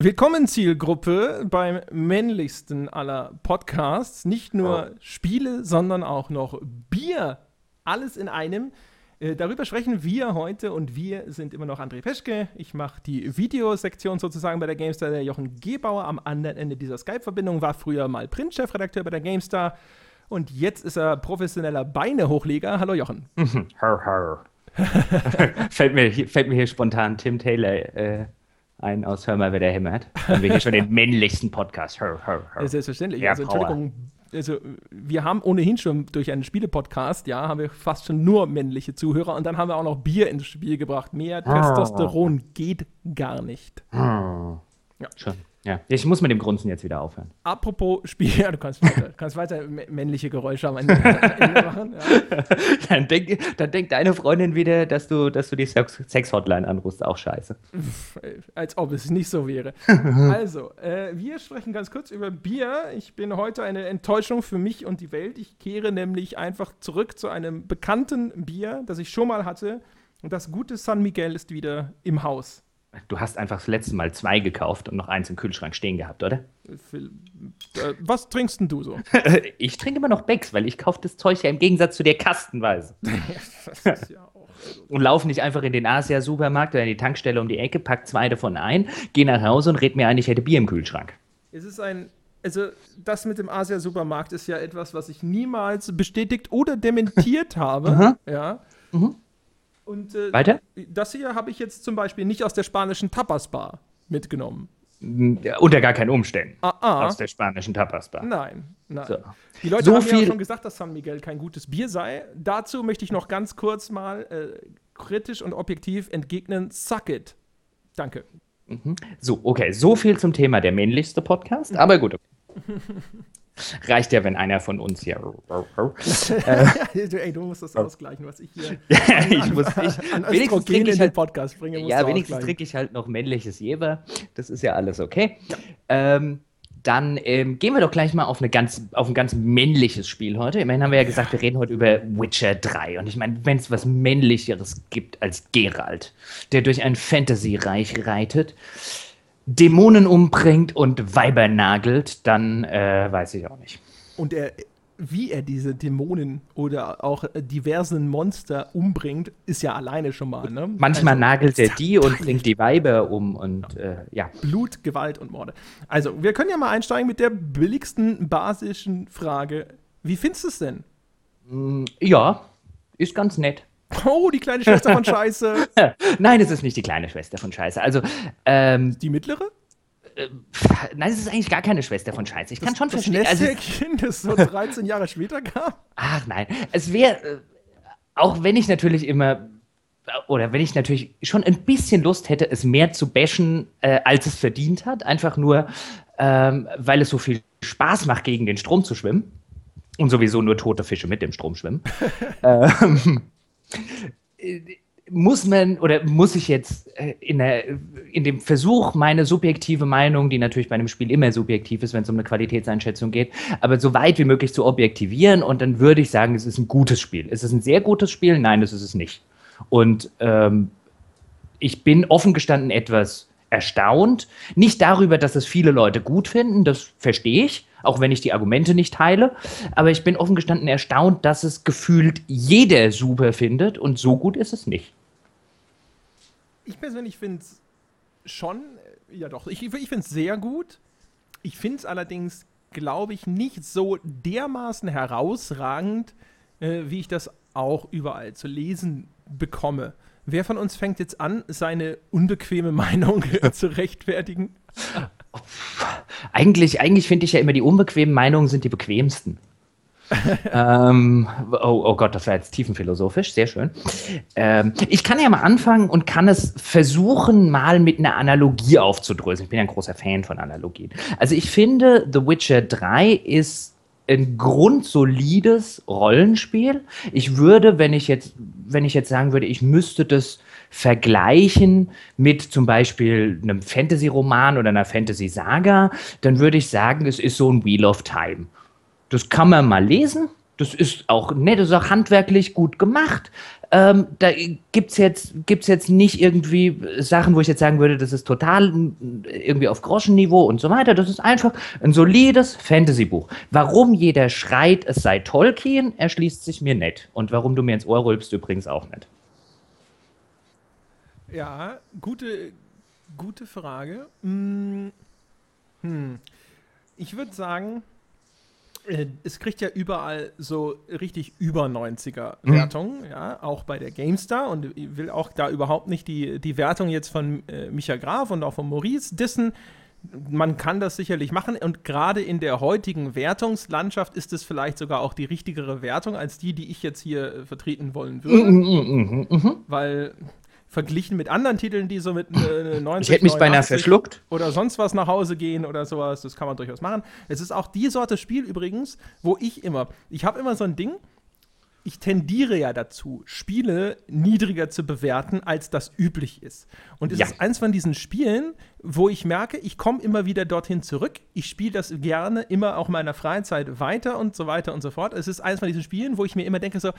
Willkommen Zielgruppe beim männlichsten aller Podcasts. Nicht nur Spiele, sondern auch noch Bier. Alles in einem. Äh, darüber sprechen wir heute und wir sind immer noch André Peschke. Ich mache die Videosektion sozusagen bei der GameStar. Der Jochen Gebauer am anderen Ende dieser Skype-Verbindung war früher mal Printchefredakteur bei der GameStar und jetzt ist er professioneller Beinehochleger. Hallo Jochen. Hör, hör. fällt, mir, fällt mir hier spontan Tim Taylor äh, ein aus Hör mal, wer der hämmert. Haben wir hier schon den männlichsten Podcast. Hör, hör, hör. Selbstverständlich. Ja, also, Entschuldigung, also wir haben ohnehin schon durch einen Spiele-Podcast, ja, haben wir fast schon nur männliche Zuhörer und dann haben wir auch noch Bier ins Spiel gebracht. Mehr Testosteron geht gar nicht. Ja. Schon. Ja, ich muss mit dem Grunzen jetzt wieder aufhören. Apropos Spiel, ja, du kannst weiter, kannst weiter männliche Geräusche am Ende, machen. Ja. Dann, denk, dann denkt deine Freundin wieder, dass du, dass du die Sex-Hotline anrufst. Auch scheiße. Als ob es nicht so wäre. also, äh, wir sprechen ganz kurz über Bier. Ich bin heute eine Enttäuschung für mich und die Welt. Ich kehre nämlich einfach zurück zu einem bekannten Bier, das ich schon mal hatte. Und das gute San Miguel ist wieder im Haus. Du hast einfach das letzte Mal zwei gekauft und noch eins im Kühlschrank stehen gehabt, oder? Äh, was trinkst denn du so? ich trinke immer noch Becks, weil ich kaufe das Zeug ja im Gegensatz zu dir kastenweise. das ist ja auch und laufe nicht einfach in den Asia-Supermarkt oder in die Tankstelle um die Ecke, pack zwei davon ein, gehe nach Hause und red mir ein, ich hätte Bier im Kühlschrank. Es ist ein also das mit dem Asia-Supermarkt ist ja etwas, was ich niemals bestätigt oder dementiert habe. ja. Mhm. Und äh, Weiter? das hier habe ich jetzt zum Beispiel nicht aus der spanischen Tapas-Bar mitgenommen. Unter gar keinen Umständen. Ah, ah. Aus der spanischen Tapas-Bar. Nein, nein. So. Die Leute so haben ja schon gesagt, dass San Miguel kein gutes Bier sei. Dazu möchte ich noch ganz kurz mal äh, kritisch und objektiv entgegnen: Suck it. Danke. Mhm. So, okay. So viel zum Thema der männlichste Podcast. Aber gut. Reicht ja, wenn einer von uns hier. Ey, du musst das ausgleichen, was ich hier an, ich muss, ich, an wenigstens trinke ich halt, Podcast bringe. Ja, wenigstens trinke ich halt noch männliches Jeber. Das ist ja alles okay. Ja. Ähm, dann ähm, gehen wir doch gleich mal auf, eine ganz, auf ein ganz männliches Spiel heute. Immerhin haben wir ja gesagt, wir reden heute über Witcher 3. Und ich meine, wenn es was Männlicheres gibt als Geralt, der durch ein Fantasy-Reich reitet, Dämonen umbringt und Weiber nagelt, dann äh, weiß ich auch nicht. Und er, wie er diese Dämonen oder auch diversen Monster umbringt, ist ja alleine schon mal. Ne? Manchmal also, nagelt er die und bringt die Weiber um und äh, ja. Blut, Gewalt und Morde. Also, wir können ja mal einsteigen mit der billigsten basischen Frage. Wie findest du es denn? Mm, ja, ist ganz nett. Oh, die kleine Schwester von Scheiße. Nein, es ist nicht die kleine Schwester von Scheiße. Also, ähm, Die mittlere? Äh, nein, es ist eigentlich gar keine Schwester von Scheiße. Ich das, kann schon das verstehen. Also, Kind, das so 13 Jahre später kam? Ach nein. Es wäre, äh, auch wenn ich natürlich immer, oder wenn ich natürlich schon ein bisschen Lust hätte, es mehr zu bashen, äh, als es verdient hat. Einfach nur, ähm, weil es so viel Spaß macht, gegen den Strom zu schwimmen. Und sowieso nur tote Fische mit dem Strom schwimmen. ähm, muss man oder muss ich jetzt äh, in, der, in dem Versuch, meine subjektive Meinung, die natürlich bei einem Spiel immer subjektiv ist, wenn es um eine Qualitätseinschätzung geht, aber so weit wie möglich zu objektivieren und dann würde ich sagen, es ist ein gutes Spiel. Ist es ein sehr gutes Spiel? Nein, das ist es nicht. Und ähm, ich bin offen gestanden etwas erstaunt. Nicht darüber, dass es viele Leute gut finden, das verstehe ich, auch wenn ich die Argumente nicht teile. Aber ich bin offen gestanden erstaunt, dass es gefühlt jeder super findet und so gut ist es nicht. Ich persönlich finde es schon, ja doch, ich, ich finde es sehr gut. Ich finde es allerdings, glaube ich, nicht so dermaßen herausragend, äh, wie ich das auch überall zu lesen bekomme. Wer von uns fängt jetzt an, seine unbequeme Meinung zu rechtfertigen? Eigentlich, eigentlich finde ich ja immer, die unbequemen Meinungen sind die bequemsten. ähm, oh, oh, Gott, das war jetzt tiefenphilosophisch, sehr schön. Ähm, ich kann ja mal anfangen und kann es versuchen, mal mit einer Analogie aufzudröseln. Ich bin ja ein großer Fan von Analogien. Also ich finde, The Witcher 3 ist ein grundsolides Rollenspiel. Ich würde, wenn ich jetzt, wenn ich jetzt sagen würde, ich müsste das vergleichen mit zum Beispiel einem Fantasy-Roman oder einer Fantasy-Saga, dann würde ich sagen, es ist so ein Wheel of Time. Das kann man mal lesen. Das ist auch nett, das ist auch handwerklich gut gemacht. Ähm, da gibt es jetzt, gibt's jetzt nicht irgendwie Sachen, wo ich jetzt sagen würde, das ist total irgendwie auf Groschenniveau und so weiter. Das ist einfach ein solides Fantasy-Buch. Warum jeder schreit, es sei Tolkien, erschließt sich mir nicht. Und warum du mir ins Ohr rülpst, übrigens auch nicht. Ja, gute, gute Frage. Hm. hm. Ich würde sagen, äh, es kriegt ja überall so richtig über 90er mhm. Wertungen, mhm. ja, auch bei der GameStar und ich will auch da überhaupt nicht die, die Wertung jetzt von äh, Micha Graf und auch von Maurice dissen. Man kann das sicherlich machen und gerade in der heutigen Wertungslandschaft ist es vielleicht sogar auch die richtigere Wertung als die, die ich jetzt hier äh, vertreten wollen würde. Mhm, mh, mh, mh. Weil verglichen mit anderen Titeln, die so mit äh, 90 Ich hätte mich beinahe verschluckt. Oder sonst was nach Hause gehen oder sowas. Das kann man durchaus machen. Es ist auch die Sorte Spiel übrigens, wo ich immer, ich habe immer so ein Ding, ich tendiere ja dazu, Spiele niedriger zu bewerten, als das üblich ist. Und es ja. ist eins von diesen Spielen, wo ich merke, ich komme immer wieder dorthin zurück. Ich spiele das gerne immer auch in meiner Freizeit weiter und so weiter und so fort. Es ist eins von diesen Spielen, wo ich mir immer denke, so,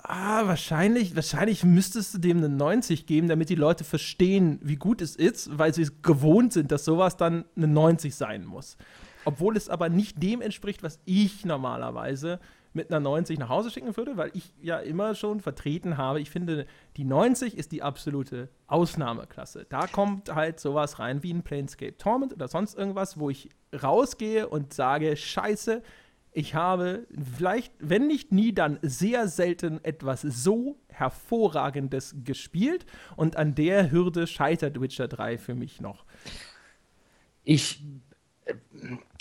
Ah, wahrscheinlich, wahrscheinlich müsstest du dem eine 90 geben, damit die Leute verstehen, wie gut es ist, weil sie es gewohnt sind, dass sowas dann eine 90 sein muss. Obwohl es aber nicht dem entspricht, was ich normalerweise mit einer 90 nach Hause schicken würde, weil ich ja immer schon vertreten habe, ich finde, die 90 ist die absolute Ausnahmeklasse. Da kommt halt sowas rein wie ein Planescape Torment oder sonst irgendwas, wo ich rausgehe und sage, scheiße, ich habe vielleicht, wenn nicht nie, dann sehr selten etwas so hervorragendes gespielt und an der Hürde scheitert Witcher 3 für mich noch. Ich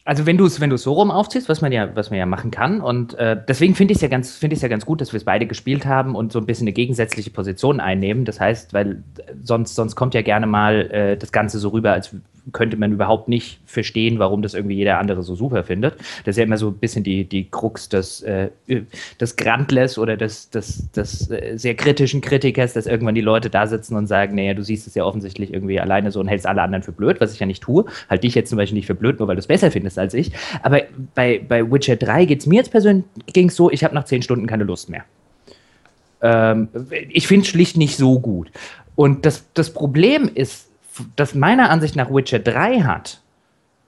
also wenn du es wenn so rum aufziehst, was man ja was man ja machen kann und äh, deswegen finde ich es ja ganz ja ganz gut, dass wir es beide gespielt haben und so ein bisschen eine gegensätzliche Position einnehmen. Das heißt, weil sonst sonst kommt ja gerne mal äh, das Ganze so rüber, als könnte man überhaupt nicht verstehen, warum das irgendwie jeder andere so super findet. Das ist ja immer so ein bisschen die, die Krux des, äh, des Grandless oder des, des, des äh, sehr kritischen Kritikers, dass irgendwann die Leute da sitzen und sagen, naja, du siehst es ja offensichtlich irgendwie alleine so und hältst alle anderen für blöd, was ich ja nicht tue. Halt dich jetzt zum Beispiel nicht für blöd, nur weil du es besser findest als ich. Aber bei, bei Witcher 3 geht es mir jetzt persönlich ging's so, ich habe nach zehn Stunden keine Lust mehr. Ähm, ich finde es schlicht nicht so gut. Und das, das Problem ist, das meiner Ansicht nach Witcher 3 hat,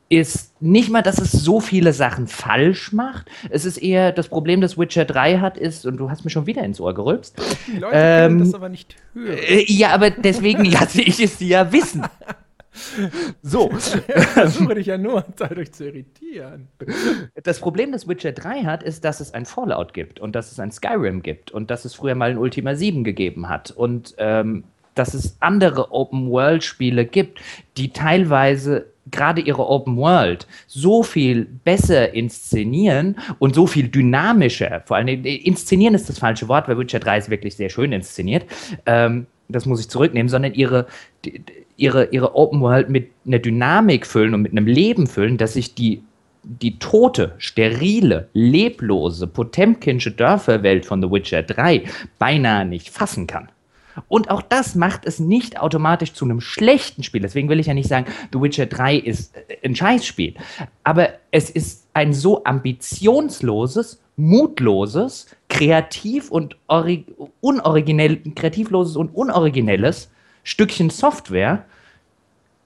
ist nicht mal, dass es so viele Sachen falsch macht. Es ist eher das Problem, das Witcher 3 hat, ist, und du hast mir schon wieder ins Ohr gerülpst. Die Leute ähm, können das aber nicht hören. Äh, ja, aber deswegen lasse ich es dir ja wissen. So. Ich versuche dich ja nur dadurch zu irritieren. Das Problem, das Witcher 3 hat, ist, dass es ein Fallout gibt und dass es ein Skyrim gibt und dass es früher mal ein Ultima 7 gegeben hat. Und ähm, dass es andere Open-World-Spiele gibt, die teilweise gerade ihre Open World so viel besser inszenieren und so viel dynamischer, vor allem inszenieren ist das falsche Wort, weil Witcher 3 ist wirklich sehr schön inszeniert, ähm, das muss ich zurücknehmen, sondern ihre, ihre, ihre Open World mit einer Dynamik füllen und mit einem Leben füllen, dass sich die die tote, sterile, leblose, potemkinsche Dörferwelt von The Witcher 3 beinahe nicht fassen kann. Und auch das macht es nicht automatisch zu einem schlechten Spiel. Deswegen will ich ja nicht sagen, The Witcher 3 ist äh, ein Scheißspiel. Aber es ist ein so ambitionsloses, mutloses, kreativ und unoriginell, kreativloses und unoriginelles Stückchen Software,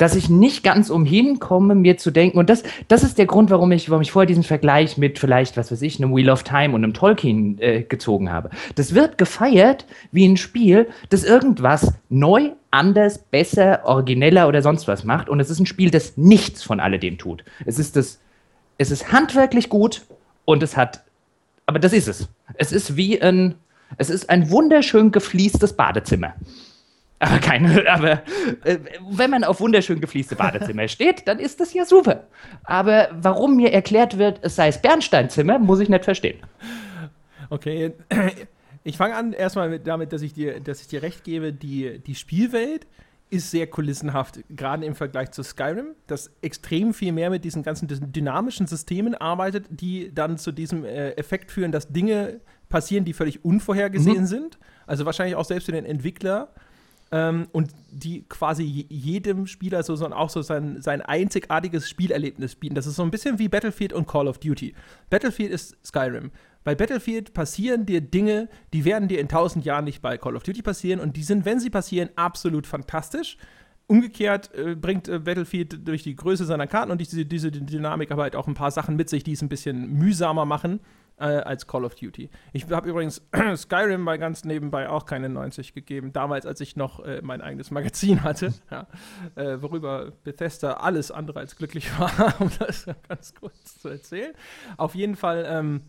dass ich nicht ganz umhin komme, mir zu denken, und das, das ist der Grund, warum ich, warum ich vorher diesen Vergleich mit vielleicht, was weiß ich, einem Wheel of Time und einem Tolkien äh, gezogen habe. Das wird gefeiert wie ein Spiel, das irgendwas neu, anders, besser, origineller oder sonst was macht. Und es ist ein Spiel, das nichts von alledem tut. Es ist das, es ist handwerklich gut und es hat, aber das ist es. Es ist wie ein, es ist ein wunderschön gefliestes Badezimmer. Aber keine, aber äh, wenn man auf wunderschön gefließte Badezimmer steht, dann ist das ja super. Aber warum mir erklärt wird, es sei das Bernsteinzimmer, muss ich nicht verstehen. Okay, ich fange an erstmal damit, dass ich dir, dass ich dir recht gebe, die, die Spielwelt ist sehr kulissenhaft, gerade im Vergleich zu Skyrim, das extrem viel mehr mit diesen ganzen dynamischen Systemen arbeitet, die dann zu diesem äh, Effekt führen, dass Dinge passieren, die völlig unvorhergesehen mhm. sind. Also wahrscheinlich auch selbst für den Entwickler ähm, und die quasi jedem Spieler so, so auch so sein, sein einzigartiges Spielerlebnis bieten. Das ist so ein bisschen wie Battlefield und Call of Duty. Battlefield ist Skyrim. Bei Battlefield passieren dir Dinge, die werden dir in tausend Jahren nicht bei Call of Duty passieren und die sind, wenn sie passieren, absolut fantastisch. Umgekehrt äh, bringt äh, Battlefield durch die Größe seiner Karten und diese, diese Dynamik aber halt auch ein paar Sachen mit sich, die es ein bisschen mühsamer machen äh, als Call of Duty. Ich habe übrigens Skyrim mal ganz nebenbei auch keine 90 gegeben, damals, als ich noch äh, mein eigenes Magazin hatte, ja, äh, worüber Bethesda alles andere als glücklich war, um das ganz kurz zu erzählen. Auf jeden Fall. Ähm,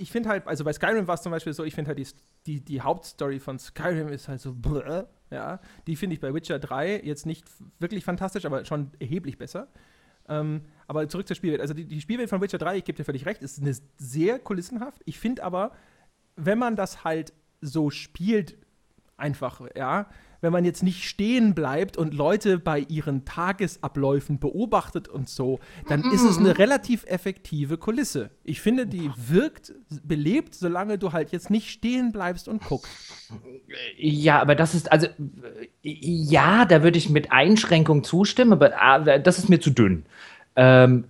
ich finde halt, also bei Skyrim war es zum Beispiel so, ich finde halt die, die, die Hauptstory von Skyrim ist halt so, bläh, ja. Die finde ich bei Witcher 3 jetzt nicht wirklich fantastisch, aber schon erheblich besser. Ähm, aber zurück zur Spielwelt. Also die, die Spielwelt von Witcher 3, ich gebe dir völlig recht, ist eine sehr kulissenhaft. Ich finde aber, wenn man das halt so spielt, einfach, ja, wenn man jetzt nicht stehen bleibt und Leute bei ihren Tagesabläufen beobachtet und so, dann ist es eine relativ effektive Kulisse. Ich finde, die wirkt belebt, solange du halt jetzt nicht stehen bleibst und guckst. Ja, aber das ist, also, ja, da würde ich mit Einschränkung zustimmen, aber ah, das ist mir zu dünn. Ähm,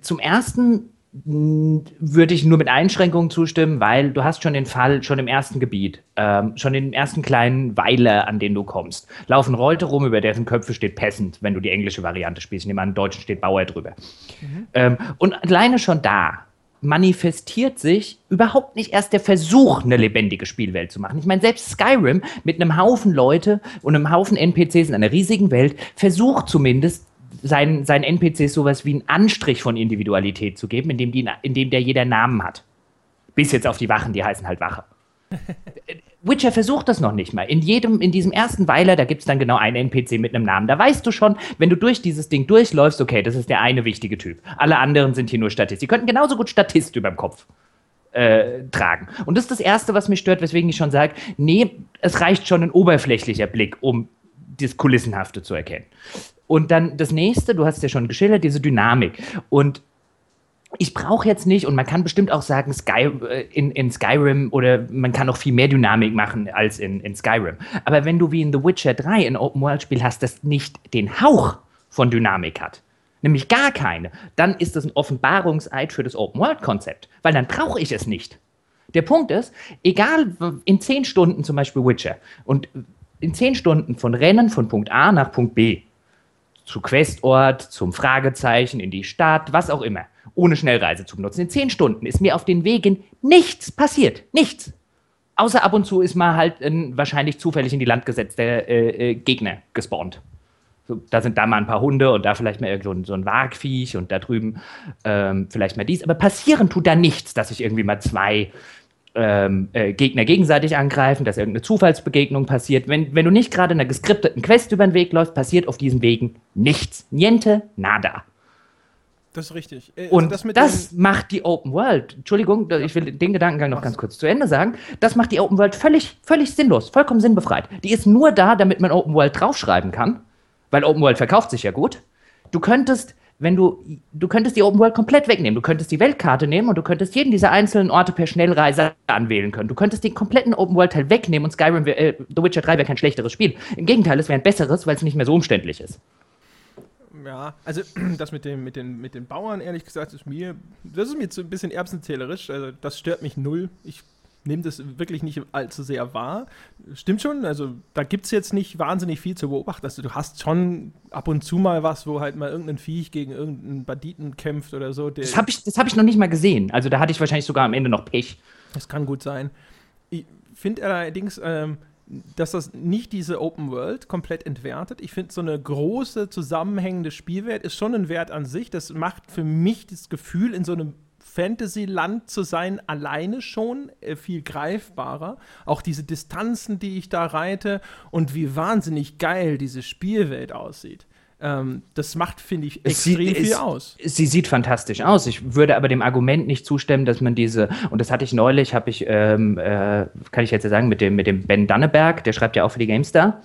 zum ersten würde ich nur mit Einschränkungen zustimmen, weil du hast schon den Fall, schon im ersten Gebiet, ähm, schon den ersten kleinen Weiler, an denen du kommst, laufen Leute rum, über deren Köpfe steht Peasant, wenn du die englische Variante spielst. Ich nehme an, im Deutschen steht Bauer drüber. Mhm. Ähm, und alleine schon da manifestiert sich überhaupt nicht erst der Versuch, eine lebendige Spielwelt zu machen. Ich meine, selbst Skyrim mit einem Haufen Leute und einem Haufen NPCs in einer riesigen Welt versucht zumindest seinen, seinen NPCs sowas wie einen Anstrich von Individualität zu geben, indem, die, indem der jeder Namen hat. Bis jetzt auf die Wachen, die heißen halt Wache. Witcher versucht das noch nicht mal. In jedem, in diesem ersten Weiler, da gibt es dann genau einen NPC mit einem Namen. Da weißt du schon, wenn du durch dieses Ding durchläufst, okay, das ist der eine wichtige Typ. Alle anderen sind hier nur Statist. Die könnten genauso gut Statist über dem Kopf äh, tragen. Und das ist das Erste, was mich stört, weswegen ich schon sage, nee, es reicht schon ein oberflächlicher Blick, um das Kulissenhafte zu erkennen. Und dann das nächste, du hast ja schon geschildert, diese Dynamik. Und ich brauche jetzt nicht, und man kann bestimmt auch sagen, Sky, äh, in, in Skyrim oder man kann noch viel mehr Dynamik machen als in, in Skyrim. Aber wenn du wie in The Witcher 3 ein Open-World-Spiel hast, das nicht den Hauch von Dynamik hat, nämlich gar keine, dann ist das ein Offenbarungseid für das Open-World-Konzept, weil dann brauche ich es nicht. Der Punkt ist, egal in zehn Stunden zum Beispiel Witcher und in zehn Stunden von Rennen von Punkt A nach Punkt B, zu Questort, zum Fragezeichen, in die Stadt, was auch immer, ohne Schnellreise zu benutzen. In zehn Stunden ist mir auf den Wegen nichts passiert. Nichts. Außer ab und zu ist mal halt ein wahrscheinlich zufällig in die Land gesetzte äh, äh, Gegner gespawnt. So, da sind da mal ein paar Hunde und da vielleicht mal irgendwo so ein Wagviech und da drüben ähm, vielleicht mal dies. Aber passieren tut da nichts, dass ich irgendwie mal zwei ähm, äh, Gegner gegenseitig angreifen, dass irgendeine Zufallsbegegnung passiert. Wenn, wenn du nicht gerade einer geskripteten Quest über den Weg läufst, passiert auf diesen Wegen nichts. Niente, nada. Das ist richtig. Äh, also und das, das macht die Open World, Entschuldigung, ich will den Gedankengang noch ganz kurz zu Ende sagen, das macht die Open World völlig, völlig sinnlos, vollkommen sinnbefreit. Die ist nur da, damit man Open World draufschreiben kann, weil Open World verkauft sich ja gut. Du könntest wenn du, du könntest die Open World komplett wegnehmen. Du könntest die Weltkarte nehmen und du könntest jeden dieser einzelnen Orte per Schnellreise anwählen können. Du könntest den kompletten Open World Teil wegnehmen und Skyrim, äh, The Witcher 3 wäre kein schlechteres Spiel. Im Gegenteil, es wäre ein besseres, weil es nicht mehr so umständlich ist. Ja, also das mit, dem, mit, den, mit den Bauern, ehrlich gesagt, ist mir, das ist mir so ein bisschen erbsenzählerisch. Also das stört mich null. Ich nehme das wirklich nicht allzu sehr wahr. Stimmt schon, also da gibt es jetzt nicht wahnsinnig viel zu beobachten. Also du hast schon ab und zu mal was, wo halt mal irgendein Viech gegen irgendeinen Banditen kämpft oder so. das habe ich, hab ich noch nicht mal gesehen. Also da hatte ich wahrscheinlich sogar am Ende noch Pech. Das kann gut sein. Ich finde allerdings, ähm, dass das nicht diese Open World komplett entwertet. Ich finde, so eine große, zusammenhängende Spielwelt ist schon ein Wert an sich. Das macht für mich das Gefühl, in so einem Fantasyland zu sein, alleine schon äh, viel greifbarer. Auch diese Distanzen, die ich da reite und wie wahnsinnig geil diese Spielwelt aussieht. Ähm, das macht, finde ich, extrem sieht, viel es, aus. Sie sieht fantastisch aus. Ich würde aber dem Argument nicht zustimmen, dass man diese, und das hatte ich neulich, habe ich, ähm, äh, kann ich jetzt sagen, mit dem, mit dem Ben Danneberg, der schreibt ja auch für die GameStar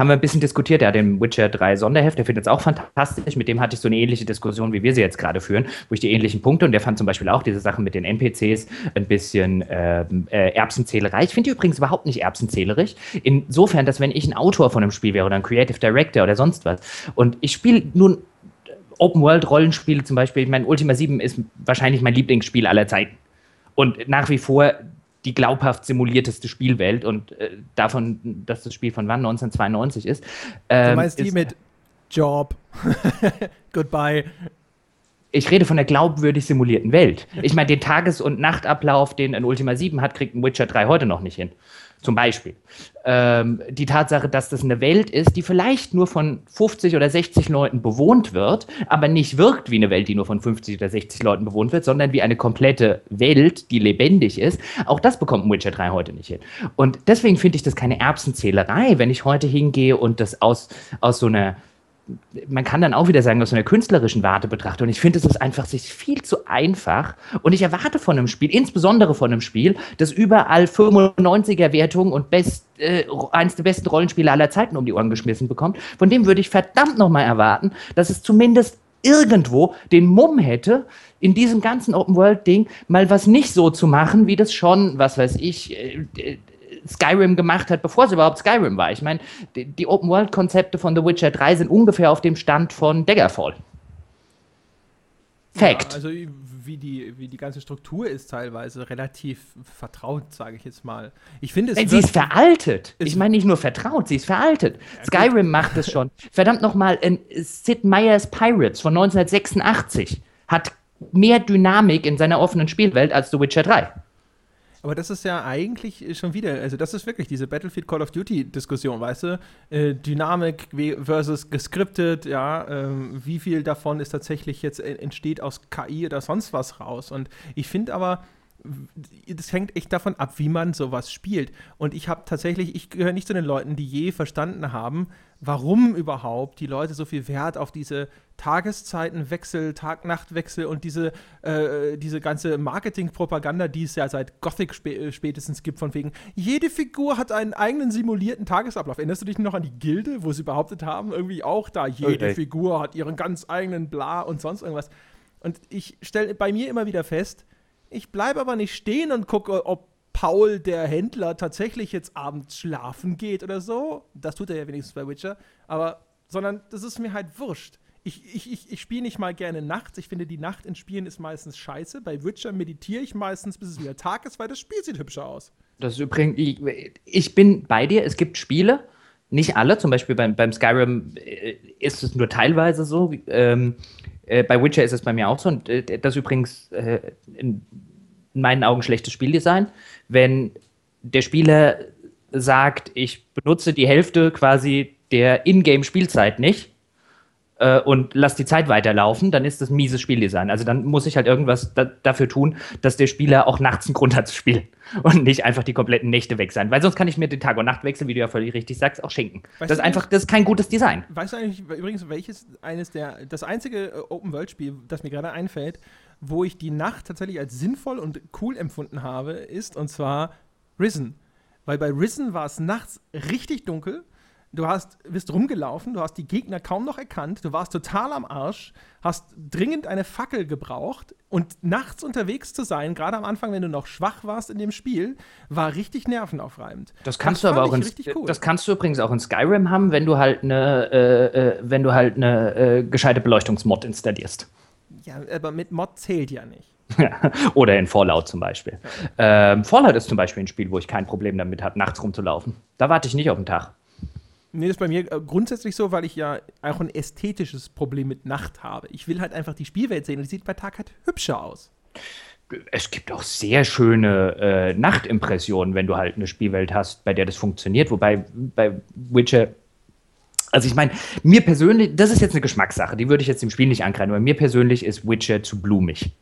haben wir ein bisschen diskutiert. Er hat den Witcher 3 Sonderheft, der findet es auch fantastisch. Mit dem hatte ich so eine ähnliche Diskussion, wie wir sie jetzt gerade führen, wo ich die ähnlichen Punkte und der fand zum Beispiel auch diese Sachen mit den NPCs ein bisschen äh, äh, Erbsenzählerei. Ich finde die übrigens überhaupt nicht erbsenzählerig. Insofern, dass wenn ich ein Autor von einem Spiel wäre oder ein Creative Director oder sonst was und ich spiele nun Open-World-Rollenspiele zum Beispiel, ich meine, Ultima 7 ist wahrscheinlich mein Lieblingsspiel aller Zeiten. Und nach wie vor die glaubhaft simulierteste Spielwelt und äh, davon, dass das Spiel von wann 1992 ist. Ähm, du meinst die mit Job, Goodbye. Ich rede von der glaubwürdig simulierten Welt. Ich meine, den Tages- und Nachtablauf, den ein Ultima 7 hat, kriegt ein Witcher 3 heute noch nicht hin. Zum Beispiel. Ähm, die Tatsache, dass das eine Welt ist, die vielleicht nur von 50 oder 60 Leuten bewohnt wird, aber nicht wirkt wie eine Welt, die nur von 50 oder 60 Leuten bewohnt wird, sondern wie eine komplette Welt, die lebendig ist. Auch das bekommt Witcher 3 heute nicht hin. Und deswegen finde ich das keine Erbsenzählerei, wenn ich heute hingehe und das aus, aus so einer man kann dann auch wieder sagen, aus einer künstlerischen Warte betrachte. Und ich finde, es ist einfach sich viel zu einfach. Und ich erwarte von einem Spiel, insbesondere von einem Spiel, das überall 95er-Wertungen und best, äh, eines der besten Rollenspiele aller Zeiten um die Ohren geschmissen bekommt. Von dem würde ich verdammt nochmal erwarten, dass es zumindest irgendwo den Mumm hätte, in diesem ganzen Open-World-Ding mal was nicht so zu machen, wie das schon, was weiß ich, äh, Skyrim gemacht hat, bevor es überhaupt Skyrim war. Ich meine, die, die Open-World-Konzepte von The Witcher 3 sind ungefähr auf dem Stand von Daggerfall. Fact. Ja, also wie die, wie die ganze Struktur ist teilweise relativ vertraut, sage ich jetzt mal. Ich finde es. Sie ist veraltet. ich meine nicht nur vertraut, sie ist veraltet. Ja, Skyrim gut. macht es schon. Verdammt nochmal, Sid Meier's Pirates von 1986 hat mehr Dynamik in seiner offenen Spielwelt als The Witcher 3. Aber das ist ja eigentlich schon wieder, also das ist wirklich diese Battlefield Call of Duty Diskussion, weißt du? Äh, Dynamik versus gescriptet, ja, ähm, wie viel davon ist tatsächlich jetzt entsteht aus KI oder sonst was raus? Und ich finde aber, das hängt echt davon ab, wie man sowas spielt. Und ich habe tatsächlich, ich gehöre nicht zu den Leuten, die je verstanden haben, warum überhaupt die Leute so viel Wert auf diese Tageszeitenwechsel, Tag-Nacht-Wechsel und diese, äh, diese ganze Marketing-Propaganda, die es ja seit Gothic spä äh, spätestens gibt, von wegen, jede Figur hat einen eigenen simulierten Tagesablauf. Erinnerst du dich noch an die Gilde, wo sie behauptet haben, irgendwie auch da, jede okay. Figur hat ihren ganz eigenen Bla und sonst irgendwas. Und ich stelle bei mir immer wieder fest, ich bleibe aber nicht stehen und gucke, ob Paul, der Händler, tatsächlich jetzt abends schlafen geht oder so. Das tut er ja wenigstens bei Witcher. Aber, sondern das ist mir halt wurscht. Ich, ich, ich, ich spiele nicht mal gerne nachts. Ich finde, die Nacht in Spielen ist meistens scheiße. Bei Witcher meditiere ich meistens, bis es wieder Tag ist, weil das Spiel sieht hübscher aus. Das ist übrigens, ich, bin bei dir. Es gibt Spiele, nicht alle, zum Beispiel beim, beim Skyrim äh, ist es nur teilweise so. Ähm, äh, bei Witcher ist es bei mir auch so. Und äh, das übrigens äh, in, in meinen Augen schlechtes Spieldesign. Wenn der Spieler sagt, ich benutze die Hälfte quasi der Ingame-Spielzeit nicht äh, und lass die Zeit weiterlaufen, dann ist das ein mieses Spieldesign. Also dann muss ich halt irgendwas da, dafür tun, dass der Spieler auch nachts einen Grund hat zu spielen und nicht einfach die kompletten Nächte weg sein. Weil sonst kann ich mir den Tag- und Nachtwechsel, wie du ja völlig richtig sagst, auch schenken. Weißt das ist einfach, das ist kein gutes Design. Weißt du eigentlich übrigens, welches eines der, das einzige äh, Open-World-Spiel, das mir gerade einfällt, wo ich die Nacht tatsächlich als sinnvoll und cool empfunden habe, ist und zwar Risen. Weil bei Risen war es nachts richtig dunkel Du hast, bist rumgelaufen, du hast die Gegner kaum noch erkannt, du warst total am Arsch, hast dringend eine Fackel gebraucht und nachts unterwegs zu sein, gerade am Anfang, wenn du noch schwach warst in dem Spiel, war richtig nervenaufreibend. Das kannst das du aber auch in, cool. das kannst du übrigens auch in Skyrim haben, wenn du halt eine, äh, äh, wenn du halt eine äh, gescheite Beleuchtungsmod installierst. Ja, aber mit Mod zählt ja nicht. Oder in Fallout zum Beispiel. Ähm, Fallout ist zum Beispiel ein Spiel, wo ich kein Problem damit habe, nachts rumzulaufen. Da warte ich nicht auf den Tag. Nee, das ist bei mir äh, grundsätzlich so, weil ich ja auch ein ästhetisches Problem mit Nacht habe. Ich will halt einfach die Spielwelt sehen und die sieht bei Tag halt hübscher aus. Es gibt auch sehr schöne äh, Nachtimpressionen, wenn du halt eine Spielwelt hast, bei der das funktioniert. Wobei bei Witcher also ich meine, mir persönlich, das ist jetzt eine Geschmackssache, die würde ich jetzt im Spiel nicht angreifen, aber mir persönlich ist Witcher zu blumig.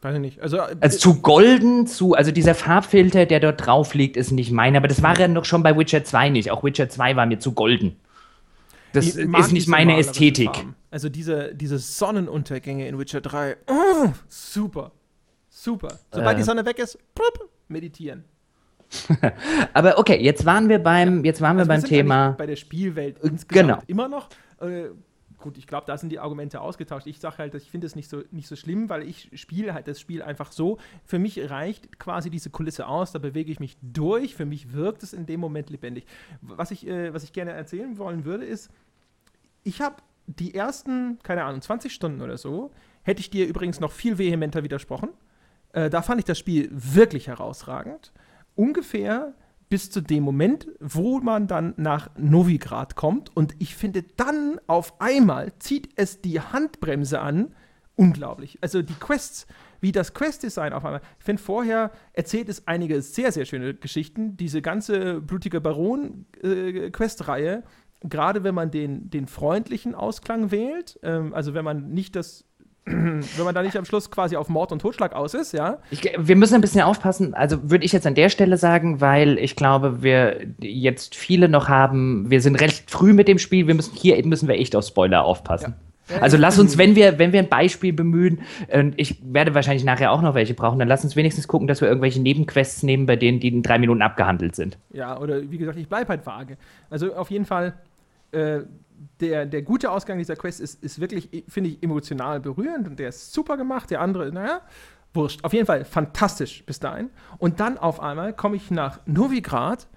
Weiß ich nicht. Also, also zu golden, zu, also dieser Farbfilter, der dort drauf liegt, ist nicht meiner, aber das war ja noch schon bei Witcher 2 nicht. Auch Witcher 2 war mir zu golden. Das ist nicht meine Ästhetik. Also diese, diese Sonnenuntergänge in Witcher 3, oh, super. Super. Sobald äh. die Sonne weg ist, plupp, meditieren. Aber okay, jetzt waren wir beim, jetzt waren wir Also beim sind Thema. bei der Spielwelt Äh, insgesamt genau. immer noch. Äh, gut, ich glaube, da sind die Argumente ausgetauscht. Ich sage halt, ich finde es nicht so, nicht so schlimm, weil ich spiele halt das Spiel einfach so. Für mich reicht quasi diese Kulisse aus, da bewege ich mich durch. Für mich wirkt es in dem Moment lebendig. Was ich, äh, was ich gerne erzählen wollen würde, ist, ich habe die ersten, keine Ahnung, 20 Stunden oder so, hätte ich dir übrigens noch viel vehementer widersprochen. Äh, da fand ich das Spiel wirklich herausragend. Ungefähr bis zu dem Moment, wo man dann nach Novigrad kommt. Und ich finde, dann auf einmal zieht es die Handbremse an. Unglaublich. Also die Quests, wie das Quest-Design auf einmal. Ich finde, vorher erzählt es einige sehr, sehr schöne Geschichten. Diese ganze blutige Baron-Quest-Reihe, gerade wenn man den, den freundlichen Ausklang wählt, ähm, also wenn man nicht das, wenn man da nicht am Schluss quasi auf Mord und Totschlag aus ist, ja, Ich, wir müssen ein bisschen aufpassen, also würde ich jetzt an der Stelle sagen, weil ich glaube, wir jetzt viele noch haben, wir sind recht früh mit dem Spiel, wir müssen hier müssen wir echt auf Spoiler aufpassen. Ja, Also lass uns, wenn wir, wenn wir ein Beispiel bemühen, und ich werde wahrscheinlich nachher auch noch welche brauchen, dann lass uns wenigstens gucken, dass wir irgendwelche Nebenquests nehmen, bei denen die in drei Minuten abgehandelt sind. Ja, oder wie gesagt, ich bleibe halt vage. Also auf jeden Fall, äh, der, der gute Ausgang dieser Quest ist, ist wirklich, finde ich, emotional berührend und der ist super gemacht. Der andere, naja, wurscht. Auf jeden Fall fantastisch bis dahin. Und dann auf einmal komme ich nach Novigrad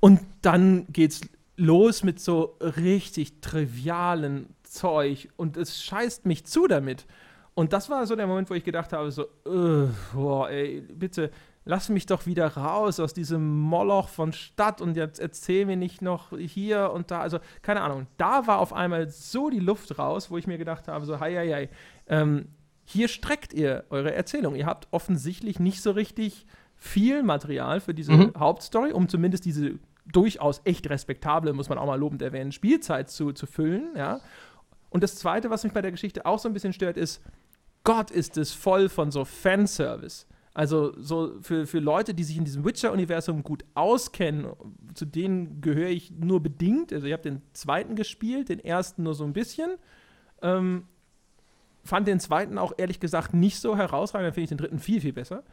und dann geht's los mit so richtig trivialen Zeug und es scheißt mich zu damit. Und das war so der Moment, wo ich gedacht habe, so, äh, boah, ey, bitte lass mich doch wieder raus aus diesem Moloch von Stadt und jetzt erzähl mir nicht noch hier und da. Also, keine Ahnung. Da war auf einmal so die Luft raus, wo ich mir gedacht habe, so, hei, hei, hei. Ähm, hier streckt ihr eure Erzählung. Ihr habt offensichtlich nicht so richtig viel Material für diese Mhm. Hauptstory, um zumindest diese durchaus echt respektable, muss man auch mal lobend erwähnen, Spielzeit zu, zu füllen, ja. Und das Zweite, was mich bei der Geschichte auch so ein bisschen stört, ist, Gott ist es voll von so Fanservice. Also so für, für Leute, die sich in diesem Witcher-Universum gut auskennen, zu denen gehöre ich nur bedingt. Also ich habe den zweiten gespielt, den ersten nur so ein bisschen. Ähm, fand den zweiten auch ehrlich gesagt nicht so herausragend, dann finde ich den dritten viel, viel besser.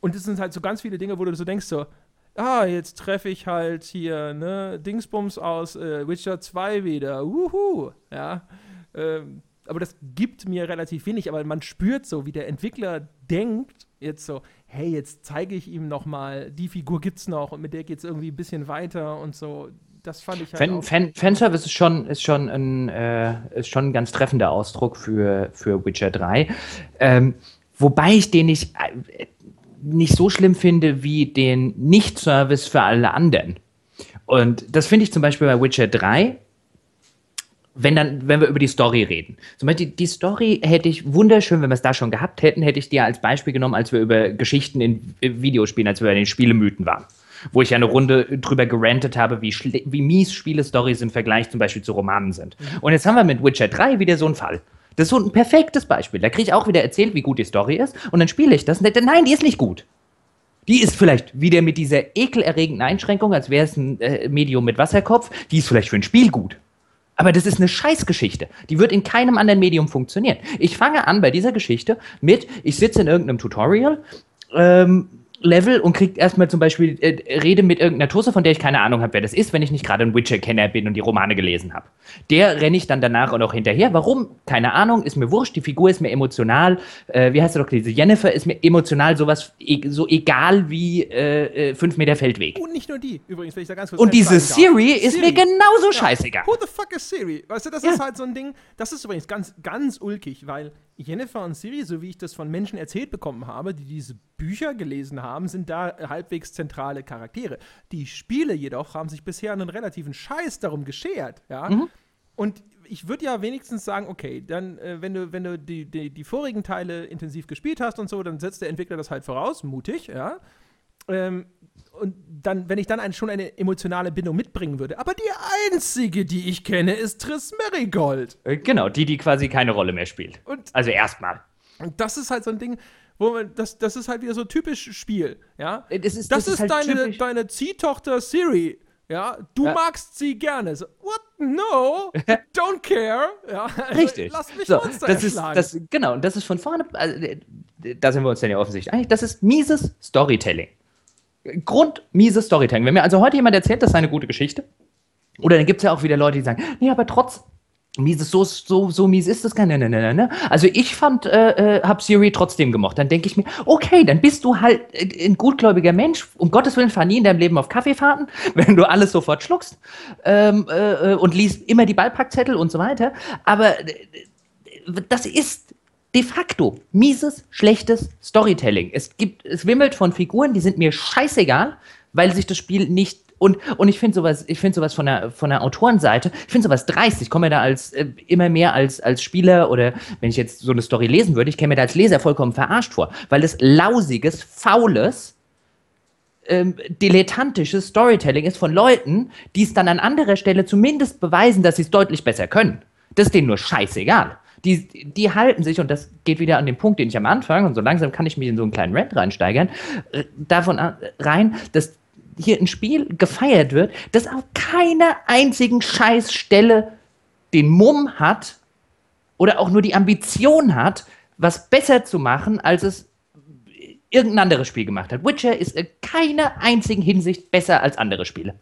Und es sind halt so ganz viele Dinge, wo du so denkst, so, ah, jetzt treffe ich halt hier, ne, Dingsbums aus äh, Witcher 2 wieder, wuhu, ja. Ähm, aber das gibt mir relativ wenig, aber man spürt so, wie der Entwickler denkt, jetzt so, hey, jetzt zeige ich ihm noch mal, die Figur gibt's noch und mit der geht's irgendwie ein bisschen weiter und so. Das fand ich halt Fan, auch. Fan, Fanservice ist schon, ist, schon ein, äh, ist schon ein ganz treffender Ausdruck für, für Witcher 3. Ähm, wobei ich den nicht, äh, nicht so schlimm finde wie den Nicht-Service für alle anderen. Und das finde ich zum Beispiel bei Witcher 3 wenn dann, wenn wir über die Story reden. Zum Beispiel die, die Story hätte ich wunderschön, wenn wir es da schon gehabt hätten, hätte ich dir als Beispiel genommen, als wir über Geschichten in Videospielen, als wir bei den Spielemythen waren. Wo ich ja eine Runde drüber gerantet habe, wie, wie mies Spiele-Stories im Vergleich zum Beispiel zu Romanen sind. Und jetzt haben wir mit Witcher 3 wieder so einen Fall. Das ist so ein perfektes Beispiel. Da kriege ich auch wieder erzählt, wie gut die Story ist. Und dann spiele ich das und denke, nein, die ist nicht gut. Die ist vielleicht wieder mit dieser ekelerregenden Einschränkung, als wäre es ein äh, Medium mit Wasserkopf, die ist vielleicht für ein Spiel gut. Aber das ist eine Scheißgeschichte. Die wird in keinem anderen Medium funktionieren. Ich fange an bei dieser Geschichte mit, ich sitze in irgendeinem Tutorial, ähm, Level und kriegt erstmal zum Beispiel äh, Rede mit irgendeiner Tusse, von der ich keine Ahnung habe, wer das ist, wenn ich nicht gerade ein Witcher-Kenner bin und die Romane gelesen habe. Der renne ich dann danach auch noch hinterher. Warum? Keine Ahnung, ist mir wurscht, die Figur ist mir emotional. Äh, wie heißt sie doch, diese Jennifer ist mir emotional sowas e so egal wie äh, äh, fünf Meter Feldweg. Und nicht nur die, übrigens, wenn ich da ganz kurz Und diese. Siri ist mir genauso scheißegal. Who the fuck is Siri? Weißt du, das Ja. ist halt so ein Ding, das ist übrigens ganz, ganz ulkig, weil Jennifer und Siri, so wie ich das von Menschen erzählt bekommen habe, die diese Bücher gelesen haben, sind da halbwegs zentrale Charaktere. Die Spiele jedoch haben sich bisher einen relativen Scheiß darum geschert, ja. Mhm. Und ich würde ja wenigstens sagen, okay, dann, äh, wenn du, wenn du die, die, die vorigen Teile intensiv gespielt hast und so, dann setzt der Entwickler das halt voraus, mutig, ja. Ähm, und dann, wenn ich dann ein, schon eine emotionale Bindung mitbringen würde. Aber die einzige, die ich kenne, ist Triss Merigold. Äh, Genau, die, die quasi keine Rolle mehr spielt. Und Also erstmal. und das ist halt so ein Ding, wo man, das, das ist halt wieder so typisch Spiel, ja. Äh, Das ist, Das, ist, halt deine, typisch- deine Ziehtochter Siri. Ja, du Ja. magst sie gerne. So, what? No, don't care. Ja, also, Richtig. Lass mich so, Monster das ist, erschlagen. das, genau, und das ist von vorne, also, äh, da sind wir uns dann ja offensichtlich einig, das ist mieses Storytelling. Grundmiese Storytelling. Wenn mir also heute jemand erzählt, das ist eine gute Geschichte, oder dann gibt es ja auch wieder Leute, die sagen, nee, aber trotz Mies so, so, so mies ist das gar nicht. Ne, ne, ne, also ich fand, äh, äh, hab Siri trotzdem gemocht. Dann denke ich mir, okay, dann bist du halt ein gutgläubiger Mensch. Um Gottes Willen fahr nie in deinem Leben auf Kaffeefahrten, wenn du alles sofort schluckst ähm, äh, und liest immer die Ballpackzettel und so weiter. Aber äh, das ist de facto mieses, schlechtes Storytelling. Es gibt, es wimmelt von Figuren, die sind mir scheißegal, weil sich das Spiel nicht und, und ich finde sowas, ich finde sowas von der, von der Autorenseite, ich finde sowas dreist. Ich komme mir da als äh, immer mehr als, als Spieler oder wenn ich jetzt so eine Story lesen würde, ich käme mir da als Leser vollkommen verarscht vor, weil das lausiges, faules, ähm, dilettantisches Storytelling ist von Leuten, die es dann an anderer Stelle zumindest beweisen, dass sie es deutlich besser können. Das ist denen nur scheißegal. Die, die halten sich, und das geht wieder an den Punkt, den ich am Anfang, und so langsam kann ich mich in so einen kleinen Rant reinsteigern, äh, davon rein, dass hier ein Spiel gefeiert wird, das auf keiner einzigen Scheißstelle den Mumm hat oder auch nur die Ambition hat, was besser zu machen, als es irgendein anderes Spiel gemacht hat. Witcher ist in keiner einzigen Hinsicht besser als andere Spiele,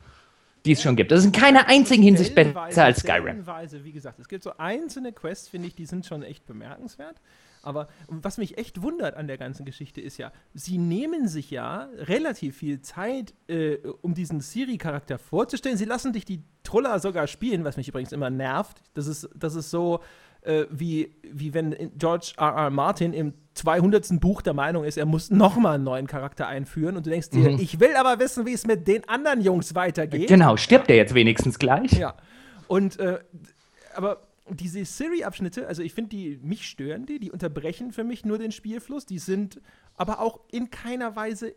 die es schon gibt. Das ist in keiner einzigen Hinsicht besser als Skyrim. Wie gesagt, es gibt so einzelne Quests, finde ich, die sind schon echt bemerkenswert. Aber was mich echt wundert an der ganzen Geschichte ist ja, sie nehmen sich ja relativ viel Zeit, äh, um diesen Siri-Charakter vorzustellen. Sie lassen dich die Troller sogar spielen, was mich übrigens immer nervt. Das ist, das ist so, äh, wie, wie wenn George R. R. Martin im 200. Buch der Meinung ist, er muss nochmal einen neuen Charakter einführen und du denkst dir, mhm. ich will aber wissen, wie es mit den anderen Jungs weitergeht. Genau, stirbt er jetzt wenigstens gleich? Ja. Und, äh, aber diese Siri-Abschnitte, also ich finde die, mich stören die, die unterbrechen für mich nur den Spielfluss, die sind aber auch in keiner Weise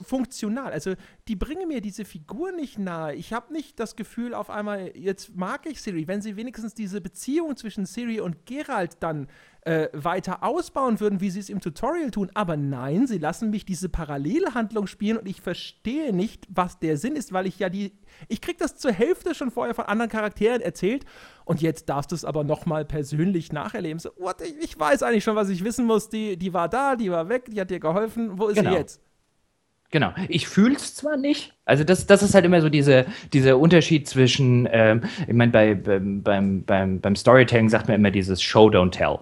funktional. Also die bringen mir diese Figur nicht nahe. Ich habe nicht das Gefühl auf einmal, jetzt mag ich Siri. Wenn sie wenigstens diese Beziehung zwischen Siri und Geralt dann äh, weiter ausbauen würden, wie sie es im Tutorial tun. Aber nein, sie lassen mich diese Parallelhandlung spielen und ich verstehe nicht, was der Sinn ist, weil ich ja die. Ich krieg das zur Hälfte schon vorher von anderen Charakteren erzählt und jetzt darfst du es aber nochmal persönlich nacherleben. So, what, ich, ich, weiß eigentlich schon, was ich wissen muss. Die, die war da, die war weg, die hat dir geholfen. Wo ist genau. sie jetzt? Genau. Ich fühle es zwar nicht, also das, das ist halt immer so diese, dieser Unterschied zwischen, ähm, ich meine, bei, beim, beim, beim Storytelling sagt man immer dieses Show, don't tell.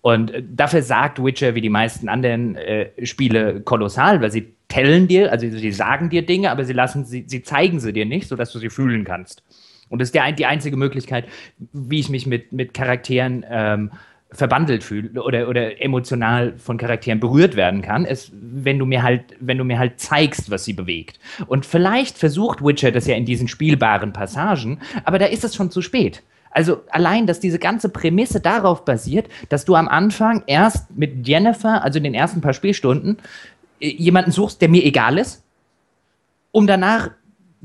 Und äh, dafür sagt Witcher wie die meisten anderen äh, Spiele kolossal, weil sie tellen dir, also sie sagen dir Dinge, aber sie lassen sie, sie zeigen sie dir nicht, sodass du sie fühlen kannst. Und das ist der, die einzige Möglichkeit, wie ich mich mit, mit Charakteren ähm, verbandelt fühle oder, oder emotional von Charakteren berührt werden kann, ist, wenn du mir halt, wenn du mir halt zeigst, was sie bewegt. Und vielleicht versucht Witcher das ja in diesen spielbaren Passagen, aber da ist es schon zu spät. Also allein, dass diese ganze Prämisse darauf basiert, dass du am Anfang erst mit Jennifer, also in den ersten paar Spielstunden, äh, jemanden suchst, der mir egal ist, um danach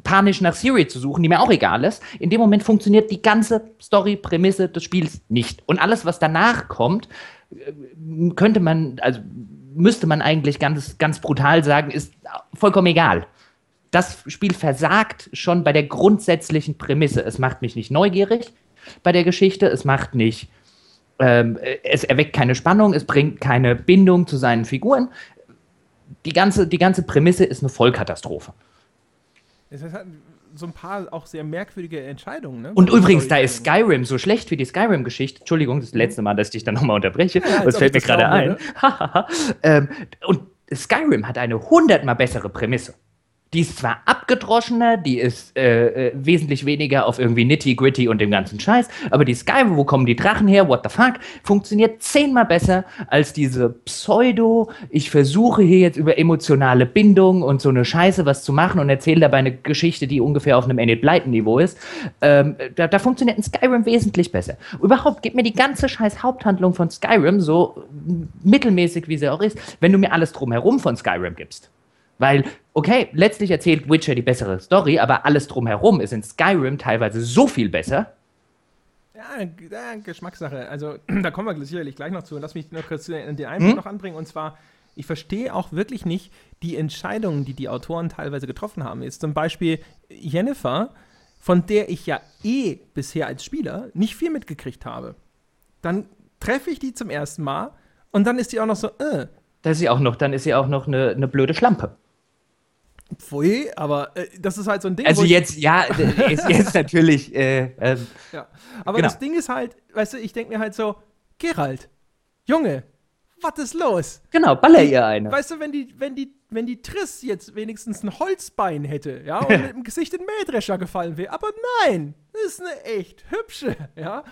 panisch nach Siri zu suchen, die mir auch egal ist. In dem Moment funktioniert die ganze Story-Prämisse des Spiels nicht. Und alles, was danach kommt, äh, könnte man, also müsste man eigentlich ganz, ganz brutal sagen, ist vollkommen egal. Das Spiel versagt schon bei der grundsätzlichen Prämisse. Es macht mich nicht neugierig bei der Geschichte, es macht nicht, ähm, es erweckt keine Spannung, es bringt keine Bindung zu seinen Figuren. Die ganze, die ganze Prämisse ist eine Vollkatastrophe. Es hat so ein paar auch sehr merkwürdige Entscheidungen. Ne? Und übrigens, da ist Skyrim so schlecht wie die Skyrim-Geschichte. Entschuldigung, das, ist das letzte Mal, dass ich dich dann nochmal unterbreche. Ja, das fällt mir gerade ein. ähm, und Skyrim hat eine hundertmal bessere Prämisse. Die ist zwar abgedroschener, die ist äh, äh, wesentlich weniger auf irgendwie nitty-gritty und dem ganzen Scheiß, aber die Skyrim, wo kommen die Drachen her, what the fuck, funktioniert zehnmal besser als diese Pseudo, ich versuche hier jetzt über emotionale Bindung und so eine Scheiße was zu machen und erzähle dabei eine Geschichte, die ungefähr auf einem Enid Blyton-Niveau ist. Ähm, da, da funktioniert ein Skyrim wesentlich besser. Überhaupt, gib mir die ganze scheiß Haupthandlung von Skyrim, so mittelmäßig wie sie auch ist, wenn du mir alles drumherum von Skyrim gibst. Weil, okay, letztlich erzählt Witcher die bessere Story, aber alles drumherum ist in Skyrim teilweise so viel besser. Ja, ja Geschmackssache. Also, da kommen wir sicherlich gleich noch zu. Lass mich noch kurz den einen hm? noch anbringen. Und zwar, ich verstehe auch wirklich nicht die Entscheidungen, die die Autoren teilweise getroffen haben. Jetzt zum Beispiel Jennifer, von der ich ja eh bisher als Spieler nicht viel mitgekriegt habe. Dann treffe ich die zum ersten Mal und dann ist die auch noch so, äh. Da ist sie auch noch, dann ist sie auch noch eine, eine blöde Schlampe. Pfui, aber äh, das ist halt so ein Ding. Also jetzt, ja, ist jetzt natürlich. Äh, ähm, ja. Aber genau. das Ding ist halt, weißt du, ich denke mir halt so, Gerald, Junge, was ist los? Genau, baller ihr eine. Weißt du, wenn die, wenn die, wenn die Triss jetzt wenigstens ein Holzbein hätte, ja, und mit dem Gesicht in Mähdrescher gefallen wäre, aber nein, das ist eine echt hübsche, ja.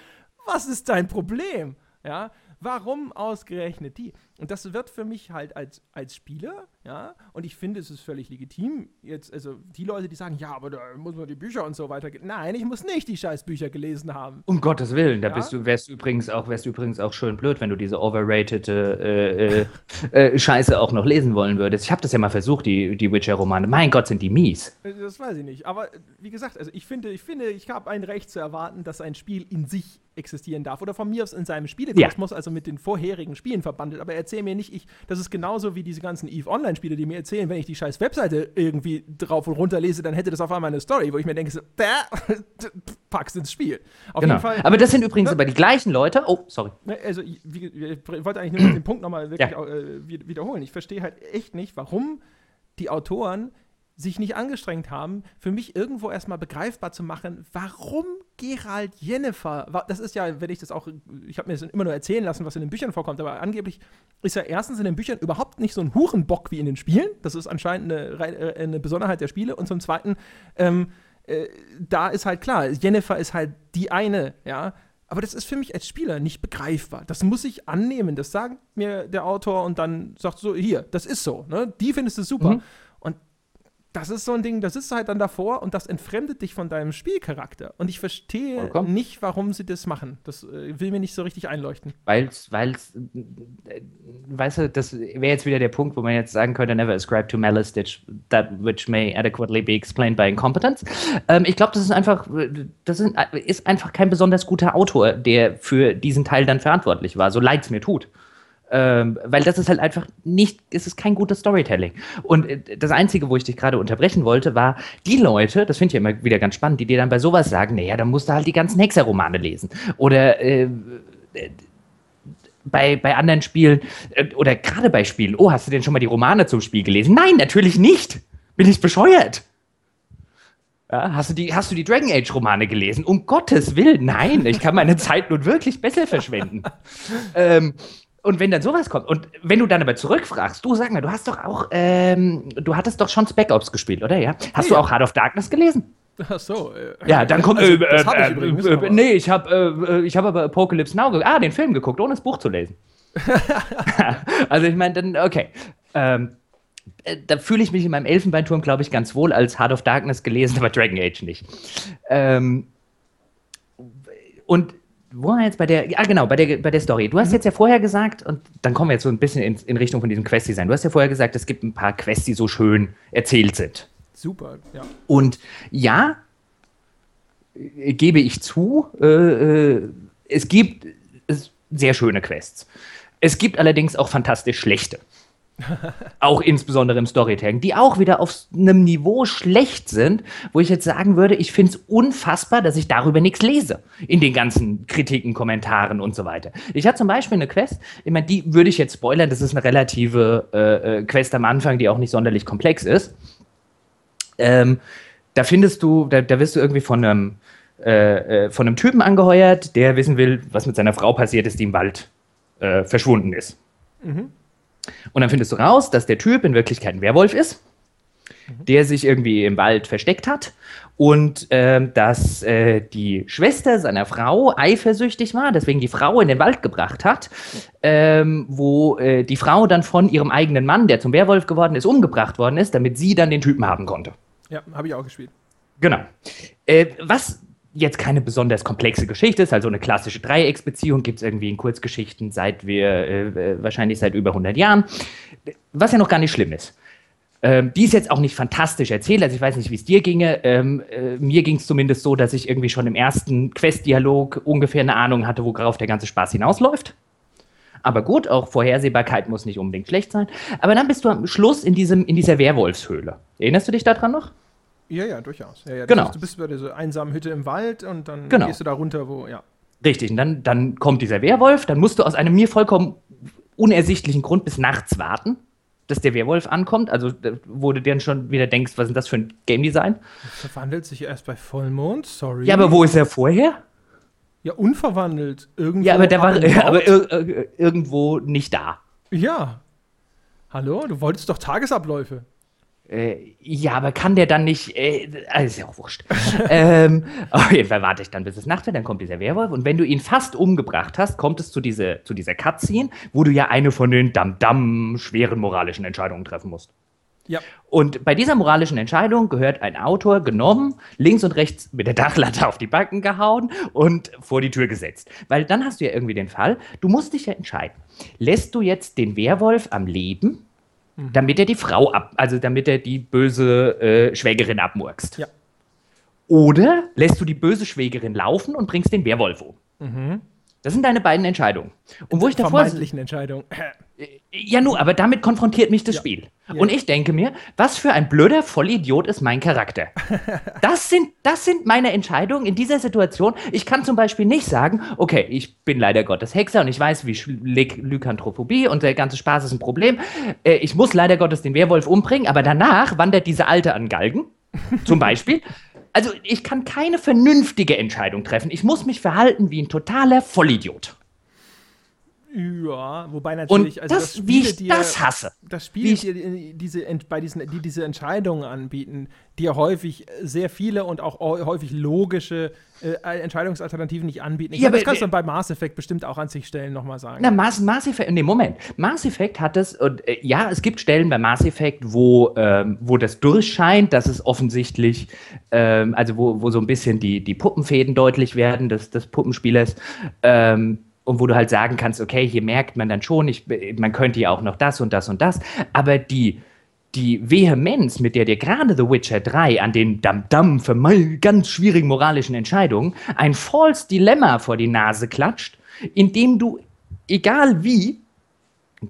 Was ist dein Problem? Ja, Warum ausgerechnet die? Und das wird für mich halt als, als Spieler, ja, und ich finde, es ist völlig legitim, jetzt, also die Leute, die sagen, ja, aber da muss man die Bücher und so weiter. Nein, ich muss nicht die scheiß Bücher gelesen haben. Um Gottes Willen, da ja? bist du, wärst du übrigens auch, wärst übrigens auch schön blöd, wenn du diese overrated äh, äh, äh, Scheiße auch noch lesen wollen würdest. Ich habe das ja mal versucht, die, die Witcher-Romane. Mein Gott, sind die mies. Äh, das weiß ich nicht. Aber wie gesagt, also ich finde, ich finde, ich habe ein Recht zu erwarten, dass ein Spiel in sich existieren darf. Oder von mir aus in seinem Spielekosmos, ja. also mit den vorherigen Spielen verbandelt. Aber erzähl mir nicht, ich, das ist genauso wie diese ganzen EVE Online-Spiele, die mir erzählen, wenn ich die scheiß Webseite irgendwie drauf und runter lese, dann hätte das auf einmal eine Story, wo ich mir denke, so, pack's ins Spiel. Auf genau. jeden Fall. Aber das sind übrigens ne? aber die gleichen Leute. Oh, sorry. Ne, also, ich, ich wollte eigentlich nur den Punkt nochmal wirklich ja. äh, wiederholen. Ich verstehe halt echt nicht, warum die Autoren sich nicht angestrengt haben, für mich irgendwo erstmal begreifbar zu machen, warum Gerald Jennifer, das ist ja, wenn ich das auch, ich habe mir das immer nur erzählen lassen, was in den Büchern vorkommt, aber angeblich ist er erstens in den Büchern überhaupt nicht so ein Hurenbock wie in den Spielen. Das ist anscheinend eine, äh, eine Besonderheit der Spiele. Und zum Zweiten, ähm, äh, da ist halt klar, Jennifer ist halt die eine, ja. Aber das ist für mich als Spieler nicht begreifbar. Das muss ich annehmen. Das sagt mir der Autor und dann sagt so, hier, das ist so. Ne? Die findest du super. Mhm das ist so ein Ding, das ist halt dann davor und das entfremdet dich von deinem Spielcharakter. Und ich verstehe Vollkommen. nicht, warum sie das machen. Das äh, will mir nicht so richtig einleuchten. Weil es, äh, weißt du, das wäre jetzt wieder der Punkt, wo man jetzt sagen könnte, never ascribe to malice that which may adequately be explained by incompetence. Ähm, ich glaube, das ist einfach, das ist einfach kein besonders guter Autor, der für diesen Teil dann verantwortlich war, so leid es mir tut. Ähm, weil das ist halt einfach nicht, es ist kein gutes Storytelling. Und äh, das Einzige, wo ich dich gerade unterbrechen wollte, war die Leute, das finde ich ja immer wieder ganz spannend, die dir dann bei sowas sagen, naja, dann musst du halt die ganzen Hexerromane lesen. Oder äh, bei, bei anderen Spielen, äh, oder gerade bei Spielen, oh, hast du denn schon mal die Romane zum Spiel gelesen? Nein, natürlich nicht. Bin ich bescheuert? Ja, hast, du die, hast du die Dragon Age Romane gelesen? Um Gottes Willen, nein, ich kann meine Zeit nun wirklich besser verschwenden. ähm, und wenn dann sowas kommt, und wenn du dann aber zurückfragst, du sag mal, du hast doch auch, ähm, du hattest doch schon Spec Ops gespielt, oder? Ja. Hast ja. du auch Heart of Darkness gelesen? Ach so. Äh, ja, dann kommt. Also, äh, das hab ich äh, übrigens, äh, nee, ich habe äh, ich hab aber Apocalypse Now ah, den Film geguckt, ohne das Buch zu lesen. also ich meine, dann, okay. Ähm, äh, da fühle ich mich in meinem Elfenbeinturm, glaube ich, ganz wohl als Heart of Darkness gelesen, aber Dragon Age nicht. Ähm, und wo war jetzt bei der, ja genau, bei der, bei der Story. Du hast mhm. jetzt ja vorher gesagt, und dann kommen wir jetzt so ein bisschen in, in Richtung von diesem Quest-Design. Du hast ja vorher gesagt, es gibt ein paar Quests, die so schön erzählt sind. Super, ja. Und ja, äh, gebe ich zu, äh, äh, es gibt sehr schöne Quests. Es gibt allerdings auch fantastisch schlechte auch insbesondere im Storytelling, die auch wieder auf einem Niveau schlecht sind, wo ich jetzt sagen würde, ich finde es unfassbar, dass ich darüber nichts lese. In den ganzen Kritiken, Kommentaren und so weiter. Ich hatte zum Beispiel eine Quest, ich meine, die würde ich jetzt spoilern, das ist eine relative äh, äh, Quest am Anfang, die auch nicht sonderlich komplex ist. Ähm, da findest du, da, da wirst du irgendwie von einem, äh, äh, von einem Typen angeheuert, der wissen will, was mit seiner Frau passiert ist, die im Wald äh, verschwunden ist. Mhm. Und dann findest du raus, dass der Typ in Wirklichkeit ein Werwolf ist, der sich irgendwie im Wald versteckt hat und äh, dass äh, die Schwester seiner Frau eifersüchtig war, deswegen die Frau in den Wald gebracht hat, ähm, wo äh, die Frau dann von ihrem eigenen Mann, der zum Werwolf geworden ist, umgebracht worden ist, damit sie dann den Typen haben konnte. Ja, habe ich auch gespielt. Genau. Äh, was jetzt keine besonders komplexe Geschichte ist, also eine klassische Dreiecksbeziehung gibt es irgendwie in Kurzgeschichten seit wir, äh, äh wahrscheinlich seit über 100 Jahren, was ja noch gar nicht schlimm ist. Ähm, die ist jetzt auch nicht fantastisch erzählt, also ich weiß nicht, wie es dir ginge. Ähm, äh, mir ging es zumindest so, dass ich irgendwie schon im ersten Quest-Dialog ungefähr eine Ahnung hatte, worauf der ganze Spaß hinausläuft. Aber gut, auch Vorhersehbarkeit muss nicht unbedingt schlecht sein. Aber dann bist du am Schluss in, diesem, in dieser Werwolfshöhle. Erinnerst du dich daran noch? Ja, ja, durchaus. Ja, ja, genau. Du bist bei dieser einsamen Hütte im Wald und dann genau. gehst du da runter, wo, ja. Richtig, und dann, dann kommt dieser Werwolf, dann musst du aus einem mir vollkommen unersichtlichen Grund bis nachts warten. dass der Werwolf ankommt? Also, wo du dann schon wieder denkst, was ist das für ein Game Design? Verwandelt sich erst bei Vollmond, sorry. Ja, aber wo ist er vorher? Ja, unverwandelt. Irgendwo ja, aber der war aber ir irgendwo nicht da. Ja. Hallo, du wolltest doch Tagesabläufe. Äh, ja, aber kann der dann nicht. Äh, also ist ja auch wurscht. ähm, auf jeden Fall warte ich dann, bis es Nacht wird, dann kommt dieser Werwolf. Und wenn du ihn fast umgebracht hast, kommt es zu, diese, zu dieser Cutscene, wo du ja eine von den damm-damm schweren moralischen Entscheidungen treffen musst. Ja. Und bei dieser moralischen Entscheidung gehört ein Autor genommen, links und rechts mit der Dachlatte auf die Backen gehauen und vor die Tür gesetzt. Weil dann hast du ja irgendwie den Fall, du musst dich ja entscheiden. Lässt du jetzt den Werwolf am Leben, mhm. damit er die Frau ab, also damit er die böse äh, Schwägerin abmurkst? Ja. Oder lässt du die böse Schwägerin laufen und bringst den Werwolf um? Mhm. Das sind deine beiden Entscheidungen. Und wo ich davor. Vermeintlichen Entscheidungen. Ja, nur, aber damit konfrontiert mich das ja. Spiel. Ja. Und ich denke mir, was für ein blöder Vollidiot ist mein Charakter. das, sind, das sind meine Entscheidungen in dieser Situation. Ich kann zum Beispiel nicht sagen, okay, ich bin leider Gottes Hexer und ich weiß, wie Lykanthrophobie und der ganze Spaß ist ein Problem. Äh, ich muss leider Gottes den Werwolf umbringen, aber danach wandert diese Alte an Galgen, zum Beispiel. Also ich kann keine vernünftige Entscheidung treffen. Ich muss mich verhalten wie ein totaler Vollidiot. Ja, wobei natürlich. Und also das, das wie ich dir, das hasse. Das Spiel dir diese, bei diesen, die diese Entscheidungen anbieten, die ja häufig sehr viele und auch häufig logische äh, Entscheidungsalternativen nicht anbieten. Ich ja, glaub, das kannst du bei Mass Effect bestimmt auch an sich Stellen nochmal sagen. Na, Mass, Mass Effect, nee, Moment. Mass Effect hat es, und äh, ja, es gibt Stellen bei Mass Effect, wo, ähm, wo das durchscheint, dass es offensichtlich, ähm, also wo, wo so ein bisschen die, die Puppenfäden deutlich werden des, des Puppenspielers. Ähm, und wo du halt sagen kannst, okay, hier merkt man dann schon, ich, man könnte ja auch noch das und das und das, aber die, die Vehemenz, mit der dir gerade The Witcher 3 an den Damm-Damm für ganz schwierigen moralischen Entscheidungen ein False Dilemma vor die Nase klatscht, indem du, egal wie,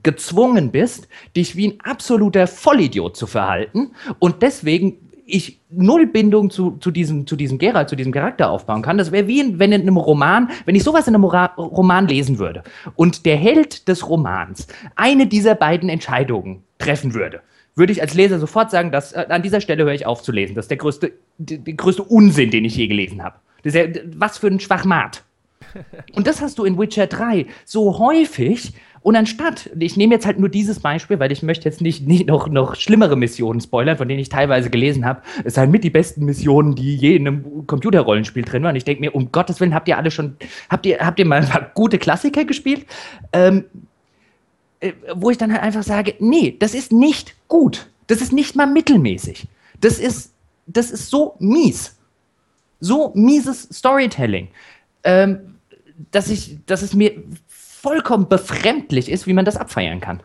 gezwungen bist, dich wie ein absoluter Vollidiot zu verhalten und deswegen ich null Bindung zu, zu, diesem, zu diesem Geralt, zu diesem Charakter aufbauen kann. Das wäre wie in, wenn in einem Roman, wenn ich sowas in einem Mora Roman lesen würde und der Held des Romans eine dieser beiden Entscheidungen treffen würde, würde ich als Leser sofort sagen, dass äh, an dieser Stelle höre ich auf zu lesen. Das ist der größte, die, der größte Unsinn, den ich je gelesen habe. Ja, was für ein Schwachmat. Und das hast du in Witcher 3 so häufig, und anstatt, ich nehme jetzt halt nur dieses Beispiel, weil ich möchte jetzt nicht, nicht noch, noch schlimmere Missionen spoilern, von denen ich teilweise gelesen habe. Es seien mit die besten Missionen, die je in einem Computerrollenspiel drin waren. Ich denke mir, um Gottes Willen, habt ihr alle schon, habt ihr, habt ihr mal gute Klassiker gespielt? Ähm, äh, wo ich dann halt einfach sage, nee, das ist nicht gut. Das ist nicht mal mittelmäßig. Das ist, das ist so mies. So mieses Storytelling. Ähm, dass ich, dass es mir vollkommen befremdlich ist, wie man das abfeiern kann.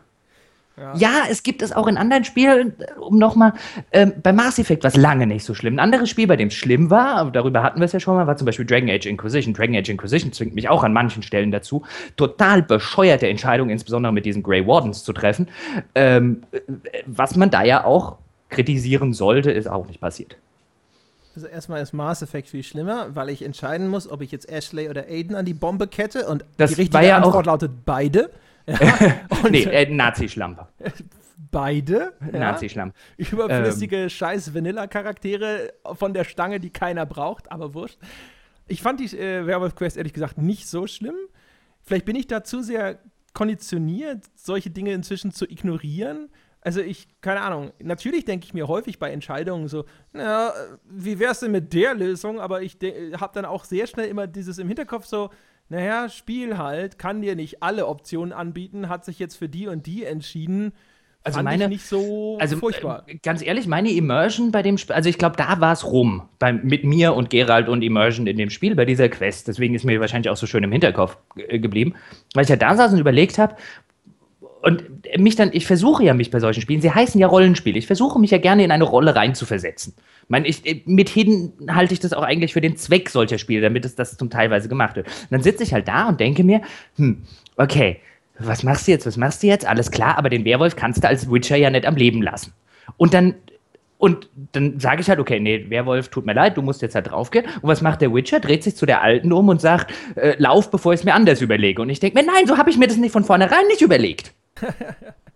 Ja. ja. es gibt es auch in anderen Spielen, um nochmal, ähm, bei Mass Effect war es lange nicht so schlimm. Ein anderes Spiel, bei dem es schlimm war, aber darüber hatten wir es ja schon mal, war zum Beispiel Dragon Age Inquisition. Dragon Age Inquisition zwingt mich auch an manchen Stellen dazu, total bescheuerte Entscheidungen, insbesondere mit diesen Grey Wardens zu treffen. Ähm, was man da ja auch kritisieren sollte, ist auch nicht passiert. Also erstmal ist Mass Effect viel schlimmer, weil ich entscheiden muss, ob ich jetzt Ashley oder Aiden an die Bombe kette und das die richtige ja Antwort lautet beide. Ja, nee, äh, Nazi-Schlampe. Beide? Ja. Nazi-Schlampe. Überflüssige ähm. scheiß Vanilla-Charaktere von der Stange, die keiner braucht, aber wurscht. Ich fand die äh, Werewolf Quest ehrlich gesagt nicht so schlimm. Vielleicht bin ich da zu sehr konditioniert, solche Dinge inzwischen zu ignorieren also ich, keine Ahnung, natürlich denke ich mir häufig bei Entscheidungen so, na, wie wär's denn mit der Lösung? Aber ich habe dann auch sehr schnell immer dieses im Hinterkopf so, naja, Spiel halt, kann dir nicht alle Optionen anbieten, hat sich jetzt für die und die entschieden. Also meine, ich nicht so also, furchtbar. Äh, ganz ehrlich, meine Immersion bei dem Spiel, also ich glaube, da war es rum. Bei, mit mir und Gerald und Immersion in dem Spiel, bei dieser Quest. Deswegen ist mir wahrscheinlich auch so schön im Hinterkopf äh, geblieben. Weil ich ja da saß und überlegt habe, und mich dann, ich versuche ja mich bei solchen Spielen, sie heißen ja Rollenspiele, ich versuche mich ja gerne in eine Rolle reinzuversetzen. Ich meine, ich, mithin halte ich das auch eigentlich für den Zweck solcher Spiele, damit es das zum Teilweise gemacht wird. Und dann sitze ich halt da und denke mir, hm, okay, was machst du jetzt, was machst du jetzt? Alles klar, aber den Werwolf kannst du als Witcher ja nicht am Leben lassen. Und dann und dann sage ich halt, okay, nee, Werwolf, tut mir leid, du musst jetzt halt draufgehen. Und was macht der Witcher? Dreht sich zu der Alten um und sagt, äh, lauf, bevor ich es mir anders überlege. Und ich denke mir, nein, so habe ich mir das nicht von vornherein nicht überlegt.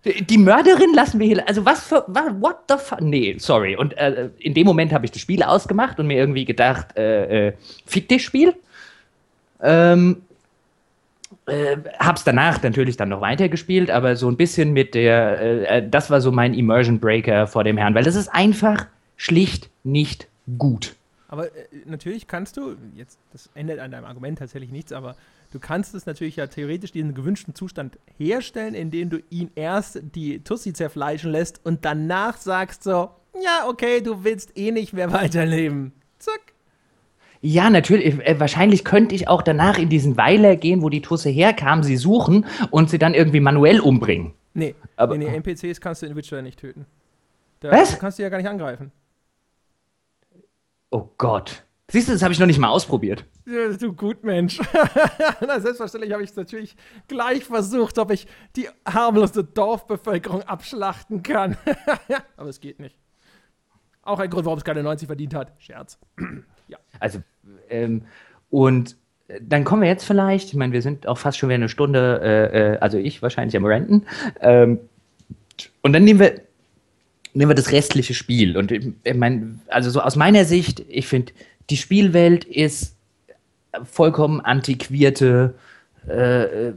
Die Mörderin lassen wir hier. Also was für. What the fuck? Nee, sorry. Und äh, in dem Moment habe ich das Spiel ausgemacht und mir irgendwie gedacht, äh, äh, fick dich Spiel. Ähm, äh, hab's danach natürlich dann noch weitergespielt, aber so ein bisschen mit der, äh, äh, das war so mein Immersion Breaker vor dem Herrn, weil das ist einfach schlicht nicht gut. Aber äh, natürlich kannst du, jetzt, das ändert an deinem Argument tatsächlich nichts, aber du kannst es natürlich ja theoretisch diesen gewünschten Zustand herstellen, indem du ihn erst die Tussi zerfleischen lässt und danach sagst so, ja, okay, du willst eh nicht mehr weiterleben. Zack. Ja, natürlich. Äh, wahrscheinlich könnte ich auch danach in diesen Weiler gehen, wo die Tusse herkam, sie suchen und sie dann irgendwie manuell umbringen. Nee, aber nee, nee, NPCs kannst du in Witcher nicht töten. Da, Was? Du kannst die ja gar nicht angreifen. Oh Gott. Siehst du, das habe ich noch nicht mal ausprobiert. Du gut Mensch. Na, selbstverständlich habe ich natürlich gleich versucht, ob ich die harmlose Dorfbevölkerung abschlachten kann. aber es geht nicht. Auch ein Grund, warum es keine 90 verdient hat. Scherz. ja. Also, ähm, und äh, dann kommen wir jetzt vielleicht, ich meine, wir sind auch fast schon wieder eine Stunde, äh, äh, also ich wahrscheinlich am Renten. Ähm, und dann nehmen wir, nehmen wir das restliche Spiel. Und ich, ich meine, also so aus meiner Sicht, ich finde, die Spielwelt ist vollkommen antiquierte, äh, äh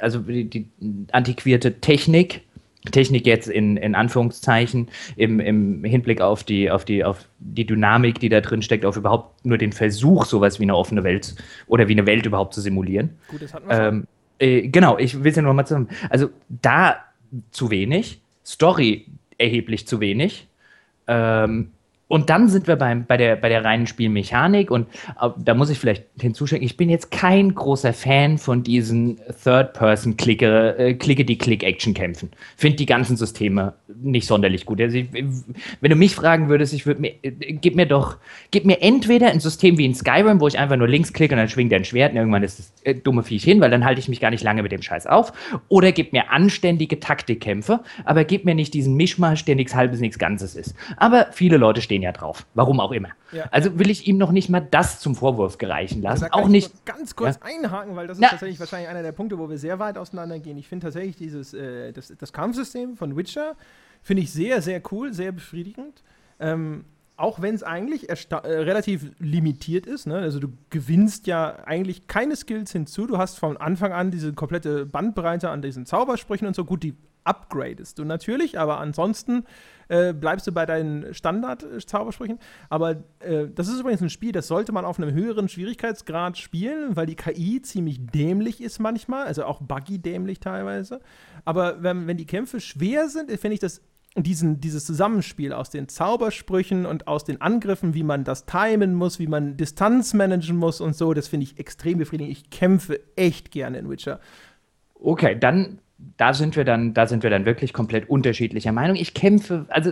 also die, die antiquierte Technik Technik jetzt in, in Anführungszeichen im, im Hinblick auf die, auf, die, auf die Dynamik, die da drin steckt, auf überhaupt nur den Versuch, sowas wie eine offene Welt oder wie eine Welt überhaupt zu simulieren. Gut, das hatten wir ähm, äh, Genau, ich will es ja nochmal zusammen. Also da zu wenig, Story erheblich zu wenig. Ähm, und dann sind wir beim, bei, der, bei der reinen Spielmechanik und äh, da muss ich vielleicht hinzuschenken, ich bin jetzt kein großer Fan von diesen Third-Person-Klicke, äh, Klicke-die-Click-Action-Kämpfen. Finde die ganzen Systeme nicht sonderlich gut. Also ich, wenn du mich fragen würdest, ich würde mir, äh, gib mir doch, gib mir entweder ein System wie in Skyrim, wo ich einfach nur links klicke und dann schwingt der ein Schwert und irgendwann ist das äh, dumme Viech hin, weil dann halte ich mich gar nicht lange mit dem Scheiß auf. Oder gib mir anständige Taktikkämpfe, aber gib mir nicht diesen Mischmasch, der nichts halbes, nichts Ganzes ist. Aber viele Leute stehen ja drauf. Warum auch immer. Ja. Also will ich ihm noch nicht mal das zum Vorwurf gereichen lassen. Auch nicht. Ganz kurz ja? einhaken, weil das ist Na. tatsächlich wahrscheinlich einer der Punkte, wo wir sehr weit auseinandergehen. Ich finde tatsächlich dieses äh, das, das Kampfsystem von Witcher finde ich sehr, sehr cool, sehr befriedigend. Ähm, auch wenn es eigentlich äh, relativ limitiert ist. Ne? Also du gewinnst ja eigentlich keine Skills hinzu. Du hast von Anfang an diese komplette Bandbreite an diesen Zaubersprüchen und so. Gut, die upgradest du natürlich, aber ansonsten äh, bleibst du bei deinen Standard-Zaubersprüchen. Aber äh, das ist übrigens ein Spiel, das sollte man auf einem höheren Schwierigkeitsgrad spielen, weil die KI ziemlich dämlich ist manchmal, also auch buggy dämlich teilweise. Aber wenn, wenn die Kämpfe schwer sind, finde ich das diesen, dieses Zusammenspiel aus den Zaubersprüchen und aus den Angriffen, wie man das timen muss, wie man Distanz managen muss und so, das finde ich extrem befriedigend. Ich kämpfe echt gerne in Witcher. Okay, dann da sind wir dann, da sind wir dann wirklich komplett unterschiedlicher Meinung. Ich kämpfe, also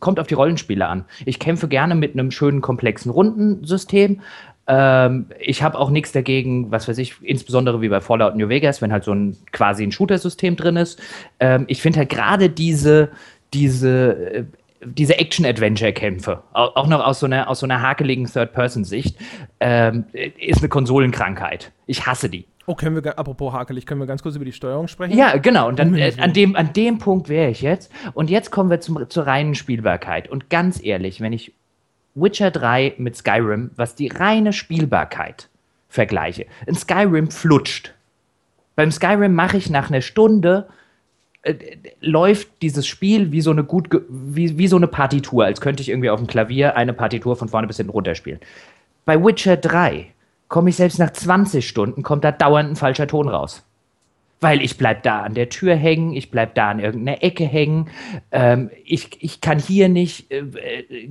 kommt auf die Rollenspiele an. Ich kämpfe gerne mit einem schönen komplexen Rundensystem. Ähm, ich habe auch nichts dagegen, was weiß ich, insbesondere wie bei Fallout New Vegas, wenn halt so ein quasi ein Shooter-System drin ist. Ähm, ich finde halt gerade diese, diese äh, diese Action-Adventure-Kämpfe, auch noch aus so einer, aus so einer hakeligen Third-Person-Sicht, ähm, ist eine Konsolenkrankheit. Ich hasse die. Oh, können wir, apropos hakelig, können wir ganz kurz über die Steuerung sprechen? Ja, genau. Und dann, äh, an, dem, an dem Punkt wäre ich jetzt. Und jetzt kommen wir zum, zur reinen Spielbarkeit. Und ganz ehrlich, wenn ich Witcher 3 mit Skyrim, was die reine Spielbarkeit vergleiche, in Skyrim flutscht. Beim Skyrim mache ich nach einer Stunde äh, läuft dieses Spiel wie so eine gut wie, wie so eine Partitur, als könnte ich irgendwie auf dem Klavier eine Partitur von vorne bis hinten runterspielen. Bei Witcher 3 komme ich selbst nach 20 Stunden, kommt da dauernd ein falscher Ton raus. Weil ich bleib da an der Tür hängen, ich bleib da an irgendeiner Ecke hängen, ähm, ich, ich kann hier nicht äh, äh,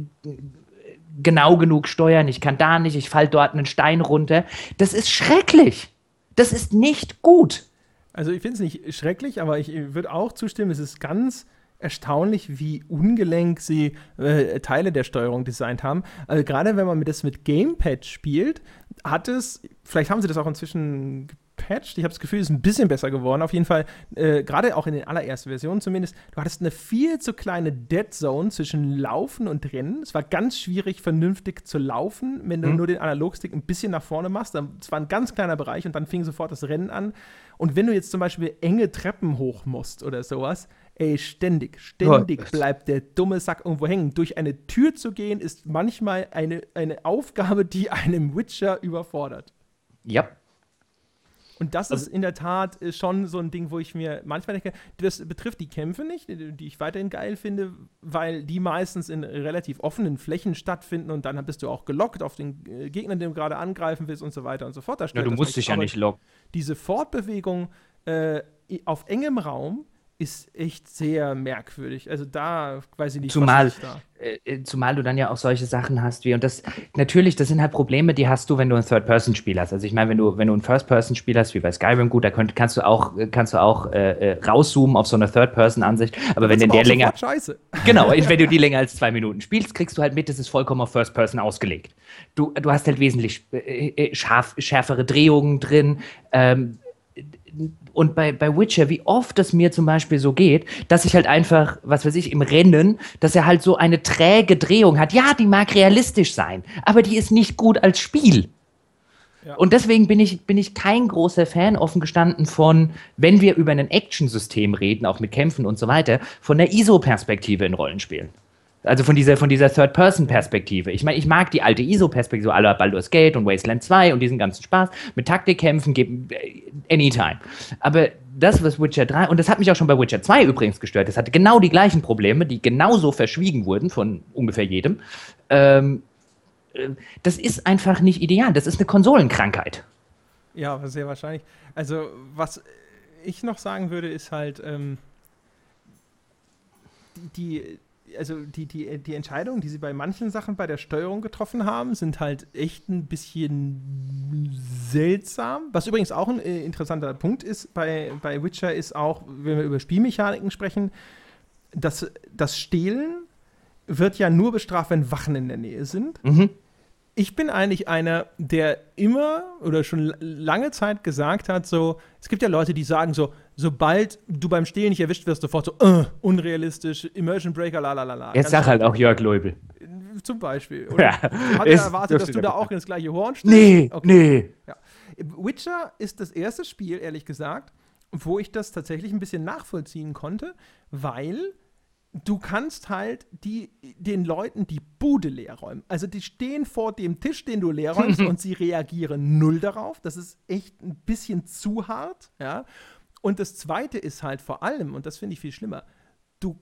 genau genug steuern, ich kann da nicht, ich fall dort einen Stein runter. Das ist schrecklich. Das ist nicht gut. Also ich finde es nicht schrecklich, aber ich würde auch zustimmen, es ist ganz erstaunlich, wie ungelenk sie äh, Teile der Steuerung designt haben. Also gerade wenn man das mit Gamepad spielt, hat es, vielleicht haben sie das auch inzwischen gepatcht, ich habe das Gefühl, es ist ein bisschen besser geworden. Auf jeden Fall, äh, gerade auch in den allerersten Versionen zumindest, du hattest eine viel zu kleine Dead Zone zwischen Laufen und Rennen. Es war ganz schwierig, vernünftig zu laufen, wenn du mhm. nur den Analogstick ein bisschen nach vorne machst. Es war ein ganz kleiner Bereich und dann fing sofort das Rennen an. Und wenn du jetzt zum Beispiel enge Treppen hoch musst oder sowas, Ey, ständig, ständig oh. bleibt der dumme Sack irgendwo hängen. Durch eine Tür zu gehen, ist manchmal eine, eine Aufgabe, die einem Witcher überfordert. Ja. Und das also, ist in der Tat äh, schon so ein Ding, wo ich mir manchmal denke, das betrifft die Kämpfe nicht, die ich weiterhin geil finde, weil die meistens in relativ offenen Flächen stattfinden und dann bist du auch gelockt auf den äh, Gegner, den du gerade angreifen willst und so weiter und so fort. ja, du musst dich ja nicht locken. Diese Fortbewegung äh, auf engem Raum ist echt sehr merkwürdig. Also da weiß ich nicht, zumal. Äh, äh, zumal du dann ja auch solche Sachen hast wie, und das natürlich, das sind halt Probleme, die hast du, wenn du ein Third-Person-Spiel hast. Also ich meine, wenn du, wenn du ein First-Person-Spiel hast, wie bei Skyrim, gut, da könnt, kannst du auch, kannst du auch äh, äh rauszoomen auf so eine Third-Person-Ansicht. Aber wenn du der länger. Scheiße. Genau, wenn du die länger als zwei Minuten spielst, kriegst du halt mit, das ist vollkommen auf First-Person ausgelegt. Du, du hast halt wesentlich äh, scharf, schärfere Drehungen drin. Ähm, und bei, bei Witcher, wie oft es mir zum Beispiel so geht, dass ich halt einfach, was weiß ich, im Rennen, dass er halt so eine träge Drehung hat. Ja, die mag realistisch sein, aber die ist nicht gut als Spiel. Ja. Und deswegen bin ich, bin ich kein großer Fan, offen gestanden, von, wenn wir über ein Action-System reden, auch mit Kämpfen und so weiter, von der ISO-Perspektive in Rollenspielen. Also von dieser, von dieser Third-Person-Perspektive. Ich meine, ich mag die alte ISO-Perspektive, so aller Baldur's Gate und Wasteland 2 und diesen ganzen Spaß. Mit Taktikkämpfen, äh, anytime. Aber das, was Witcher 3, und das hat mich auch schon bei Witcher 2 übrigens gestört, das hatte genau die gleichen Probleme, die genauso verschwiegen wurden von ungefähr jedem. Ähm, äh, das ist einfach nicht ideal. Das ist eine Konsolenkrankheit. Ja, sehr wahrscheinlich. Also, was ich noch sagen würde, ist halt, ähm, die, also die, die, die Entscheidungen, die sie bei manchen Sachen bei der Steuerung getroffen haben, sind halt echt ein bisschen seltsam. Was übrigens auch ein äh, interessanter Punkt ist bei, bei Witcher, ist auch, wenn wir über Spielmechaniken sprechen, dass das Stehlen wird ja nur bestraft, wenn Wachen in der Nähe sind. Mhm ich bin eigentlich einer, der immer oder schon lange Zeit gesagt hat, so, es gibt ja Leute, die sagen so, sobald du beim Stehlen nicht erwischt wirst, sofort so, uh, unrealistisch, Immersion Breaker, la la la la. Jetzt sag halt auch Jörg Leubel. Zum Beispiel. Oder ja, hat er erwartet, dass du da auch ins gleiche Horn stehst? Nee, okay. nee. Ja. Witcher ist das erste Spiel, ehrlich gesagt, wo ich das tatsächlich ein bisschen nachvollziehen konnte, weil du kannst halt die, den Leuten die Bude leer räumen. Also die stehen vor dem Tisch, den du leer räumst und sie reagieren null darauf. Das ist echt ein bisschen zu hart, ja. Und das zweite ist halt vor allem, und das finde ich viel schlimmer, du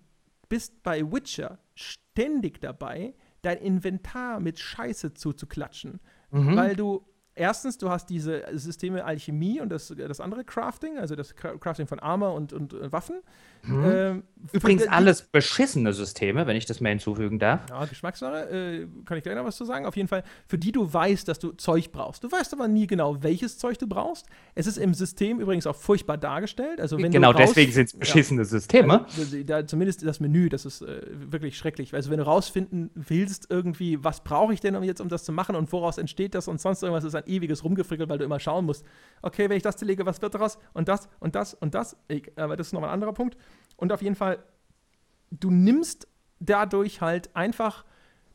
bist bei Witcher ständig dabei, dein Inventar mit Scheiße zuzuklatschen, mhm. weil du erstens, du hast diese Systeme Alchemie und das, das andere Crafting, also das Crafting von Armor und, und, und Waffen. Mhm. Ähm, Übrigens alles beschissene Systeme, wenn ich das mal hinzufügen darf. Ja, Geschmackssache, äh, kann ich gleich noch was zu sagen. Auf jeden Fall, für die du weißt, dass du Zeug brauchst. Du weißt aber nie genau, welches Zeug du brauchst. Es ist im System übrigens auch furchtbar dargestellt. Also wenn genau, deswegen sind es beschissene ja, Systeme. Also, da, zumindest das Menü, das ist äh, wirklich schrecklich. Also wenn du rausfinden willst, irgendwie, was brauche ich denn um jetzt, um das zu machen und woraus entsteht das und sonst irgendwas, ist ein ewiges Rumgefrickel, weil du immer schauen musst, okay, wenn ich das zerlege, was wird daraus? Und das und das und das. Ich, aber das ist nochmal ein anderer Punkt. Und auf jeden Fall, du nimmst dadurch halt einfach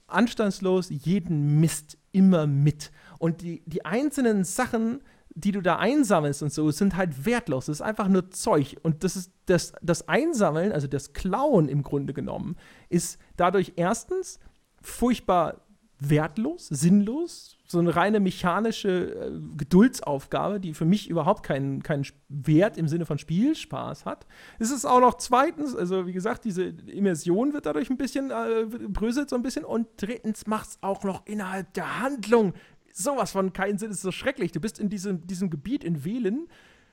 anstandslos jeden Mist immer mit. Und die, die einzelnen Sachen, die du da einsammelst und so, sind halt wertlos. Das ist einfach nur Zeug. Und das ist das, das Einsammeln, also das Klauen im Grunde genommen, ist dadurch erstens furchtbar wertlos, sinnlos, so eine reine mechanische äh, Geduldsaufgabe, die für mich überhaupt keinen, keinen Wert im Sinne von Spielspaß hat. Es ist auch noch zweitens, also wie gesagt, diese Immersion wird dadurch ein bisschen, äh, bröselt so ein bisschen und drittens macht es auch noch innerhalb der Handlung sowas von keinen Sinn, es ist so schrecklich. Du bist in diesem, diesem Gebiet in Wählen,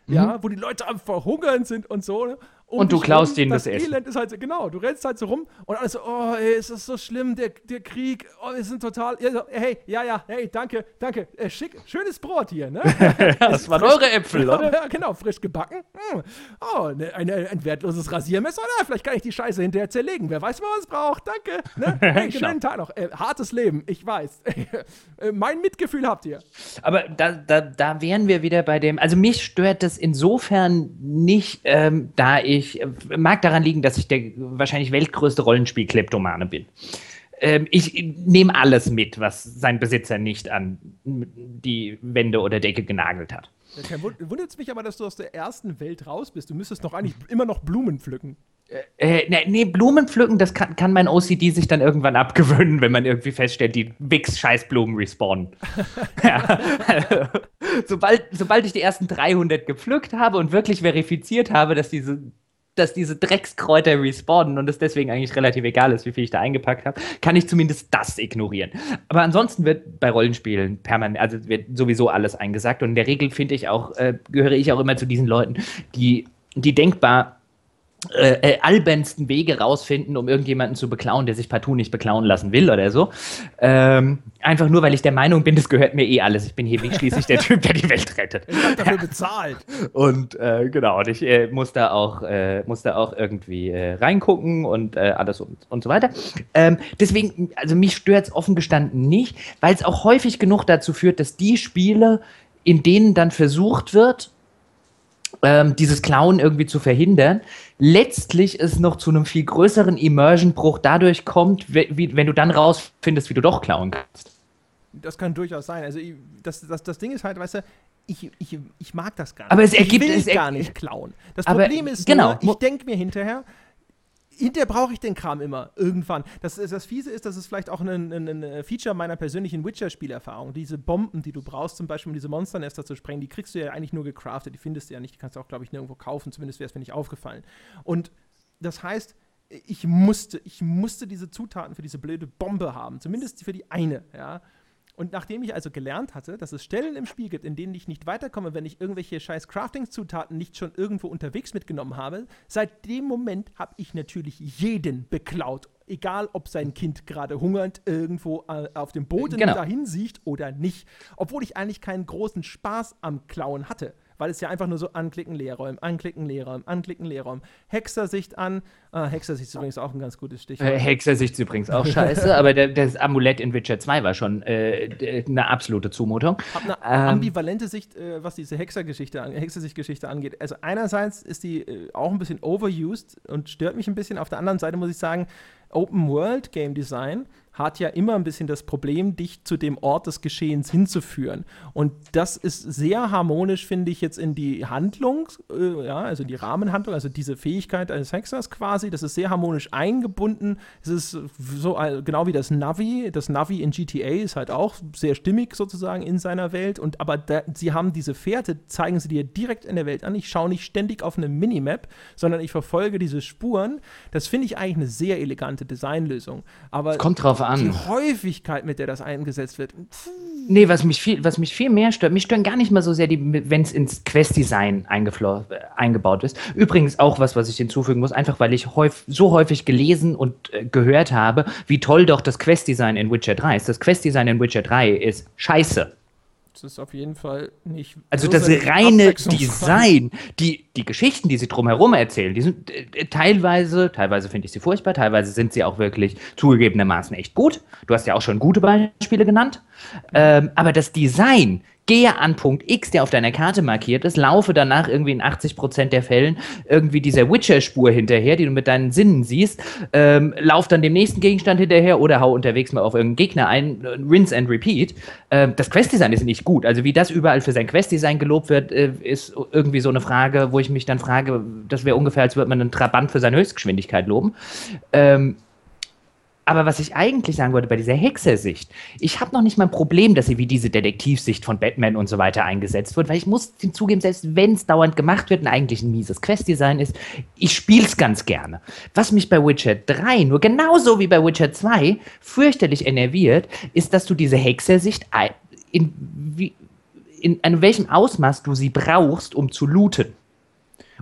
mhm. ja, wo die Leute am Verhungern sind und so. Um und du klaust ihnen das, das Essen. Elend ist halt, genau, du rennst halt so rum und alles so, oh, ey, ist das so schlimm, der, der Krieg, oh, wir sind total, hey, ja, ja, hey, danke, danke, äh, schick, schönes Brot hier, ne? das waren eure Äpfel, oder? Ja, genau, frisch gebacken. Hm. Oh, ne, ein, ein wertloses Rasiermesser, na, vielleicht kann ich die Scheiße hinterher zerlegen, wer weiß, was es braucht, danke, ne? Hey, schönen Tag noch, äh, hartes Leben, ich weiß. Äh, mein Mitgefühl habt ihr. Aber da, da, da wären wir wieder bei dem, also mich stört das insofern nicht, ähm, da ich ich, äh, mag daran liegen, dass ich der wahrscheinlich weltgrößte Rollenspiel-Kleptomane bin. Ähm, ich nehme alles mit, was sein Besitzer nicht an die Wände oder Decke genagelt hat. Ja, wundert es mich aber, dass du aus der ersten Welt raus bist. Du müsstest noch eigentlich immer noch Blumen pflücken. Äh, nee, nee, Blumen pflücken, das kann, kann mein OCD sich dann irgendwann abgewöhnen, wenn man irgendwie feststellt, die Wix-Scheißblumen respawnen. ja. sobald, sobald ich die ersten 300 gepflückt habe und wirklich verifiziert habe, dass diese dass diese Dreckskräuter respawnen und es deswegen eigentlich relativ egal ist, wie viel ich da eingepackt habe, kann ich zumindest das ignorieren. Aber ansonsten wird bei Rollenspielen permanent, also wird sowieso alles eingesagt und in der Regel finde ich auch, äh, gehöre ich auch immer zu diesen Leuten, die, die denkbar äh, äh, albernsten Wege rausfinden, um irgendjemanden zu beklauen, der sich partout nicht beklauen lassen will oder so. Ähm, einfach nur, weil ich der Meinung bin, das gehört mir eh alles. Ich bin hier schließlich der Typ, der die Welt rettet. Ich habe dafür bezahlt. Und äh, genau, und ich äh, muss, da auch, äh, muss da auch irgendwie äh, reingucken und alles und, und so weiter. Ähm, deswegen, also mich stört es offen gestanden nicht, weil es auch häufig genug dazu führt, dass die Spiele, in denen dann versucht wird, ähm, dieses Klauen irgendwie zu verhindern, letztlich es noch zu einem viel größeren Immersion-Bruch dadurch kommt, wie, wenn du dann rausfindest, wie du doch klauen kannst. Das kann durchaus sein. Also das, das, das Ding ist halt, weißt du, ich, ich, ich mag das gar nicht. Aber es ergibt, ich will es er gar nicht klauen. Das Problem ist genau, nur, ich denke mir hinterher, hinterher brauche ich den Kram immer, irgendwann. Das, das Fiese ist, dass es vielleicht auch ein, ein, ein Feature meiner persönlichen Witcher-Spielerfahrung. Diese Bomben, die du brauchst, zum Beispiel, um diese Monsternester zu sprengen, die kriegst du ja eigentlich nur gecraftet. Die findest du ja nicht. Die kannst du auch, glaube ich, nirgendwo kaufen. Zumindest wäre es mir nicht aufgefallen. Und das heißt, ich musste, ich musste diese Zutaten für diese blöde Bombe haben. Zumindest für die eine, ja. Und nachdem ich also gelernt hatte, dass es Stellen im Spiel gibt, in denen ich nicht weiterkomme, wenn ich irgendwelche scheiß Crafting-Zutaten nicht schon irgendwo unterwegs mitgenommen habe, seit dem Moment habe ich natürlich jeden beklaut. Egal, ob sein Kind gerade hungernd irgendwo äh, auf dem Boden genau. dahin sieht oder nicht. Obwohl ich eigentlich keinen großen Spaß am Klauen hatte weil es ja einfach nur so anklicken, Leerräumen, anklicken, Leerräumen, anklicken, Leerräumen. Hexersicht an. Ah, Hexersicht ist übrigens auch ein ganz gutes Stichwort. Äh, Hexersicht ist übrigens auch scheiße, aber der, das Amulett in Witcher 2 war schon äh, eine absolute Zumutung. Hab eine ähm, ambivalente Sicht, äh, was diese Hexergeschichte, Hexersicht-Geschichte angeht. Also einerseits ist die äh, auch ein bisschen overused und stört mich ein bisschen. Auf der anderen Seite muss ich sagen, Open World Game Design hat ja immer ein bisschen das Problem, dich zu dem Ort des Geschehens hinzuführen. Und das ist sehr harmonisch, finde ich, jetzt in die Handlung, äh, ja, also die Rahmenhandlung, also diese Fähigkeit eines Hexers quasi, das ist sehr harmonisch eingebunden. Es ist so äh, genau wie das Navi. Das Navi in GTA ist halt auch sehr stimmig sozusagen in seiner Welt. Und aber da, sie haben diese Fährte, zeigen sie dir direkt in der Welt an. Ich schaue nicht ständig auf eine Minimap, sondern ich verfolge diese Spuren. Das finde ich eigentlich eine sehr elegante Designlösung. Aber kommt drauf an. Die Häufigkeit, mit der das eingesetzt wird. Nee, was mich viel, was mich viel mehr stört, mich stören gar nicht mal so sehr, wenn es ins Quest-Design eingebaut ist. Übrigens auch was, was ich hinzufügen muss, einfach weil ich häufig, so häufig gelesen und äh, gehört habe, wie toll doch das Quest-Design in Witcher 3 ist. Das Quest-Design in Witcher 3 ist scheiße. Das ist auf jeden Fall nicht. Also so das reine Design, die, die Geschichten, die sie drumherum erzählen, die sind äh, teilweise, teilweise finde ich sie furchtbar, teilweise sind sie auch wirklich zugegebenermaßen echt gut. Du hast ja auch schon gute Beispiele genannt. Ähm, aber das Design gehe an Punkt X, der auf deiner Karte markiert ist, laufe danach irgendwie in 80% der Fällen irgendwie dieser Witcher-Spur hinterher, die du mit deinen Sinnen siehst, ähm, lauf dann dem nächsten Gegenstand hinterher oder hau unterwegs mal auf irgendeinen Gegner ein, äh, rinse and repeat. Ähm, das Quest-Design ist nicht gut. Also wie das überall für sein Quest-Design gelobt wird, äh, ist irgendwie so eine Frage, wo ich mich dann frage, das wäre ungefähr, als würde man einen Trabant für seine Höchstgeschwindigkeit loben. Ähm, aber was ich eigentlich sagen wollte bei dieser Hexersicht, ich habe noch nicht mal ein Problem, dass sie wie diese Detektivsicht von Batman und so weiter eingesetzt wird, weil ich muss zugeben, selbst wenn es dauernd gemacht wird und eigentlich ein mieses Questdesign ist, ich spiele es ganz gerne. Was mich bei Witcher 3 nur genauso wie bei Witcher 2 fürchterlich enerviert, ist, dass du diese Hexersicht in, wie, in, in welchem Ausmaß du sie brauchst, um zu looten.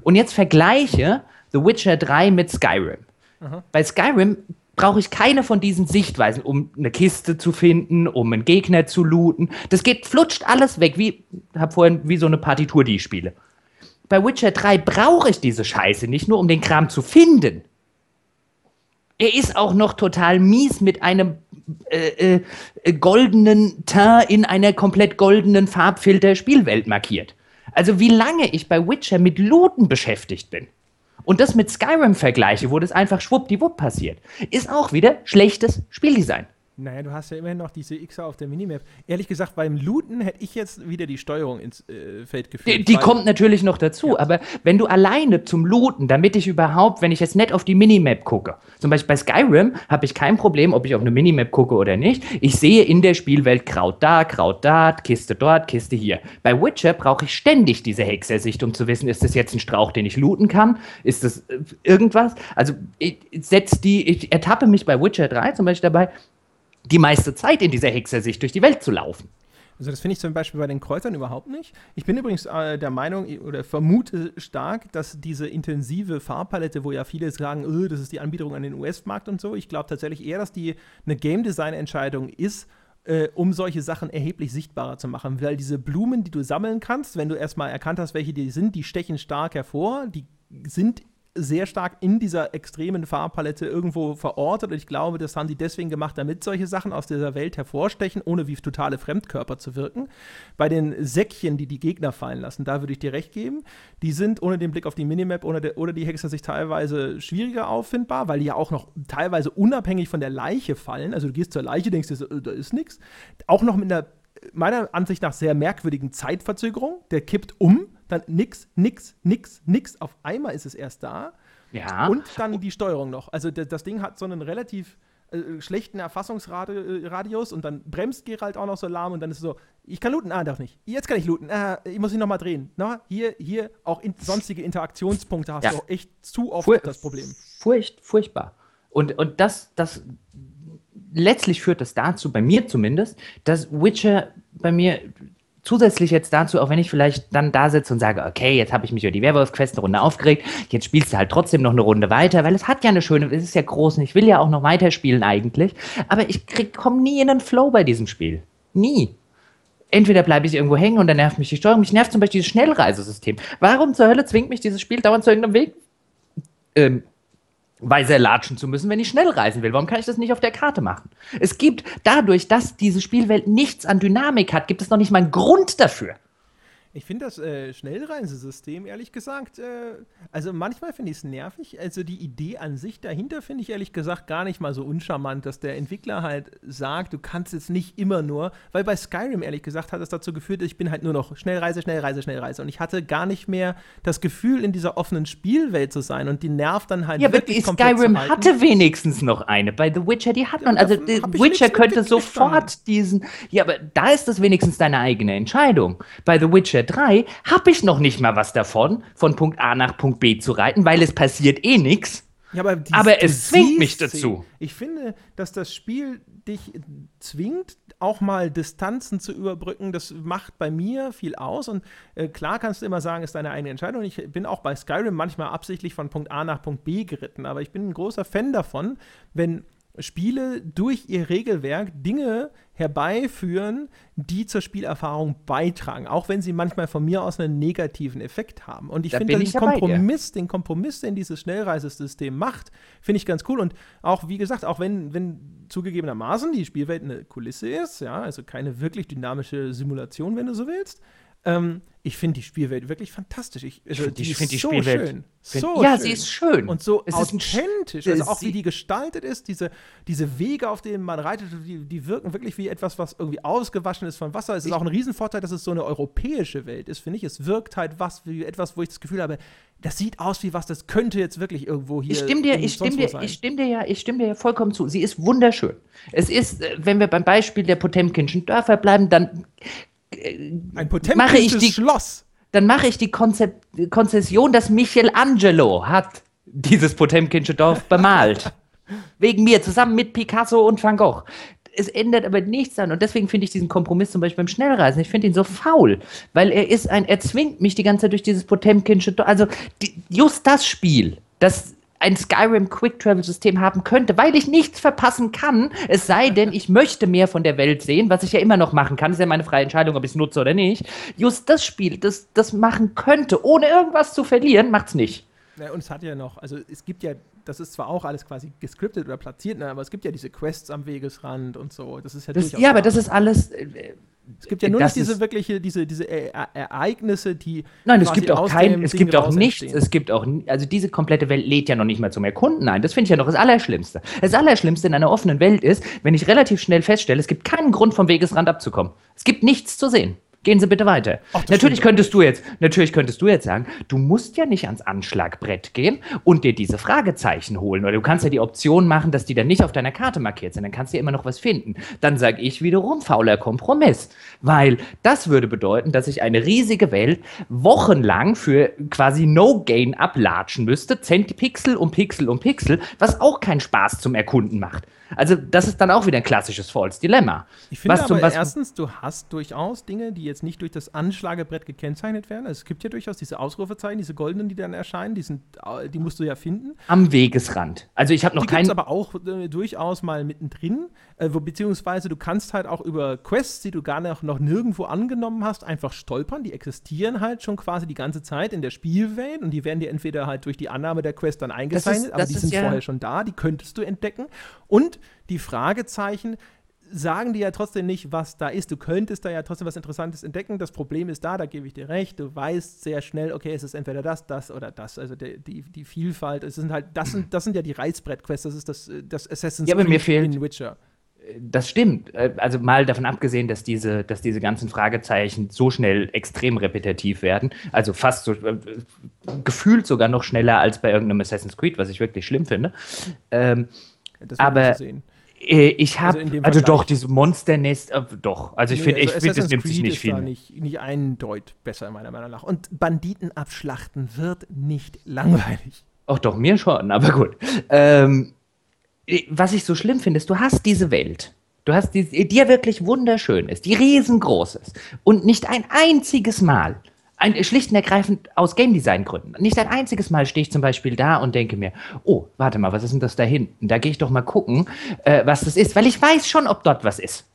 Und jetzt vergleiche The Witcher 3 mit Skyrim. Aha. Bei Skyrim brauche ich keine von diesen Sichtweisen, um eine Kiste zu finden, um einen Gegner zu looten. Das geht, flutscht alles weg, wie, hab vorhin, wie so eine Partitur, die ich spiele. Bei Witcher 3 brauche ich diese Scheiße nicht nur, um den Kram zu finden. Er ist auch noch total mies mit einem äh, äh, goldenen Teint in einer komplett goldenen Farbfilter-Spielwelt markiert. Also wie lange ich bei Witcher mit Looten beschäftigt bin und das mit Skyrim vergleiche, wo das einfach schwuppdiwupp passiert, ist auch wieder schlechtes Spieldesign. Naja, du hast ja immerhin noch diese Xer auf der Minimap. Ehrlich gesagt, beim Looten hätte ich jetzt wieder die Steuerung ins äh, Feld geführt. Die, die kommt natürlich noch dazu, ja. aber wenn du alleine zum Looten, damit ich überhaupt, wenn ich jetzt nicht auf die Minimap gucke, zum Beispiel bei Skyrim habe ich kein Problem, ob ich auf eine Minimap gucke oder nicht. Ich sehe in der Spielwelt Kraut da, Kraut da, Kiste dort, Kiste hier. Bei Witcher brauche ich ständig diese Hexersicht, um zu wissen, ist das jetzt ein Strauch, den ich looten kann? Ist das äh, irgendwas? Also ich, setz die, ich ertappe mich bei Witcher 3 zum Beispiel dabei, die meiste Zeit in dieser Hexersicht durch die Welt zu laufen. Also das finde ich zum Beispiel bei den Kreuzern überhaupt nicht. Ich bin übrigens äh, der Meinung oder vermute stark, dass diese intensive Farbpalette, wo ja viele sagen, oh, das ist die Anbieterung an den US-Markt und so, ich glaube tatsächlich eher, dass die eine Game Design-Entscheidung ist, äh, um solche Sachen erheblich sichtbarer zu machen. Weil diese Blumen, die du sammeln kannst, wenn du erstmal erkannt hast, welche die sind, die stechen stark hervor, die sind sehr stark in dieser extremen Farbpalette irgendwo verortet. Und ich glaube, das haben die deswegen gemacht, damit solche Sachen aus dieser Welt hervorstechen, ohne wie totale Fremdkörper zu wirken. Bei den Säckchen, die die Gegner fallen lassen, da würde ich dir recht geben. Die sind ohne den Blick auf die Minimap oder, der, oder die Hexer sich teilweise schwieriger auffindbar, weil die ja auch noch teilweise unabhängig von der Leiche fallen. Also du gehst zur Leiche, denkst dir, äh, da ist nichts. Auch noch mit einer meiner Ansicht nach sehr merkwürdigen Zeitverzögerung. Der kippt um dann nix, nix, nix, nix. Auf einmal ist es erst da. Ja. Und dann die Steuerung noch. Also das Ding hat so einen relativ äh, schlechten Erfassungsradius und dann bremst Gerald auch noch so lahm und dann ist es so, ich kann looten, ah, doch nicht. Jetzt kann ich looten, ah, ich muss ihn nochmal drehen. Na, hier, hier, auch in, sonstige Interaktionspunkte hast ja. du auch echt zu oft Fur das Problem. Furcht, furchtbar. Und, und das, das, letztlich führt das dazu, bei mir zumindest, dass Witcher bei mir zusätzlich jetzt dazu, auch wenn ich vielleicht dann da sitze und sage, okay, jetzt habe ich mich über die Werwolf-Quest eine Runde aufgeregt, jetzt spielst du halt trotzdem noch eine Runde weiter, weil es hat ja eine schöne, es ist ja groß und ich will ja auch noch weiterspielen eigentlich, aber ich komme nie in den Flow bei diesem Spiel. Nie. Entweder bleibe ich irgendwo hängen und dann nervt mich die Steuerung. Mich nervt zum Beispiel dieses Schnellreisesystem. Warum zur Hölle zwingt mich dieses Spiel dauernd zu irgendeinem Weg ähm, Weise latschen zu müssen, wenn ich schnell reisen will. Warum kann ich das nicht auf der Karte machen? Es gibt dadurch, dass diese Spielwelt nichts an Dynamik hat, gibt es noch nicht mal einen Grund dafür. Ich finde das äh, Schnellreisesystem, ehrlich gesagt, äh, also manchmal finde ich es nervig. Also die Idee an sich dahinter finde ich ehrlich gesagt gar nicht mal so uncharmant, dass der Entwickler halt sagt, du kannst jetzt nicht immer nur, weil bei Skyrim ehrlich gesagt hat es dazu geführt, ich bin halt nur noch Schnellreise, Schnellreise, Schnellreise. Und ich hatte gar nicht mehr das Gefühl, in dieser offenen Spielwelt zu sein und die nervt dann halt. Ja, aber Skyrim hatte wenigstens noch eine. Bei The Witcher, die hat man. Ja, also The Witcher könnte sofort diesen. Ja, aber da ist das wenigstens deine eigene Entscheidung. Bei The Witcher Witcher 3 habe ich noch nicht mal was davon, von Punkt A nach Punkt B zu reiten, weil es passiert eh nichts. Ja, aber, dies, aber es zwingt mich dazu. Ich finde, dass das Spiel dich zwingt, auch mal Distanzen zu überbrücken. Das macht bei mir viel aus. Und äh, klar kannst du immer sagen, ist deine eigene Entscheidung. Ich bin auch bei Skyrim manchmal absichtlich von Punkt A nach Punkt B geritten. Aber ich bin ein großer Fan davon, wenn Spiele durch ihr Regelwerk Dinge herbeiführen, die zur Spielerfahrung beitragen, auch wenn sie manchmal von mir aus einen negativen Effekt haben. Und ich finde den Kompromiss, den Kompromiss, den dieses Schnellreisesystem macht, finde ich ganz cool. Und auch, wie gesagt, auch wenn, wenn zugegebenermaßen die Spielwelt eine Kulisse ist, ja, also keine wirklich dynamische Simulation, wenn du so willst, ähm, ich finde die Spielwelt wirklich fantastisch. Ich, also, ich finde find die so Spielwelt schön. So ja, schön. sie ist schön. Und so es authentisch. also auch wie die gestaltet ist, diese, diese Wege, auf denen man reitet, die, die wirken wirklich wie etwas, was irgendwie ausgewaschen ist von Wasser. Es ist auch ein Riesenvorteil, dass es so eine europäische Welt ist, finde ich. Es wirkt halt was wie etwas, wo ich das Gefühl habe, das sieht aus wie was, das könnte jetzt wirklich irgendwo hier. Ich stimme dir, ich stimme dir, ich stimme dir ja, ich stimme dir ja vollkommen zu. Sie ist wunderschön. Es ist, äh, wenn wir beim Beispiel der Potemkinschen Dörfer bleiben, dann ein Potemkinsches Schloss. Dann mache ich die Konze Konzession, dass Michelangelo hat dieses Potemkinsche Dorf bemalt. Wegen mir, zusammen mit Picasso und Van Gogh. Es ändert aber nichts an. Und deswegen finde ich diesen Kompromiss zum Beispiel beim Schnellreisen, ich finde ihn so faul. Weil er ist ein, er zwingt mich die ganze Zeit durch dieses Potemkinsche Dorf. Also die, just das Spiel, das ein Skyrim Quick Travel System haben könnte, weil ich nichts verpassen kann, es sei denn, ich möchte mehr von der Welt sehen, was ich ja immer noch machen kann, ist ja meine freie Entscheidung, ob ich es nutze oder nicht. Just das Spiel, das das machen könnte, ohne irgendwas zu verlieren, macht's nicht. Ja, und es hat ja noch, also es gibt ja, das ist zwar auch alles quasi gescriptet oder platziert, ne, aber es gibt ja diese Quests am Wegesrand und so. Das ist ja das, Ja, aber das ist alles. Äh, Es gibt ja nur nicht diese wirkliche, diese, diese Ereignisse, die. Nein, es gibt auch kein, es gibt auch nichts, entstehen. es gibt auch, also diese komplette Welt lädt ja noch nicht mal zum Erkunden ein. Das finde ich ja noch das Allerschlimmste. Das Allerschlimmste in einer offenen Welt ist, wenn ich relativ schnell feststelle, es gibt keinen Grund, vom Wegesrand abzukommen. Es gibt nichts zu sehen. Gehen Sie bitte weiter. Ach, natürlich könntest du jetzt, natürlich könntest du jetzt sagen, du musst ja nicht ans Anschlagbrett gehen und dir diese Fragezeichen holen. Oder du kannst ja die Option machen, dass die dann nicht auf deiner Karte markiert sind. Dann kannst du ja immer noch was finden. Dann sage ich wiederum fauler Kompromiss. Weil das würde bedeuten, dass ich eine riesige Welt wochenlang für quasi No-Gain ablatschen müsste. Zentipixel um Pixel um Pixel, was auch keinen Spaß zum Erkunden macht. Also, das ist dann auch wieder ein klassisches False Dilemma. Ich finde was aber zum, erstens, du hast durchaus Dinge, die jetzt nicht durch das Anschlagebrett gekennzeichnet werden. Also, es gibt ja durchaus diese Ausrufezeichen, diese goldenen, die dann erscheinen, die, sind, die musst du ja finden. Am Wegesrand. Also, ich habe noch keinen. Die aber auch äh, durchaus mal mittendrin, äh, wo, beziehungsweise du kannst halt auch über Quests, die du gar noch, noch nirgendwo angenommen hast, einfach stolpern. Die existieren halt schon quasi die ganze Zeit in der Spielwelt und die werden dir entweder halt durch die Annahme der Quest dann eingezeichnet, ist, aber die sind ja vorher schon da, die könntest du entdecken. Und die Fragezeichen sagen dir ja trotzdem nicht, was da ist. Du könntest da ja trotzdem was Interessantes entdecken. Das Problem ist da, da gebe ich dir recht. Du weißt sehr schnell, okay, es ist entweder das, das oder das. Also die, die, die Vielfalt, es sind halt, das sind, das sind ja die Reißbrett-Quests, das ist das, das Assassin's ja, Creed mir fehlt, in Witcher. Das stimmt. Äh, also mal davon abgesehen, dass diese, dass diese ganzen Fragezeichen so schnell extrem repetitiv werden, also fast so äh, gefühlt sogar noch schneller als bei irgendeinem Assassin's Creed, was ich wirklich schlimm finde. Ähm, das aber äh, ich habe, also, also doch, diese Monsternest, äh, doch. Also ich nee, finde, also ich finde, es nimmt Creed sich nicht viel. Nicht, nicht ein Deut besser, meiner Meinung nach. Und Banditen abschlachten wird nicht langweilig. Ach doch, mir schon, aber gut. Ähm, was ich so schlimm finde, ist, du hast diese Welt. Du hast die, die ja wirklich wunderschön ist, die riesengroß ist. Und nicht ein einziges Mal ein, schlicht und ergreifend aus Game Design Gründen. Nicht ein einziges Mal stehe ich zum Beispiel da und denke mir, oh, warte mal, was ist denn das da hinten? Da gehe ich doch mal gucken, äh, was das ist, weil ich weiß schon, ob dort was ist.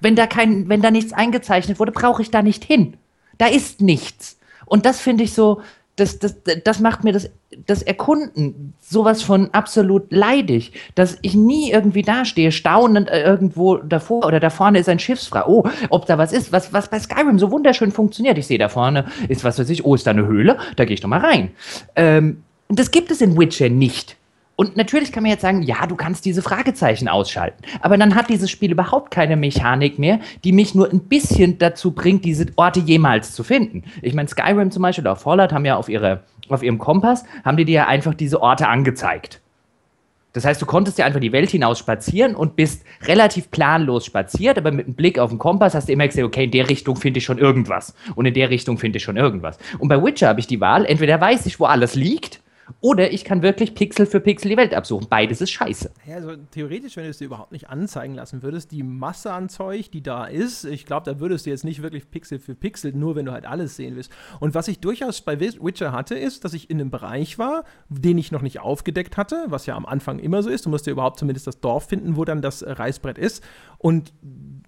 Wenn da kein, wenn da nichts eingezeichnet wurde, brauche ich da nicht hin. Da ist nichts. Und das finde ich so, das, das, das macht mir das, das Erkunden sowas von absolut leidig, dass ich nie irgendwie dastehe, staunend äh, irgendwo davor oder da vorne ist ein Schiffsfrau. Oh, ob da was ist, was, was bei Skyrim so wunderschön funktioniert. Ich sehe da vorne ist was weiß ich, oh, ist da eine Höhle, da gehe ich doch mal rein. Ähm, das gibt es in Witcher nicht. Und natürlich kann man jetzt sagen, ja, du kannst diese Fragezeichen ausschalten. Aber dann hat dieses Spiel überhaupt keine Mechanik mehr, die mich nur ein bisschen dazu bringt, diese Orte jemals zu finden. Ich meine, Skyrim zum Beispiel oder Fallout haben ja auf, ihre, auf ihrem Kompass, haben die dir ja einfach diese Orte angezeigt. Das heißt, du konntest ja einfach die Welt hinaus spazieren und bist relativ planlos spaziert, aber mit einem Blick auf den Kompass hast du immer gesehen, okay, in der Richtung finde ich schon irgendwas und in der Richtung finde ich schon irgendwas. Und bei Witcher habe ich die Wahl, entweder weiß ich, wo alles liegt oder ich kann wirklich Pixel für Pixel die Welt absuchen. Beides ist scheiße. Ja, also theoretisch, wenn du es dir überhaupt nicht anzeigen lassen würdest, die Masse an Zeug, die da ist, ich glaube, da würdest du jetzt nicht wirklich Pixel für Pixel, nur wenn du halt alles sehen willst. Und was ich durchaus bei Witcher hatte, ist, dass ich in einem Bereich war, den ich noch nicht aufgedeckt hatte, was ja am Anfang immer so ist. Du musst ja überhaupt zumindest das Dorf finden, wo dann das Reißbrett ist. Und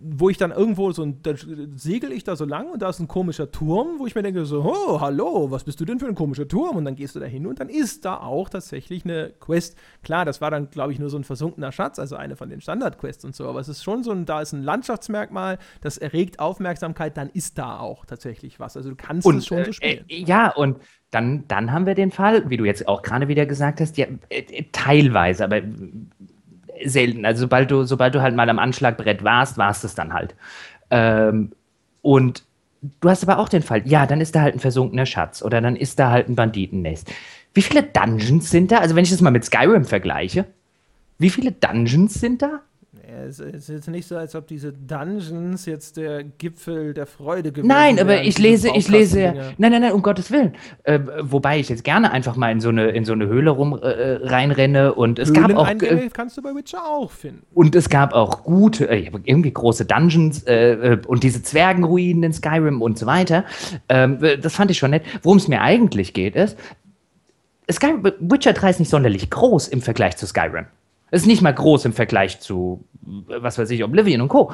wo ich dann irgendwo so, dann segel ich da so lang und da ist ein komischer Turm, wo ich mir denke so, oh, hallo, was bist du denn für ein komischer Turm? Und dann gehst du da hin und dann ist da auch tatsächlich eine Quest. Klar, das war dann, glaube ich, nur so ein versunkener Schatz, also eine von den Standard-Quests und so, aber es ist schon so ein, da ist ein Landschaftsmerkmal, das erregt Aufmerksamkeit, dann ist da auch tatsächlich was. Also du kannst und, es schon äh, so spielen. Äh, ja, und dann, dann haben wir den Fall, wie du jetzt auch gerade wieder gesagt hast, ja, äh, teilweise, aber selten. Also sobald du, sobald du halt mal am Anschlagbrett warst, warst es dann halt. Ähm, und du hast aber auch den Fall, ja, dann ist da halt ein versunkener Schatz oder dann ist da halt ein Banditennest. Wie viele Dungeons sind da? Also wenn ich das mal mit Skyrim vergleiche, wie viele Dungeons sind da? es ist jetzt nicht so, als ob diese Dungeons jetzt der Gipfel der Freude gewesen Nein, aber wären, ich lese, ich lese, nein, nein, nein, um Gottes Willen. Äh, wobei ich jetzt gerne einfach mal in so eine, in so eine Höhle rum äh, reinrenne und es gab auch. Äh, kannst du bei Witcher auch finden. Und es gab auch gute, äh, irgendwie große Dungeons äh, äh, und diese Zwergenruinen in Skyrim und so weiter. Ähm, das fand ich schon nett. Worum es mir eigentlich geht, ist, Skyrim, Witcher 3 ist nicht sonderlich groß im Vergleich zu Skyrim. Es ist nicht mal groß im Vergleich zu, was weiß ich, Oblivion und Co.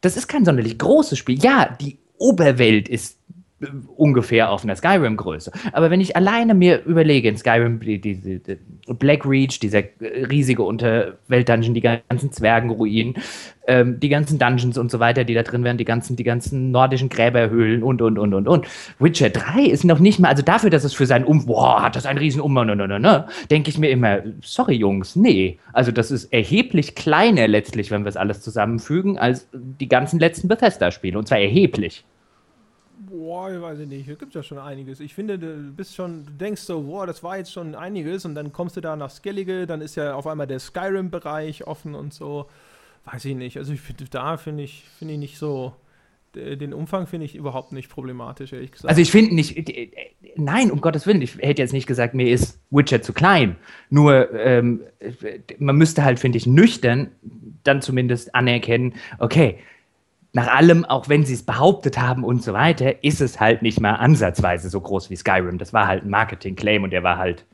Das ist kein sonderlich großes Spiel. Ja, die Oberwelt ist ungefähr auf einer Skyrim-Größe. Aber wenn ich alleine mir überlege, in Skyrim, die, die, die Black Reach, dieser riesige Unterwelt-Dungeon, die ganzen Zwergenruinen, ähm, die ganzen Dungeons und so weiter, die da drin wären, die ganzen, die ganzen nordischen Gräberhöhlen und, und, und, und, und. Witcher 3 ist noch nicht mal, also dafür, dass es für seinen Um, boah, hat das einen riesen Um, ne, ne, ne, ne, denke ich mir immer, sorry Jungs, nee. Also das ist erheblich kleiner letztlich, wenn wir es alles zusammenfügen, als die ganzen letzten Bethesda-Spiele. Und zwar erheblich. Boah, ich weiß nicht, hier gibt es ja schon einiges. Ich finde, du bist schon, du denkst so, boah, das war jetzt schon einiges und dann kommst du da nach Skellige, dann ist ja auf einmal der Skyrim-Bereich offen und so. Weiß ich nicht. Also ich finde, da finde ich, finde ich nicht so, den Umfang finde ich überhaupt nicht problematisch, ehrlich gesagt. Also ich finde nicht, nein, um Gottes Willen, ich hätte jetzt nicht gesagt, mir ist Witcher zu klein. Nur ähm, man müsste halt, finde ich, nüchtern dann zumindest anerkennen, okay, nach allem, auch wenn sie es behauptet haben und so weiter, ist es halt nicht mal ansatzweise so groß wie Skyrim. Das war halt ein Marketing-Claim und der war halt.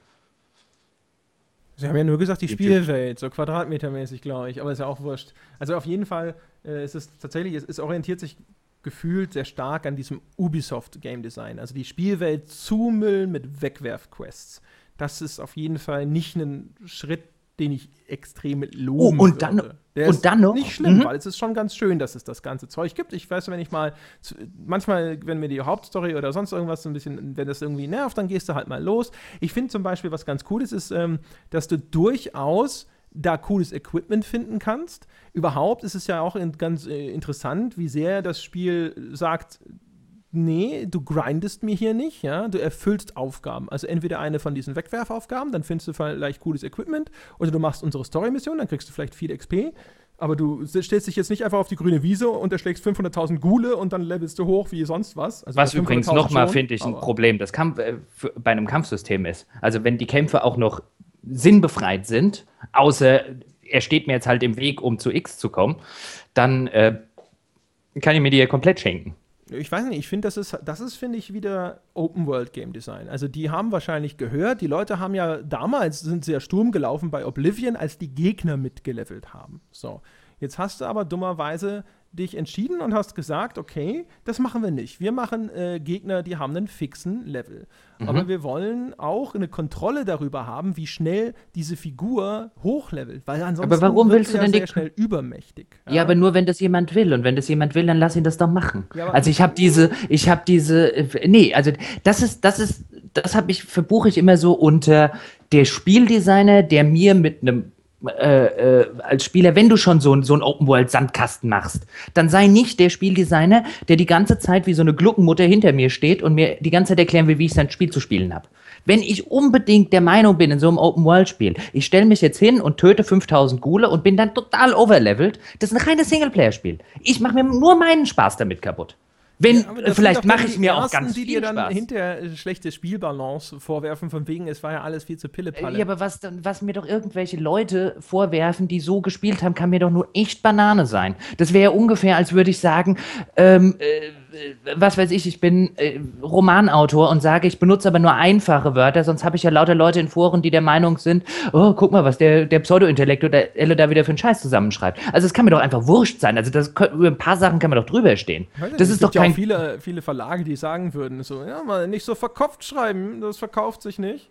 Sie haben ja nur gesagt, die Spielwelt, so quadratmetermäßig, glaube ich, aber ist ja auch wurscht. Also auf jeden Fall äh, ist es tatsächlich, es, es orientiert sich gefühlt sehr stark an diesem Ubisoft Game Design. Also die Spielwelt zumüllen mit Wegwerfquests. Das ist auf jeden Fall nicht ein Schritt den ich extrem loben oh, und dann, würde. Der und dann noch? Nicht schlimm, mhm. weil es ist schon ganz schön, dass es das ganze Zeug gibt. Ich weiß, wenn ich mal, manchmal, wenn mir die Hauptstory oder sonst irgendwas so ein bisschen, wenn das irgendwie nervt, dann gehst du halt mal los. Ich finde zum Beispiel, was ganz cool ist, ist, ähm, dass du durchaus da cooles Equipment finden kannst. Überhaupt ist es ja auch in, ganz äh, interessant, wie sehr das Spiel sagt, nee, du grindest mir hier nicht, ja, du erfüllst Aufgaben. Also entweder eine von diesen Wegwerfaufgaben, dann findest du vielleicht cooles Equipment, oder du machst unsere Story-Mission, dann kriegst du vielleicht viel XP. Aber du stellst dich jetzt nicht einfach auf die grüne Wiese und erschlägst 500.000 Gule und dann levelst du hoch wie sonst was. Also was übrigens nochmal, finde ich, ein Problem das Kampf, äh, für, bei einem Kampfsystem ist. Also wenn die Kämpfe auch noch sinnbefreit sind, außer er steht mir jetzt halt im Weg, um zu X zu kommen, dann äh, kann ich mir die ja komplett schenken ich weiß nicht, ich finde, das ist, das ist, finde ich, wieder Open World Game Design. Also die haben wahrscheinlich gehört, die Leute haben ja damals, sind ja Sturm gelaufen bei Oblivion, als die Gegner mitgelevelt haben. So. Jetzt hast du aber dummerweise dich entschieden und hast gesagt, okay, das machen wir nicht. Wir machen äh, Gegner, die haben einen fixen Level. Mhm. Aber wir wollen auch eine Kontrolle darüber haben, wie schnell diese Figur hochlevelt, weil ansonsten aber warum willst du denn sehr schnell übermächtig. Ja? ja? aber nur wenn das jemand will und wenn das jemand will, dann lass ihn das doch machen. Ja, also ich habe diese, ich habe diese, äh, nee, also das ist, das ist, das habe ich verbuche ich immer so unter der Spieldesigner, der mir mit einem äh, äh, als Spieler, wenn du schon so, so einen Open-World-Sandkasten machst, dann sei nicht der Spieldesigner, der die ganze Zeit wie so eine Gluckenmutter hinter mir steht und mir die ganze Zeit erklären will, wie ich sein Spiel zu spielen habe. Wenn ich unbedingt der Meinung bin in so einem Open-World-Spiel, ich stelle mich jetzt hin und töte 5000 Gule und bin dann total overlevelt, das ist ein reines Singleplayer-Spiel. Ich mache mir nur meinen Spaß damit kaputt. Wenn, ja, vielleicht mache ich mir ersten, auch ganz die viel dir dann Spaß. hinterher schlechte Spielbalance vorwerfen, von wegen, es war ja alles viel zu Pillepalle. Ja, aber was, was mir doch irgendwelche Leute vorwerfen, die so gespielt haben, kann mir doch nur echt Banane sein. Das wäre ja ungefähr, als würde ich sagen, ähm, äh, äh, was weiß ich, ich bin äh, Romanautor und sage, ich benutze aber nur einfache Wörter, sonst habe ich ja lauter Leute in Foren, die der Meinung sind, oh, guck mal, was der, der Pseudo-Intellektuelle da wieder für einen Scheiß zusammenschreibt. Also es kann mir doch einfach wurscht sein. Also das, über ein paar Sachen kann man doch drüber stehen. Weiß das ist doch kein... Ja auch viele, viele Verlage, die sagen würden, so, ja, mal nicht so verkopft schreiben, das verkauft sich nicht.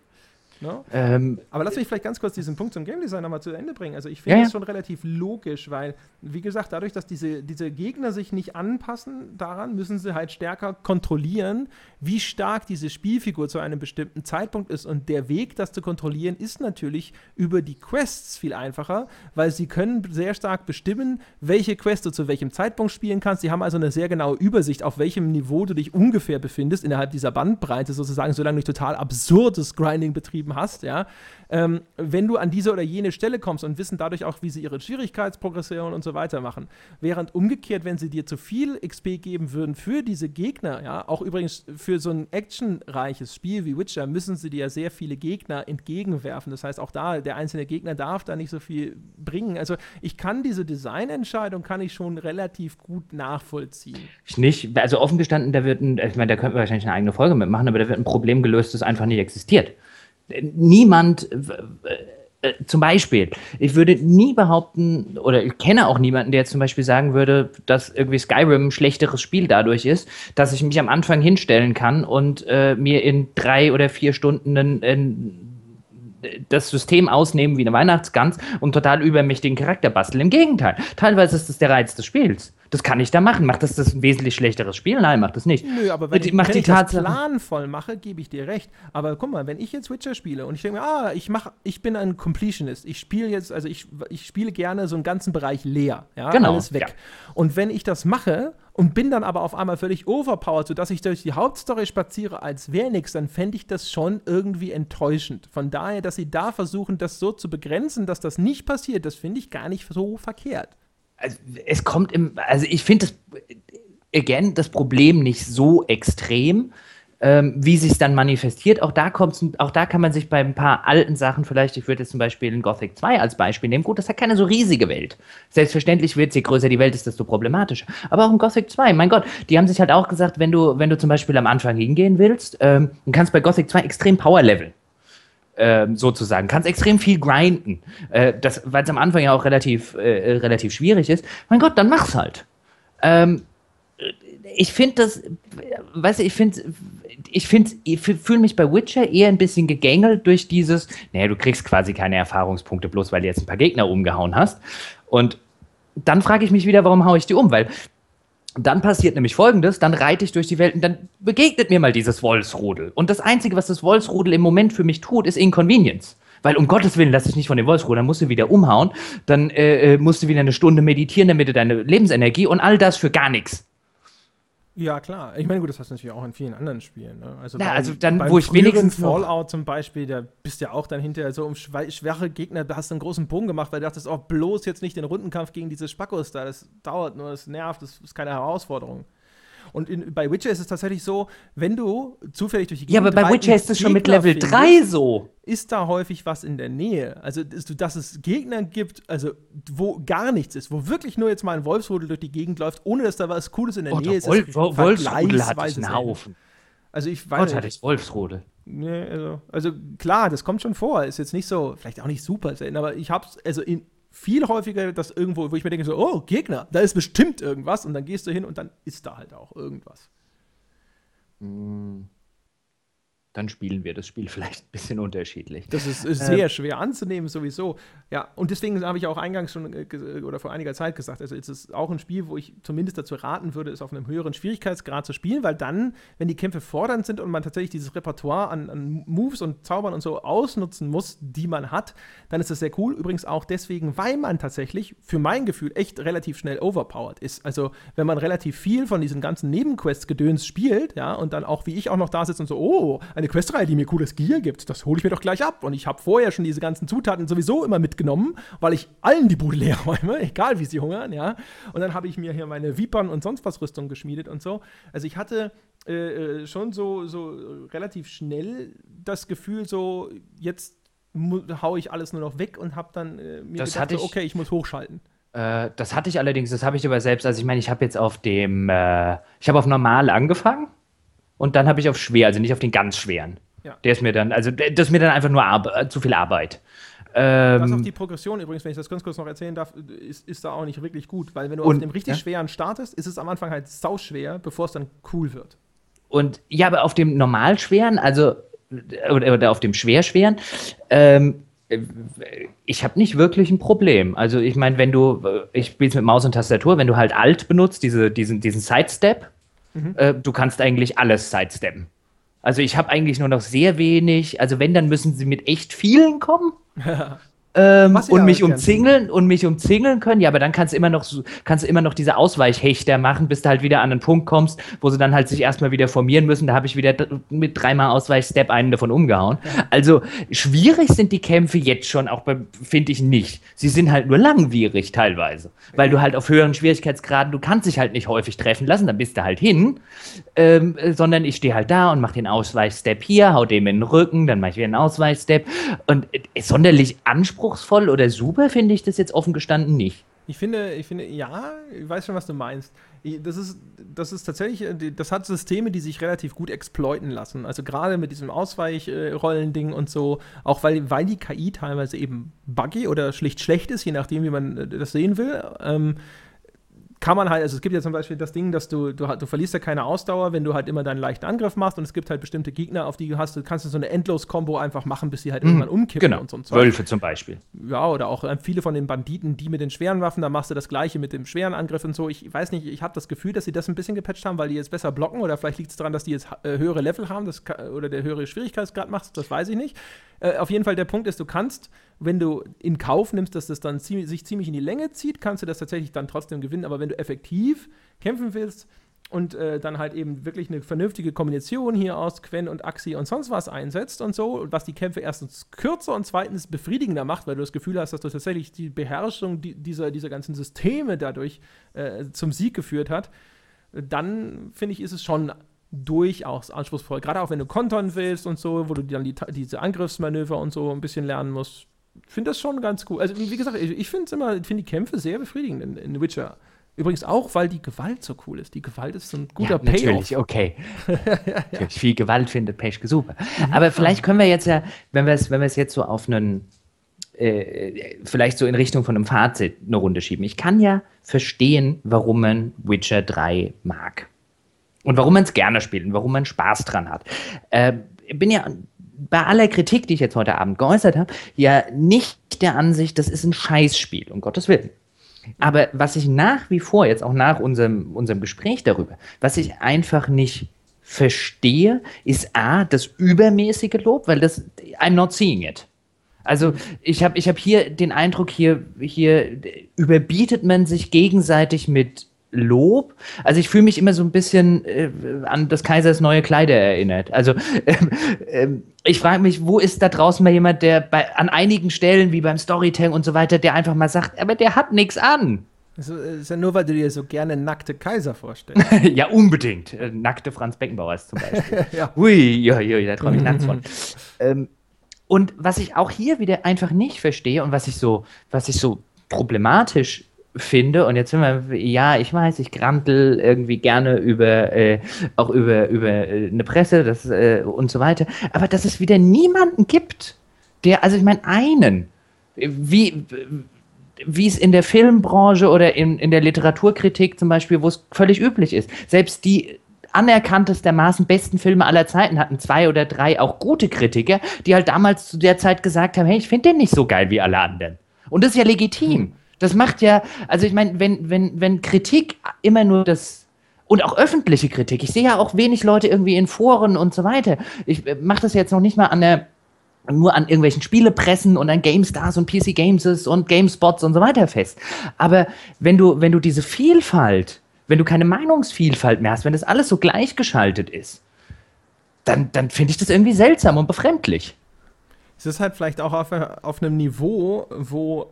No? Ähm, Aber lass mich vielleicht ganz kurz diesen Punkt zum Game Design nochmal zu Ende bringen. Also ich finde ja, das schon relativ logisch, weil, wie gesagt, dadurch, dass diese, diese Gegner sich nicht anpassen daran, müssen sie halt stärker kontrollieren, wie stark diese Spielfigur zu einem bestimmten Zeitpunkt ist. Und der Weg, das zu kontrollieren, ist natürlich über die Quests viel einfacher, weil sie können sehr stark bestimmen, welche Quest du zu welchem Zeitpunkt spielen kannst. Sie haben also eine sehr genaue Übersicht, auf welchem Niveau du dich ungefähr befindest, innerhalb dieser Bandbreite sozusagen, solange du nicht total absurdes Grinding betrieben hast, ja, ähm, wenn du an diese oder jene Stelle kommst und wissen dadurch auch, wie sie ihre Schwierigkeitsprogression und so weiter machen. Während umgekehrt, wenn sie dir zu viel XP geben würden für diese Gegner, ja, auch übrigens für so ein actionreiches Spiel wie Witcher, müssen sie dir ja sehr viele Gegner entgegenwerfen. Das heißt, auch da, der einzelne Gegner darf da nicht so viel bringen. Also ich kann diese Designentscheidung kann ich schon relativ gut nachvollziehen. Ich nicht, also offen gestanden, da wird ein, ich meine, da könnten wir wahrscheinlich eine eigene Folge mitmachen, aber da wird ein Problem gelöst, das einfach nicht existiert niemand äh, zum Beispiel, ich würde nie behaupten, oder ich kenne auch niemanden, der zum Beispiel sagen würde, dass irgendwie Skyrim ein schlechteres Spiel dadurch ist, dass ich mich am Anfang hinstellen kann und äh, mir in drei oder vier Stunden ein, ein das System ausnehmen wie eine Weihnachtsgans und total übermächtigen Charakter basteln. Im Gegenteil, teilweise ist das der Reiz des Spiels. Das kann ich da machen. Macht das das ein wesentlich schlechteres Spiel? Nein, macht das nicht. Nö, aber wenn, ich, wenn ich das planvoll mache, gebe ich dir recht. Aber guck mal, wenn ich jetzt Witcher spiele und ich denke mir, ah, ich mach, ich bin ein Completionist. Ich spiele jetzt, also ich, ich spiele gerne so einen ganzen Bereich leer. Ja, genau, alles weg. Ja. Und wenn ich das mache und bin dann aber auf einmal völlig overpowered, sodass ich durch die Hauptstory spaziere, als wäre nichts, dann fände ich das schon irgendwie enttäuschend. Von daher, dass sie da versuchen, das so zu begrenzen, dass das nicht passiert, das finde ich gar nicht so verkehrt also es kommt im, also ich finde das, again, das Problem nicht so extrem, ähm, wie sich dann manifestiert. Auch da kommt's, auch da kann man sich bei ein paar alten Sachen vielleicht, ich würde jetzt zum Beispiel in Gothic 2 als Beispiel nehmen, gut, das hat keine so riesige Welt. Selbstverständlich wird, je größer die Welt ist, desto problematischer. Aber auch in Gothic 2, mein Gott, die haben sich halt auch gesagt, wenn du, wenn du zum Beispiel am Anfang hingehen willst, ähm, dann kannst bei Gothic 2 extrem Power leveln. Ähm, sozusagen. Kannst extrem viel grinden. Äh, Weil es am Anfang ja auch relativ, äh, relativ schwierig ist. Mein Gott, dann mach's halt. Ähm, ich finde das, weißt du, ich finde, ich finde, ich fühle mich bei Witcher eher ein bisschen gegängelt durch dieses, naja, du kriegst quasi keine Erfahrungspunkte, bloß weil du jetzt ein paar Gegner umgehauen hast. Und dann frage ich mich wieder, warum haue ich die um? Weil dann passiert nämlich folgendes, dann reite ich durch die Welt und dann begegnet mir mal dieses Wolfsrudel. Und das Einzige, was das Wolfsrudel im Moment für mich tut, ist Inconvenience. Weil um Gottes Willen lass dich nicht von dem Wolfsrudel, dann musst du wieder umhauen, dann äh, äh, musst du wieder eine Stunde meditieren, damit du deine Lebensenergie und all das für gar nichts. Ja, klar. Ich meine, gut, das hast du natürlich auch in vielen anderen Spielen. Ne? Also, ja, beim, also dann, wo ich wenigstens Fallout zum Beispiel, da bist du ja auch dann hinterher so um schwache Gegner, da hast du einen großen Bogen gemacht, weil du dachtest, auch oh, bloß jetzt nicht den Rundenkampf gegen diese Spackos da. Das dauert nur, das nervt, das ist keine Herausforderung. Und in, bei Witcher ist es tatsächlich so, wenn du zufällig durch die Gegend Ja, aber bei Witcher ist es schon mit Level 3 so. Ist da häufig was in der Nähe? Also, dass es Gegner gibt, also wo gar nichts ist, wo wirklich nur jetzt mal ein Wolfsrudel durch die Gegend läuft, ohne dass da was Cooles in der oh, Nähe ist. Wolf, Wolfsrudel hat einen Haufen. Also ich weiß. Gott, hatte ich Wolfsrudel. Nee, also, also klar, das kommt schon vor. Ist jetzt nicht so, vielleicht auch nicht super selten, aber ich hab's, also in, viel häufiger, dass irgendwo, wo ich mir denke, so, oh, Gegner, da ist bestimmt irgendwas und dann gehst du hin und dann ist da halt auch irgendwas. Mm dann spielen wir das Spiel vielleicht ein bisschen unterschiedlich. Das ist, ist sehr ähm, schwer anzunehmen, sowieso. Ja, und deswegen habe ich auch eingangs schon äh, oder vor einiger Zeit gesagt, also es ist auch ein Spiel, wo ich zumindest dazu raten würde, es auf einem höheren Schwierigkeitsgrad zu spielen, weil dann, wenn die Kämpfe fordernd sind und man tatsächlich dieses Repertoire an, an Moves und Zaubern und so ausnutzen muss, die man hat, dann ist das sehr cool. Übrigens auch deswegen, weil man tatsächlich, für mein Gefühl, echt relativ schnell overpowered ist. Also, wenn man relativ viel von diesen ganzen Nebenquests-Gedöns spielt, ja, und dann auch wie ich auch noch da sitze und so, oh, ein eine Questreihe, die mir cooles Gear gibt, das hole ich mir doch gleich ab. Und ich habe vorher schon diese ganzen Zutaten sowieso immer mitgenommen, weil ich allen die Bude leer räume, egal wie sie hungern, ja. Und dann habe ich mir hier meine Vipern und sonst was Rüstung geschmiedet und so. Also ich hatte äh, äh schon so, so relativ schnell das Gefühl, so jetzt haue ich alles nur noch weg und habe dann äh, mir das gedacht, ich, okay, ich muss hochschalten. Äh, das hatte ich allerdings, das habe ich aber selbst, also ich meine, ich habe jetzt auf dem, äh, ich habe auf normal angefangen und dann habe ich auf schwer, also nicht auf den ganz schweren. Ja. Der ist mir dann, also das ist mir dann einfach nur Ar zu viel Arbeit. Ähm, das auch die Progression übrigens, wenn ich das ganz kurz noch erzählen darf, ist, ist da auch nicht wirklich gut, weil wenn du und, auf dem richtig ja? schweren startest, ist es am Anfang halt sauschwer, bevor es dann cool wird. Und ja, aber auf dem normalschweren, also oder, oder auf dem schwerschweren, ähm, ich habe nicht wirklich ein Problem. Also ich meine, wenn du, ich spiele es mit Maus und Tastatur, wenn du halt Alt benutzt, diese, diesen, diesen Sidestep, Mhm. Äh, du kannst eigentlich alles sidesteppen. Also ich habe eigentlich nur noch sehr wenig, also wenn, dann müssen sie mit echt vielen kommen. ähm, und mich umzingeln und mich umzingeln können. Ja, aber dann kannst du immer noch kannst du immer noch diese Ausweichhechter machen, bis du halt wieder an einen Punkt kommst, wo sie dann halt sich erstmal wieder formieren müssen. Da habe ich wieder mit dreimal Ausweichstep einen davon umgehauen. Also schwierig sind die Kämpfe jetzt schon, auch finde ich nicht. Sie sind halt nur langwierig teilweise, weil du halt auf höheren Schwierigkeitsgraden, du kannst dich halt nicht häufig treffen lassen, dann bist du halt hin, ähm, sondern ich stehe halt da und mache den Ausweichstep hier, hau dem in den Rücken, dann mache ich wieder einen Ausweichstep und äh, sonderlich Anspruch anspruchsvoll oder super finde ich das jetzt offen gestanden nicht. Ich finde, ich finde, ja, ich weiß schon, was du meinst. Das ist, das ist tatsächlich, äh, das hat Systeme, die sich relativ gut exploiten lassen. Also gerade mit diesem Ausweichrollen-Ding und so, auch weil, weil die KI teilweise eben buggy oder schlicht schlecht ist, je nachdem, wie man äh, das sehen will. Ähm, kann man halt, also es gibt ja zum Beispiel das Ding, dass du, du, du verlierst ja keine Ausdauer, wenn du halt immer deinen leichten Angriff machst und es gibt halt bestimmte Gegner, auf die du hast, du kannst du so eine Endlos-Kombo einfach machen, bis sie halt mhm. irgendwann umkippen genau. und so. Wölfe zum Beispiel. Ja, oder auch äh, viele von den Banditen, die mit den schweren Waffen, da machst du das gleiche mit dem schweren Angriff und so. Ich weiß nicht, ich habe das Gefühl, dass sie das ein bisschen gepatcht haben, weil die jetzt besser blocken oder vielleicht liegt es daran, dass die jetzt äh, höhere Level haben das, oder der höhere Schwierigkeitsgrad macht, das weiß ich nicht. Äh, auf jeden Fall der Punkt ist, du kannst, wenn du in Kauf nimmst, dass das dann ziemlich, sich ziemlich in die Länge zieht, kannst du das tatsächlich dann trotzdem gewinnen. Aber wenn du effektiv kämpfen willst und äh, dann halt eben wirklich eine vernünftige Kombination hier aus Quen und Axi und sonst was einsetzt und so, was die Kämpfe erstens kürzer und zweitens befriedigender macht, weil du das Gefühl hast, dass du tatsächlich die Beherrschung dieser, dieser ganzen Systeme dadurch äh, zum Sieg geführt hat, dann finde ich, ist es schon durchaus anspruchsvoll. Gerade auch wenn du kontern willst und so, wo du dann die, diese Angriffsmanöver und so ein bisschen lernen musst. Finde das schon ganz cool. Also, wie, gesagt, ich, ich finde immer, finde die Kämpfe sehr befriedigend in, in Witcher. Übrigens auch, weil die Gewalt so cool ist. Die Gewalt ist so ein guter ja, Payoff. Natürlich, okay. ja, ja. Viel Gewalt findet Peschke super. Mhm. Aber vielleicht können wir jetzt ja, wenn wir es wenn jetzt so auf einen, äh, vielleicht so in Richtung von einem Fazit eine Runde schieben. Ich kann ja verstehen, warum man Witcher 3 mag. Und warum man es gerne spielt und warum man Spaß dran hat. Äh, bin ja bei aller Kritik, die ich jetzt heute Abend geäußert habe, ja nicht der Ansicht, das ist ein Scheißspiel, um Gottes Willen. Aber was ich nach wie vor, jetzt auch nach unserem, unserem Gespräch darüber, was ich einfach nicht verstehe, ist A, das übermäßige Lob, weil das, I'm not seeing it. Also ich habe ich hab hier den Eindruck, hier, hier überbietet man sich gegenseitig mit Lob. Also ich fühle mich immer so ein bisschen äh, an das Kaisers neue Kleider erinnert. Also äh, äh, ich frage mich, wo ist da draußen mal jemand, der bei, an einigen Stellen, wie beim Storytelling und so weiter, der einfach mal sagt, aber der hat nichts an. Das ist ja nur, weil du dir so gerne nackte Kaiser vorstellst. ja, unbedingt. Äh, nackte Franz Beckenbauer ist zum Beispiel. ja. Ui, ja, ja, da träume ich nachts von. ähm, und was ich auch hier wieder einfach nicht verstehe und was ich so, was ich so problematisch finde, und jetzt sind wir, ja, ich weiß, ich grantel irgendwie gerne über, äh, auch über, über äh, eine Presse das, äh, und so weiter, aber dass es wieder niemanden gibt, der, also ich meine, einen, wie, wie es in der Filmbranche oder in, in der Literaturkritik zum Beispiel, wo es völlig üblich ist, selbst die anerkanntestermaßen besten Filme aller Zeiten hatten zwei oder drei auch gute Kritiker, die halt damals zu der Zeit gesagt haben, hey, ich finde den nicht so geil wie alle anderen. Und das ist ja legitim. Das macht ja, also ich meine, wenn, wenn, wenn Kritik immer nur das und auch öffentliche Kritik. Ich sehe ja auch wenig Leute irgendwie in Foren und so weiter. Ich äh, mache das jetzt noch nicht mal an der nur an irgendwelchen Spielepressen und an GameStars und PC Games und GameSpots und so weiter fest. Aber wenn du, wenn du diese Vielfalt, wenn du keine Meinungsvielfalt mehr hast, wenn das alles so gleichgeschaltet ist, dann, dann finde ich das irgendwie seltsam und befremdlich. Es ist halt vielleicht auch auf, auf einem Niveau, wo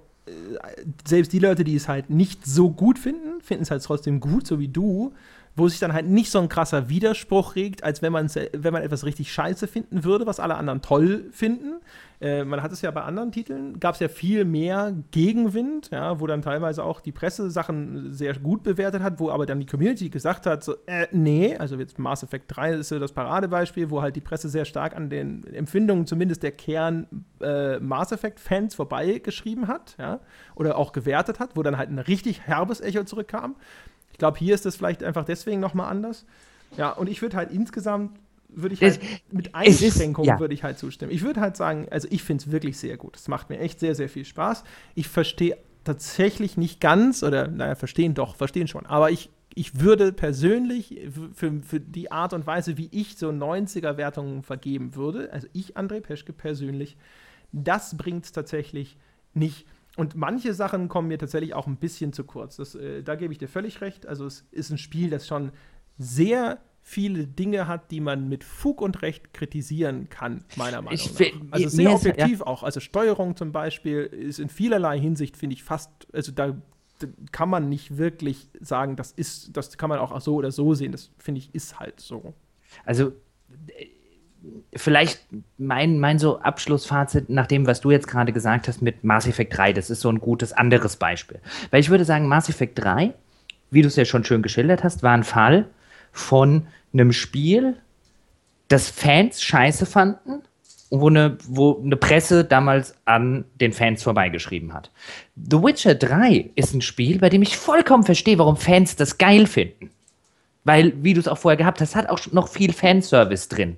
selbst die Leute, die es halt nicht so gut finden, finden es halt trotzdem gut, so wie du, wo sich dann halt nicht so ein krasser Widerspruch regt, als wenn man, wenn man etwas richtig scheiße finden würde, was alle anderen toll finden. Äh, man hat es ja bei anderen Titeln, gab es ja viel mehr Gegenwind, ja, wo dann teilweise auch die Presse Sachen sehr gut bewertet hat, wo aber dann die Community gesagt hat, so, äh, nee, also jetzt Mass Effect 3 ist so das Paradebeispiel, wo halt die Presse sehr stark an den Empfindungen zumindest der Kern äh, Mass Effect-Fans vorbeigeschrieben hat, ja, oder auch gewertet hat, wo dann halt ein richtig herbes Echo zurückkam. Ich glaube, hier ist das vielleicht einfach deswegen nochmal anders. Ja, und ich würde halt insgesamt würde ich halt es, mit Einschränkungen ja. würde ich halt zustimmen. Ich würde halt sagen, also ich finde es wirklich sehr gut. Es macht mir echt sehr, sehr viel Spaß. Ich verstehe tatsächlich nicht ganz, oder naja, verstehen doch, verstehen schon, aber ich, ich würde persönlich für, für die Art und Weise, wie ich so 90er-Wertungen vergeben würde, also ich, André Peschke persönlich, das bringt es tatsächlich nicht. Und manche Sachen kommen mir tatsächlich auch ein bisschen zu kurz. Das, äh, da gebe ich dir völlig recht. Also es ist ein Spiel, das schon sehr viele Dinge hat, die man mit Fug und Recht kritisieren kann, meiner Meinung ich, nach. Also sehr objektiv ja. auch. Also Steuerung zum Beispiel ist in vielerlei Hinsicht, finde ich, fast, also da, da, kann man nicht wirklich sagen, das ist, das kann man auch so oder so sehen. Das finde ich ist halt so. Also vielleicht mein, mein so Abschlussfazit nach dem, was du jetzt gerade gesagt hast mit Mass Effect 3, das ist so ein gutes anderes Beispiel. Weil ich würde sagen, Mass Effect 3, wie du es ja schon schön geschildert hast, war ein Fall von einem Spiel, das Fans scheiße fanden und wo eine, wo eine Presse damals an den Fans vorbeigeschrieben hat. The Witcher 3 ist ein Spiel, bei dem ich vollkommen verstehe, warum Fans das geil finden. Weil, wie du es auch vorher gehabt hast, hat auch noch viel Fanservice drin.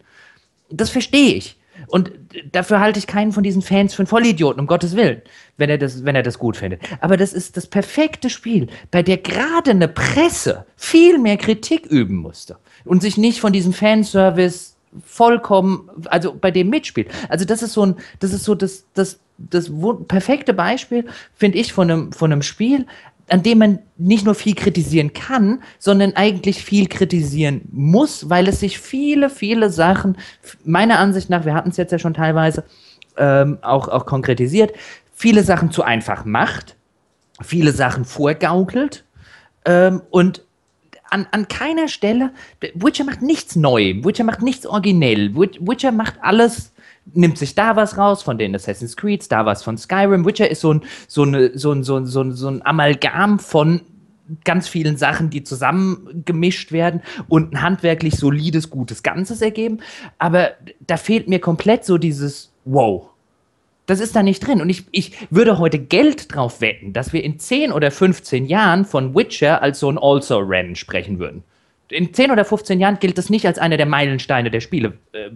Das verstehe ich. Und dafür halte ich keinen von diesen Fans für einen Vollidioten, um Gottes Willen, wenn er das, wenn er das gut findet. Aber das ist das perfekte Spiel, bei der gerade eine Presse viel mehr Kritik üben musste und sich nicht von diesem Fanservice vollkommen, also bei dem mitspielt. Also das ist so ein, das ist so das, das, das perfekte Beispiel, finde ich, von einem, von einem Spiel, an dem man nicht nur viel kritisieren kann, sondern eigentlich viel kritisieren muss, weil es sich viele, viele Sachen, meiner Ansicht nach, wir hatten es jetzt ja schon teilweise ähm, auch, auch konkretisiert, viele Sachen zu einfach macht, viele Sachen vorgaukelt ähm, und an, an keiner Stelle, Witcher macht nichts neu, Witcher macht nichts originell, Witcher macht alles nimmt sich da was raus von den Assassin's Creeds, da was von Skyrim. Witcher ist so ein, so eine, so ein, so ein, so ein, so ein Amalgam von ganz vielen Sachen, die zusammengemischt werden und ein handwerklich solides, gutes Ganzes ergeben. Aber da fehlt mir komplett so dieses Wow. Das ist da nicht drin. Und ich, ich würde heute Geld drauf wetten, dass wir in 10 oder 15 Jahren von Witcher als so ein Also-Ren sprechen würden. In 10 oder 15 Jahren gilt das nicht als einer der Meilensteine der Spiele. Äh,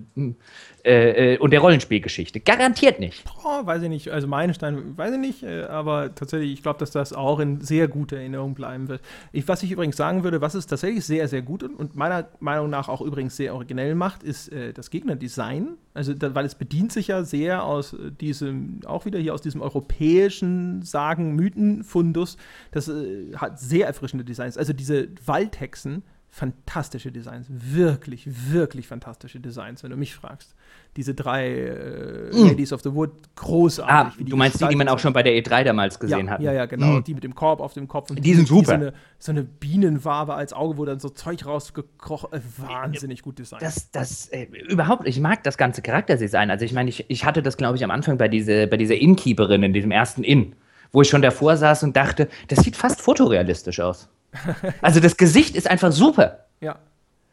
äh, äh, und der Rollenspielgeschichte. Garantiert nicht. Oh, weiß ich nicht. Also Meilenstein, weiß ich nicht. Äh, aber tatsächlich, ich glaube, dass das auch in sehr guter Erinnerung bleiben wird. Ich, was ich übrigens sagen würde, was es tatsächlich sehr, sehr gut und meiner Meinung nach auch übrigens sehr originell macht, ist äh, das Gegnerdesign. Also, da, weil es bedient sich ja sehr aus äh, diesem, auch wieder hier aus diesem europäischen Sagen, Mythen, Fundus. Das äh, hat sehr erfrischende Designs. Also diese Waldhexen fantastische Designs. Wirklich, wirklich fantastische Designs, wenn du mich fragst. Diese drei äh, mm. Ladies of the Wood, großartig. Ah, du meinst die, die man auch schon bei der E3 damals gesehen ja, hat? Ja, ja, genau. Mm. Die mit dem Korb auf dem Kopf. Und die sind super. so, eine, so eine Bienenwabe als Auge, wo dann so Zeug rausgekrochen äh, Wahnsinnig gut designt. Das, das, äh, überhaupt, ich mag das ganze Charakterdesign. Also ich meine, ich, ich hatte das, glaube ich, am Anfang bei, diese, bei dieser Innkeeperin in diesem ersten Inn, wo ich schon davor saß und dachte, das sieht fast fotorealistisch aus. Also das Gesicht ist einfach super. Ja.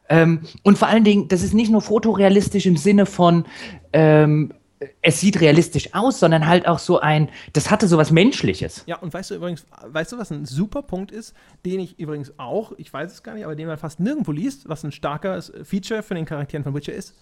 Ähm, und vor allen Dingen, das ist nicht nur fotorealistisch im Sinne von, ähm, es sieht realistisch aus, sondern halt auch so ein, das hatte so was Menschliches. Ja, und weißt du übrigens, weißt du, was ein super Punkt ist, den ich übrigens auch, ich weiß es gar nicht, aber den man fast nirgendwo liest, was ein starker Feature von den Charakteren von Witcher ist,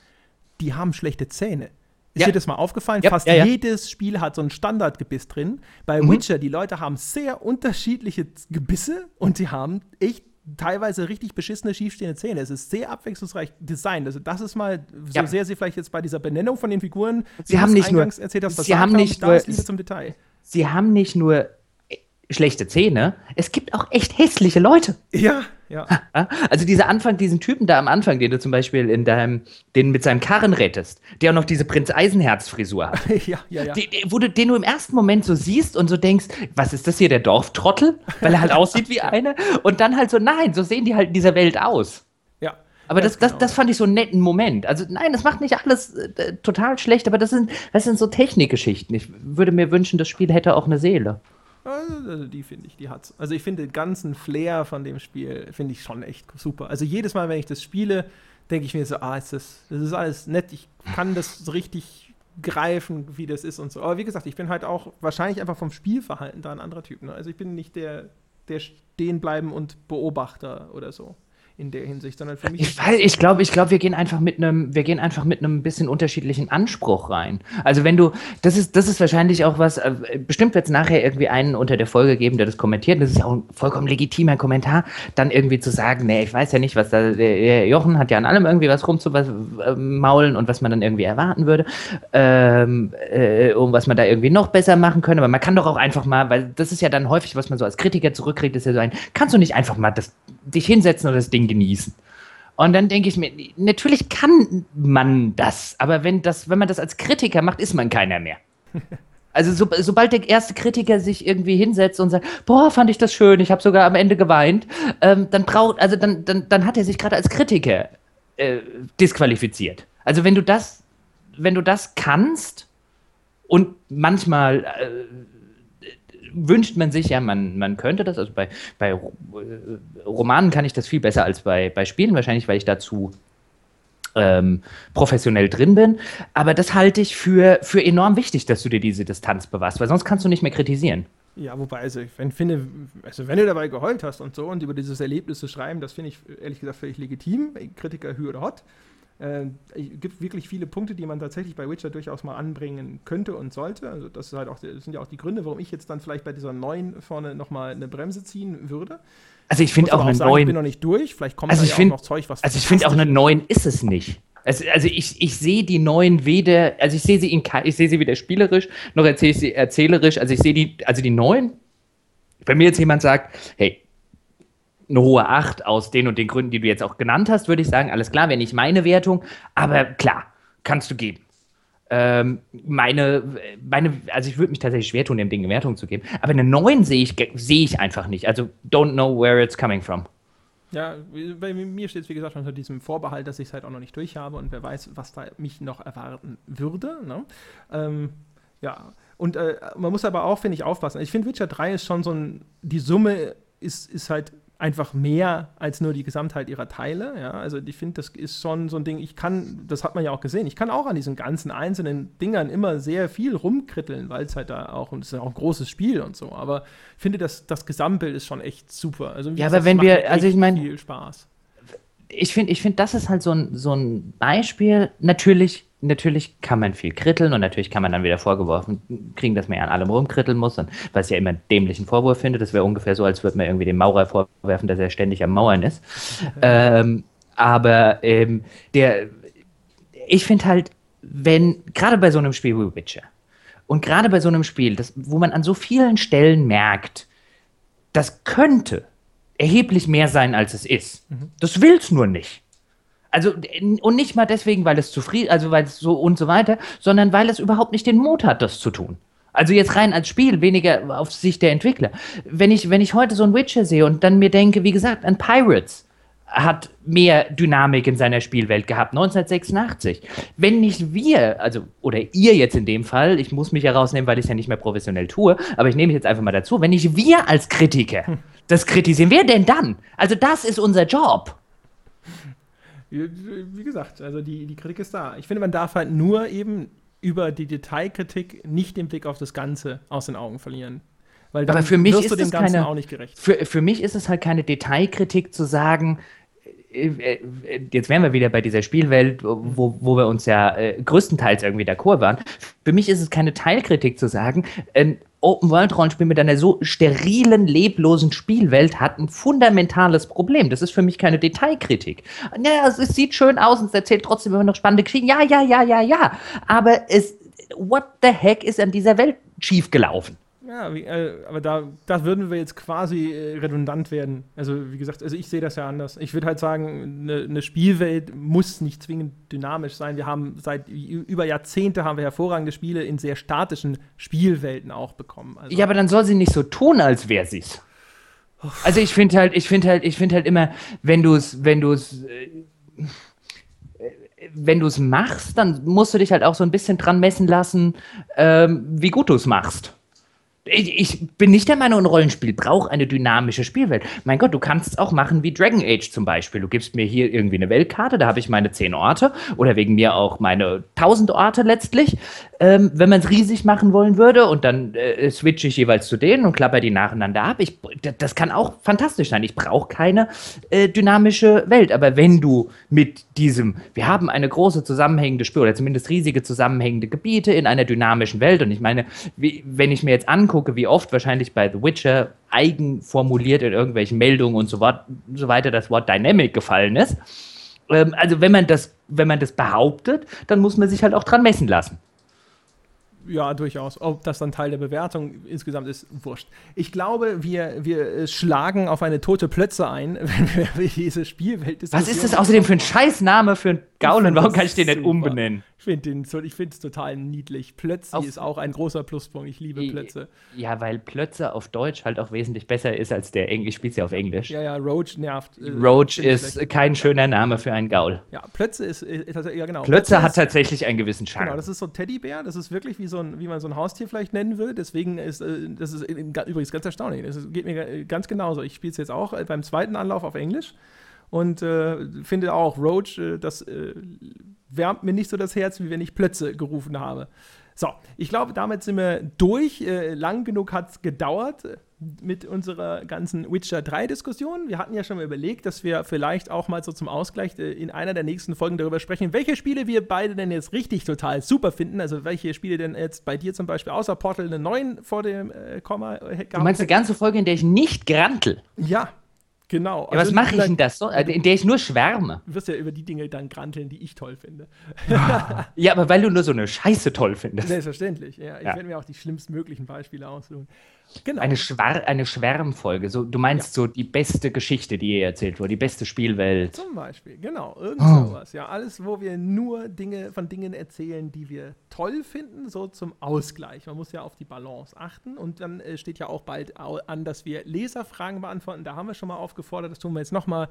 die haben schlechte Zähne. Ist ja. dir das mal aufgefallen? Ja, Fast ja, jedes Spiel hat so ein Standardgebiss drin. Bei mhm. Witcher, die Leute haben sehr unterschiedliche Gebisse und sie haben echt teilweise richtig beschissene, schiefstehende Zähne. Es ist sehr abwechslungsreich designt. Also das ist mal, so ja. sehr sie vielleicht jetzt bei dieser Benennung von den Figuren, sie haben nicht nur, erzählt hast, sie haben nicht nur, zum Detail. Sie haben nicht nur schlechte Zähne, es gibt auch echt hässliche Leute. Ja, ja. Also dieser Anfang, diesen Typen da am Anfang, den du zum Beispiel in deinem, den mit seinem Karren rettest, der auch noch diese Prinz Eisenherz-Frisur hat. ja, ja, ja. Die, wo du, den du im ersten Moment so siehst und so denkst, was ist das hier, der Dorftrottel? Weil er halt aussieht wie eine. Und dann halt so, nein, so sehen die halt in dieser Welt aus. Ja. Aber das, das, genau. das fand ich so einen netten Moment. Also nein, das macht nicht alles äh, total schlecht, aber das sind, das sind so Technikgeschichten. Ich würde mir wünschen, das Spiel hätte auch eine Seele. Also die finde ich, die hat's. Also ich finde den ganzen Flair von dem Spiel finde ich schon echt super. Also jedes Mal, wenn ich das spiele, denke ich mir so, ah, ist das, das ist alles nett. Ich kann das so richtig greifen, wie das ist und so. Aber wie gesagt, ich bin halt auch wahrscheinlich einfach vom Spielverhalten da ein anderer Typ. Ne? Also ich bin nicht der, der stehen bleiben und Beobachter oder so in der Hinsicht, sondern für mich. Ich, weiß, ich glaube, ich glaube, wir gehen einfach mit einem, wir gehen einfach mit einem bisschen unterschiedlichen Anspruch rein. Also wenn du, das ist, das ist wahrscheinlich auch was, äh, bestimmt wird es nachher irgendwie einen unter der Folge geben, der das kommentiert. Das ist ja auch ein vollkommen legitimer Kommentar, dann irgendwie zu sagen, nee, ich weiß ja nicht, was da, der Jochen hat ja an allem irgendwie was rumzumaulen und was man dann irgendwie erwarten würde, ähm, äh, um was man da irgendwie noch besser machen könnte. Aber man kann doch auch einfach mal, weil das ist ja dann häufig, was man so als Kritiker zurückkriegt, ist ja so ein, kannst du nicht einfach mal das, dich hinsetzen und das Ding Ding genießen. Und dann denke ich mir, natürlich kann man das, aber wenn, das, wenn man das als Kritiker macht, ist man keiner mehr. Also so, sobald der erste Kritiker sich irgendwie hinsetzt und sagt, boah, fand ich das schön, ich habe sogar am Ende geweint, ähm, dann braucht, also dann, dann, dann hat er sich gerade als Kritiker äh, disqualifiziert. Also wenn du das, wenn du das kannst und manchmal äh, wünscht man sich ja, man, man könnte das, also bei, bei äh, Romanen kann ich das viel besser als bei, bei Spielen, wahrscheinlich, weil ich dazu ähm, professionell drin bin. Aber das halte ich für, für enorm wichtig, dass du dir diese Distanz bewahrst, weil sonst kannst du nicht mehr kritisieren. Ja, wobei, also ich finde, also wenn du dabei geheult hast und so und über dieses Erlebnis zu schreiben, das finde ich ehrlich gesagt völlig legitim. Kritiker hü oder hot. Äh, es gibt wirklich viele Punkte, die man tatsächlich bei Witcher durchaus mal anbringen könnte und sollte. Also das, ist halt auch, das sind ja auch die Gründe, warum ich jetzt dann vielleicht bei dieser neuen vorne nochmal eine Bremse ziehen würde. Also ich finde auch eine neuen. Ich bin noch nicht durch. Vielleicht kommt also da ja find, auch noch Zeug, was. Also ich finde auch eine neuen ist es nicht. Also, also ich, ich sehe die neuen weder, also ich sehe sie in, ich sehe sie weder spielerisch noch erzähle ich sie erzählerisch. Also ich sehe die, also die neuen. Wenn mir jetzt jemand sagt, hey, eine hohe 8 aus den und den Gründen, die du jetzt auch genannt hast, würde ich sagen, alles klar, wäre nicht meine Wertung, aber klar, kannst du geben. Ähm, meine, meine, also ich würde mich tatsächlich schwer tun, dem Ding eine Wertung zu geben, aber eine 9 sehe ich, sehe ich einfach nicht. Also don't know where it's coming from. Ja, bei mir steht es, wie gesagt, unter diesem Vorbehalt, dass ich es halt auch noch nicht durch habe und wer weiß, was da mich noch erwarten würde. Ne? Ähm, ja, und äh, man muss aber auch, finde ich, aufpassen. Ich finde, Witcher 3 ist schon so ein, die Summe ist, ist halt einfach mehr als nur die Gesamtheit ihrer Teile. Ja? Also ich finde, das ist schon so ein Ding, ich kann, das hat man ja auch gesehen, ich kann auch an diesen ganzen einzelnen Dingern immer sehr viel rumkritteln, weil es halt da auch, und es ist ja auch ein großes Spiel und so, aber ich finde, das, das Gesamtbild ist schon echt super. Also, ja, aber wenn wir, also ich meine, viel Spaß. Ich finde, ich find, das ist halt so ein, so ein Beispiel, natürlich natürlich kann man viel kritteln und natürlich kann man dann wieder vorgeworfen kriegen, dass man ja an allem rumkritteln muss, und, was ich ja immer einen dämlichen Vorwurf finde. Das wäre ungefähr so, als würde man irgendwie dem Maurer vorwerfen, dass er ständig am Mauern ist. ähm, aber ähm, der, ich finde halt, wenn, gerade bei so einem Spiel wie Witcher und gerade bei so einem Spiel, das, wo man an so vielen Stellen merkt, das könnte erheblich mehr sein, als es ist. Mhm. Das will es nur nicht. Also, und nicht mal deswegen, weil es zufrieden, also weil es so und so weiter, sondern weil es überhaupt nicht den Mut hat, das zu tun. Also jetzt rein als Spiel, weniger auf Sicht der Entwickler. Wenn ich, wenn ich heute so ein Witcher sehe und dann mir denke, wie gesagt, an Pirates hat mehr Dynamik in seiner Spielwelt gehabt, 1986. Wenn nicht wir, also, oder ihr jetzt in dem Fall, ich muss mich herausnehmen, weil ich es ja nicht mehr professionell tue, aber ich nehme mich jetzt einfach mal dazu, wenn nicht wir als Kritiker hm. das kritisieren, wer denn dann? Also das ist unser Job wie gesagt, also die, die Kritik ist da. Ich finde, man darf halt nur eben über die Detailkritik nicht den Blick auf das Ganze aus den Augen verlieren. Weil dann Aber für mich ist du dem Ganzen keine, auch nicht gerecht. Für, für mich ist es halt keine Detailkritik zu sagen, jetzt wären wir wieder bei dieser Spielwelt, wo, wo wir uns ja äh, größtenteils irgendwie d'accord waren. Für mich ist es keine Teilkritik zu sagen, ein Open-World-Rollenspiel mit einer so sterilen, leblosen Spielwelt hat ein fundamentales Problem. Das ist für mich keine Detailkritik. Ja, es, es sieht schön aus und es erzählt trotzdem immer noch spannende Geschichten. Ja, ja, ja, ja, ja. Aber es, what the heck ist an dieser Welt schiefgelaufen? Ja, wie, äh, aber da, da würden wir jetzt quasi äh, redundant werden. Also, wie gesagt, also ich sehe das ja anders. Ich würde halt sagen, eine ne Spielwelt muss nicht zwingend dynamisch sein. Wir haben seit über Jahrzehnte haben wir hervorragende Spiele in sehr statischen Spielwelten auch bekommen. Also, ja, aber dann soll sie nicht so tun, als wäre sie es. Also ich finde halt, ich finde halt, ich finde halt immer, wenn du es, wenn du es, äh, wenn du es machst, dann musst du dich halt auch so ein bisschen dran messen lassen, ähm, wie gut du es machst. Ich, bin nicht der Meinung, ein Rollenspiel braucht eine dynamische Spielwelt. Mein Gott, du kannst es auch machen wie Dragon Age zum Beispiel. Du gibst mir hier irgendwie eine Weltkarte, da habe ich meine zehn Orte oder wegen mir auch meine tausend Orte letztlich. Ähm, wenn man es riesig machen wollen würde und dann äh, switche ich jeweils zu denen und klapper die nacheinander ab. Ich, das kann auch fantastisch sein. Ich brauche keine äh, dynamische Welt. Aber wenn du mit diesem, wir haben eine große zusammenhängende Spur oder zumindest riesige zusammenhängende Gebiete in einer dynamischen Welt und ich meine, wie, wenn ich mir jetzt angucke, angucke, wie oft wahrscheinlich bei The Witcher eigen formuliert in irgendwelchen Meldungen und so, so weiter das Wort Dynamic gefallen ist. Ähm, also wenn man, das, wenn man das behauptet, dann muss man sich halt auch dran messen lassen. Ja, durchaus. Ob das dann Teil der Bewertung insgesamt ist, wurscht. Ich glaube, wir, wir schlagen auf eine tote Plötze ein, wenn wir diese Spielwelt Was ist das außerdem für ein Scheißname für ein Gaul und warum kann ich den nicht umbenennen? Ich finde es total niedlich. Plötzi ist auch ein großer Pluspunkt. Ich liebe Plötze. Ja, weil Plötze auf Deutsch halt auch wesentlich besser ist als der Englisch. Spielt ja auf Englisch. Ja, ja, Roach nervt. Äh, Roach ist schlecht. kein schöner Name für einen Gaul. Ja, Plötze ist, ist, ist ja genau. Plötze, Plötze hat tatsächlich einen gewissen Charme. Genau, das ist so ein Teddybär. Das ist wirklich wie so ein, wie man so ein Haustier vielleicht nennen will. Deswegen ist äh, das ist übrigens ganz erstaunlich. Das geht mir ganz genauso. Ich spiele es jetzt auch äh, beim zweiten Anlauf auf Englisch und äh, finde auch Roach, äh, das äh, wärmt mir nicht so das Herz, wie wenn ich Plötze gerufen habe. So, ich glaube, damit sind wir durch. Äh, lang genug hat es gedauert mit unserer ganzen Witcher 3-Diskussion. Wir hatten ja schon mal überlegt, dass wir vielleicht auch mal so zum Ausgleich äh, in einer der nächsten Folgen darüber sprechen, welche Spiele wir beide denn jetzt richtig total super finden. Also welche Spiele denn jetzt bei dir zum Beispiel außer Portal eine 9 vor dem äh, Komma äh, Du meinst eine ganze Folge, in der ich nicht grantel? Ja, Genau. Ja, also was mache ich denn das so? Also, in der ich nur schwärme. Du wirst ja über die Dinge dann granteln, die ich toll finde. ja, aber weil du nur so eine Scheiße toll findest. Selbstverständlich, ja. Ich ja. werde mir auch die schlimmstmöglichen Beispiele aussuchen. Genau. Eine, Schwar eine Schwärmfolge. So, du meinst ja. so die beste Geschichte, die je erzählt wurde, die beste Spielwelt. Zum Beispiel, genau. Irgend oh. sowas. Ja, alles, wo wir nur Dinge von Dingen erzählen, die wir toll finden, so zum Ausgleich. Man muss ja auf die Balance achten. Und dann äh, steht ja auch bald an, dass wir Leserfragen beantworten. Da haben wir schon mal aufgefordert, das tun wir jetzt nochmal.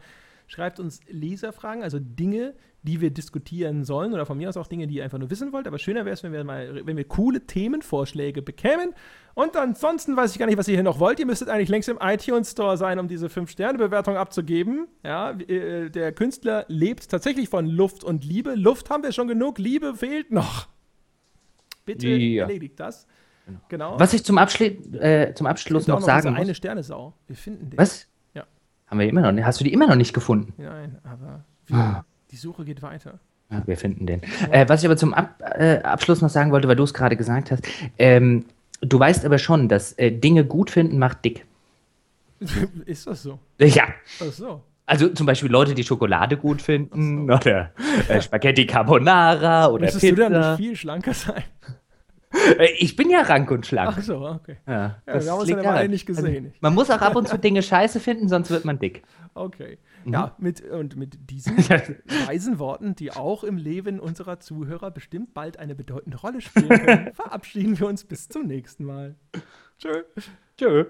Schreibt uns Leserfragen, also Dinge, die wir diskutieren sollen oder von mir aus auch Dinge, die ihr einfach nur wissen wollt. Aber schöner wäre es, wenn wir mal, wenn wir coole Themenvorschläge bekämen. Und ansonsten weiß ich gar nicht, was ihr hier noch wollt. Ihr müsstet eigentlich längst im iTunes Store sein, um diese 5-Sterne-Bewertung abzugeben. Ja, äh, der Künstler lebt tatsächlich von Luft und Liebe. Luft haben wir schon genug, Liebe fehlt noch. Bitte ja. erledigt das. Genau. genau. Was ich zum, Abschli äh, zum Abschluss noch, noch sagen muss. eine Sternesau. Wir finden den. Was? Ja. Haben wir immer noch nicht. Hast du die immer noch nicht gefunden? Nein, aber wir, ah. Die Suche geht weiter. Ja, wir finden den. Äh, was ich aber zum Ab äh, Abschluss noch sagen wollte, weil du es gerade gesagt hast, ähm, Du weißt aber schon, dass äh, Dinge gut finden macht dick. Ist das so? Ja. Ach so. Also zum Beispiel Leute, die Schokolade gut finden so. oder äh, Spaghetti Carbonara oder Müsstest Pizza. du dann nicht viel schlanker sein? Äh, ich bin ja rank und schlank. Ach so, okay. Ja, ja wir haben uns ja nicht gesehen. Also, man muss auch ab und zu Dinge scheiße finden, sonst wird man dick. Okay. Mhm. Ja, mit, und mit diesen weisen Worten, die auch im Leben unserer Zuhörer bestimmt bald eine bedeutende Rolle spielen können, verabschieden wir uns bis zum nächsten Mal. Tschö. Tschö.